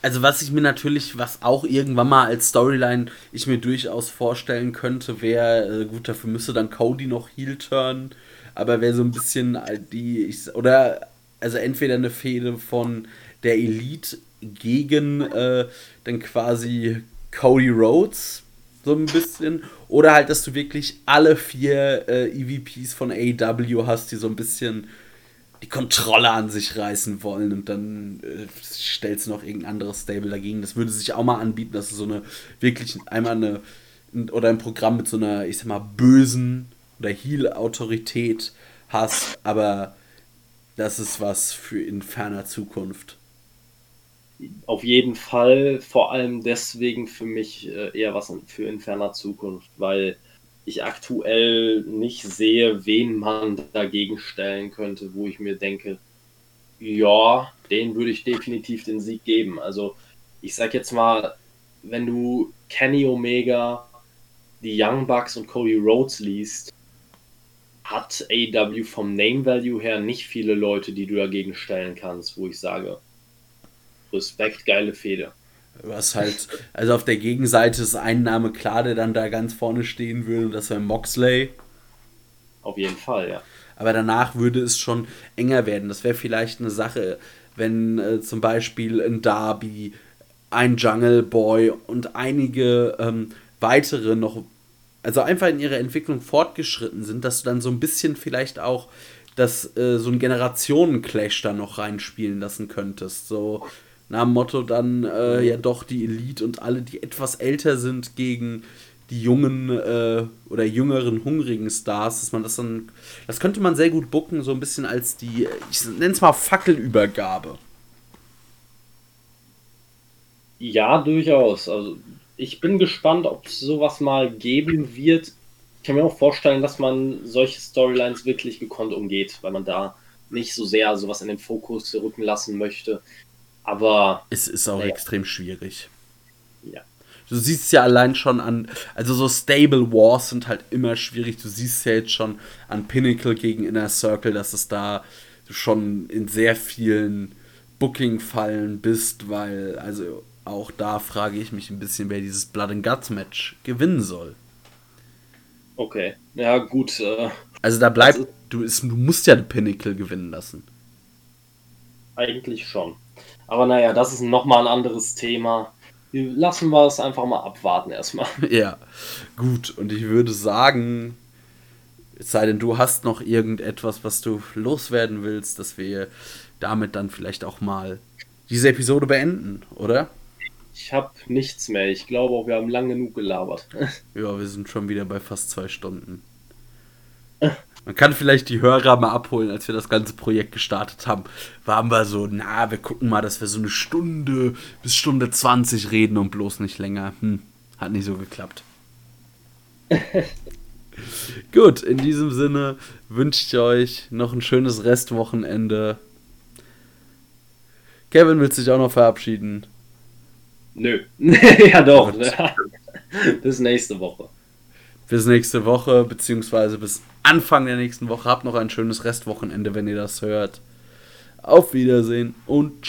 also was ich mir natürlich, was auch irgendwann mal als Storyline ich mir durchaus vorstellen könnte, wäre, äh, gut, dafür müsste dann Cody noch Heel turn, aber wäre so ein bisschen die, ich, oder, also entweder eine Fehde von der Elite gegen äh, dann quasi Cody Rhodes, so ein bisschen, oder halt, dass du wirklich alle vier äh, EVPs von AEW hast, die so ein bisschen die Kontrolle an sich reißen wollen und dann äh, stellst du noch irgendein anderes Stable dagegen. Das würde sich auch mal anbieten, dass du so eine wirklich einmal eine oder ein Programm mit so einer, ich sag mal, bösen oder Heal-Autorität hast, aber das ist was für in ferner Zukunft. Auf jeden Fall, vor allem deswegen für mich äh, eher was für in ferner Zukunft, weil ich aktuell nicht sehe, wen man dagegen stellen könnte, wo ich mir denke, ja, den würde ich definitiv den Sieg geben. Also ich sag jetzt mal, wenn du Kenny Omega, die Young Bucks und Cody Rhodes liest, hat AEW vom Name Value her nicht viele Leute, die du dagegen stellen kannst, wo ich sage, Respekt, geile Feder. Was halt, also auf der Gegenseite ist ein Name klar, der dann da ganz vorne stehen würde, und das wäre Moxley. Auf jeden Fall, ja. Aber danach würde es schon enger werden. Das wäre vielleicht eine Sache, wenn äh, zum Beispiel ein Darby, ein Jungle Boy und einige ähm, weitere noch, also einfach in ihrer Entwicklung fortgeschritten sind, dass du dann so ein bisschen vielleicht auch das, äh, so ein Generationen-Clash da noch reinspielen lassen könntest. So, nach dem Motto dann äh, ja doch die Elite und alle, die etwas älter sind, gegen die jungen äh, oder jüngeren hungrigen Stars, dass man das dann, das könnte man sehr gut bucken, so ein bisschen als die, ich nenne es mal Fackelübergabe. Ja, durchaus. Also ich bin gespannt, ob es sowas mal geben wird. Ich kann mir auch vorstellen, dass man solche Storylines wirklich gekonnt umgeht, weil man da nicht so sehr sowas in den Fokus rücken lassen möchte. Aber. Es ist auch ja. extrem schwierig. Ja. Du siehst ja allein schon an, also so Stable Wars sind halt immer schwierig. Du siehst ja jetzt schon an Pinnacle gegen Inner Circle, dass es da schon in sehr vielen Booking-Fallen bist, weil, also auch da frage ich mich ein bisschen, wer dieses Blood and Guts Match gewinnen soll. Okay, ja gut. Äh, also da bleibt, du, ist, du musst ja den Pinnacle gewinnen lassen. Eigentlich schon. Aber naja, das ist nochmal ein anderes Thema. Lassen wir es einfach mal abwarten erstmal. Ja, gut. Und ich würde sagen, Es sei denn, du hast noch irgendetwas, was du loswerden willst, dass wir damit dann vielleicht auch mal diese Episode beenden, oder? Ich habe nichts mehr. Ich glaube auch, wir haben lang genug gelabert. Ja, wir sind schon wieder bei fast zwei Stunden. Man kann vielleicht die Hörer mal abholen, als wir das ganze Projekt gestartet haben. Waren wir so, na, wir gucken mal, dass wir so eine Stunde bis Stunde 20 reden und bloß nicht länger. Hm, hat nicht so geklappt. Gut, in diesem Sinne wünsche ich euch noch ein schönes Restwochenende. Kevin will sich auch noch verabschieden. Nö. ja doch. bis nächste Woche. Bis nächste Woche, beziehungsweise bis Anfang der nächsten Woche. Habt noch ein schönes Restwochenende, wenn ihr das hört. Auf Wiedersehen und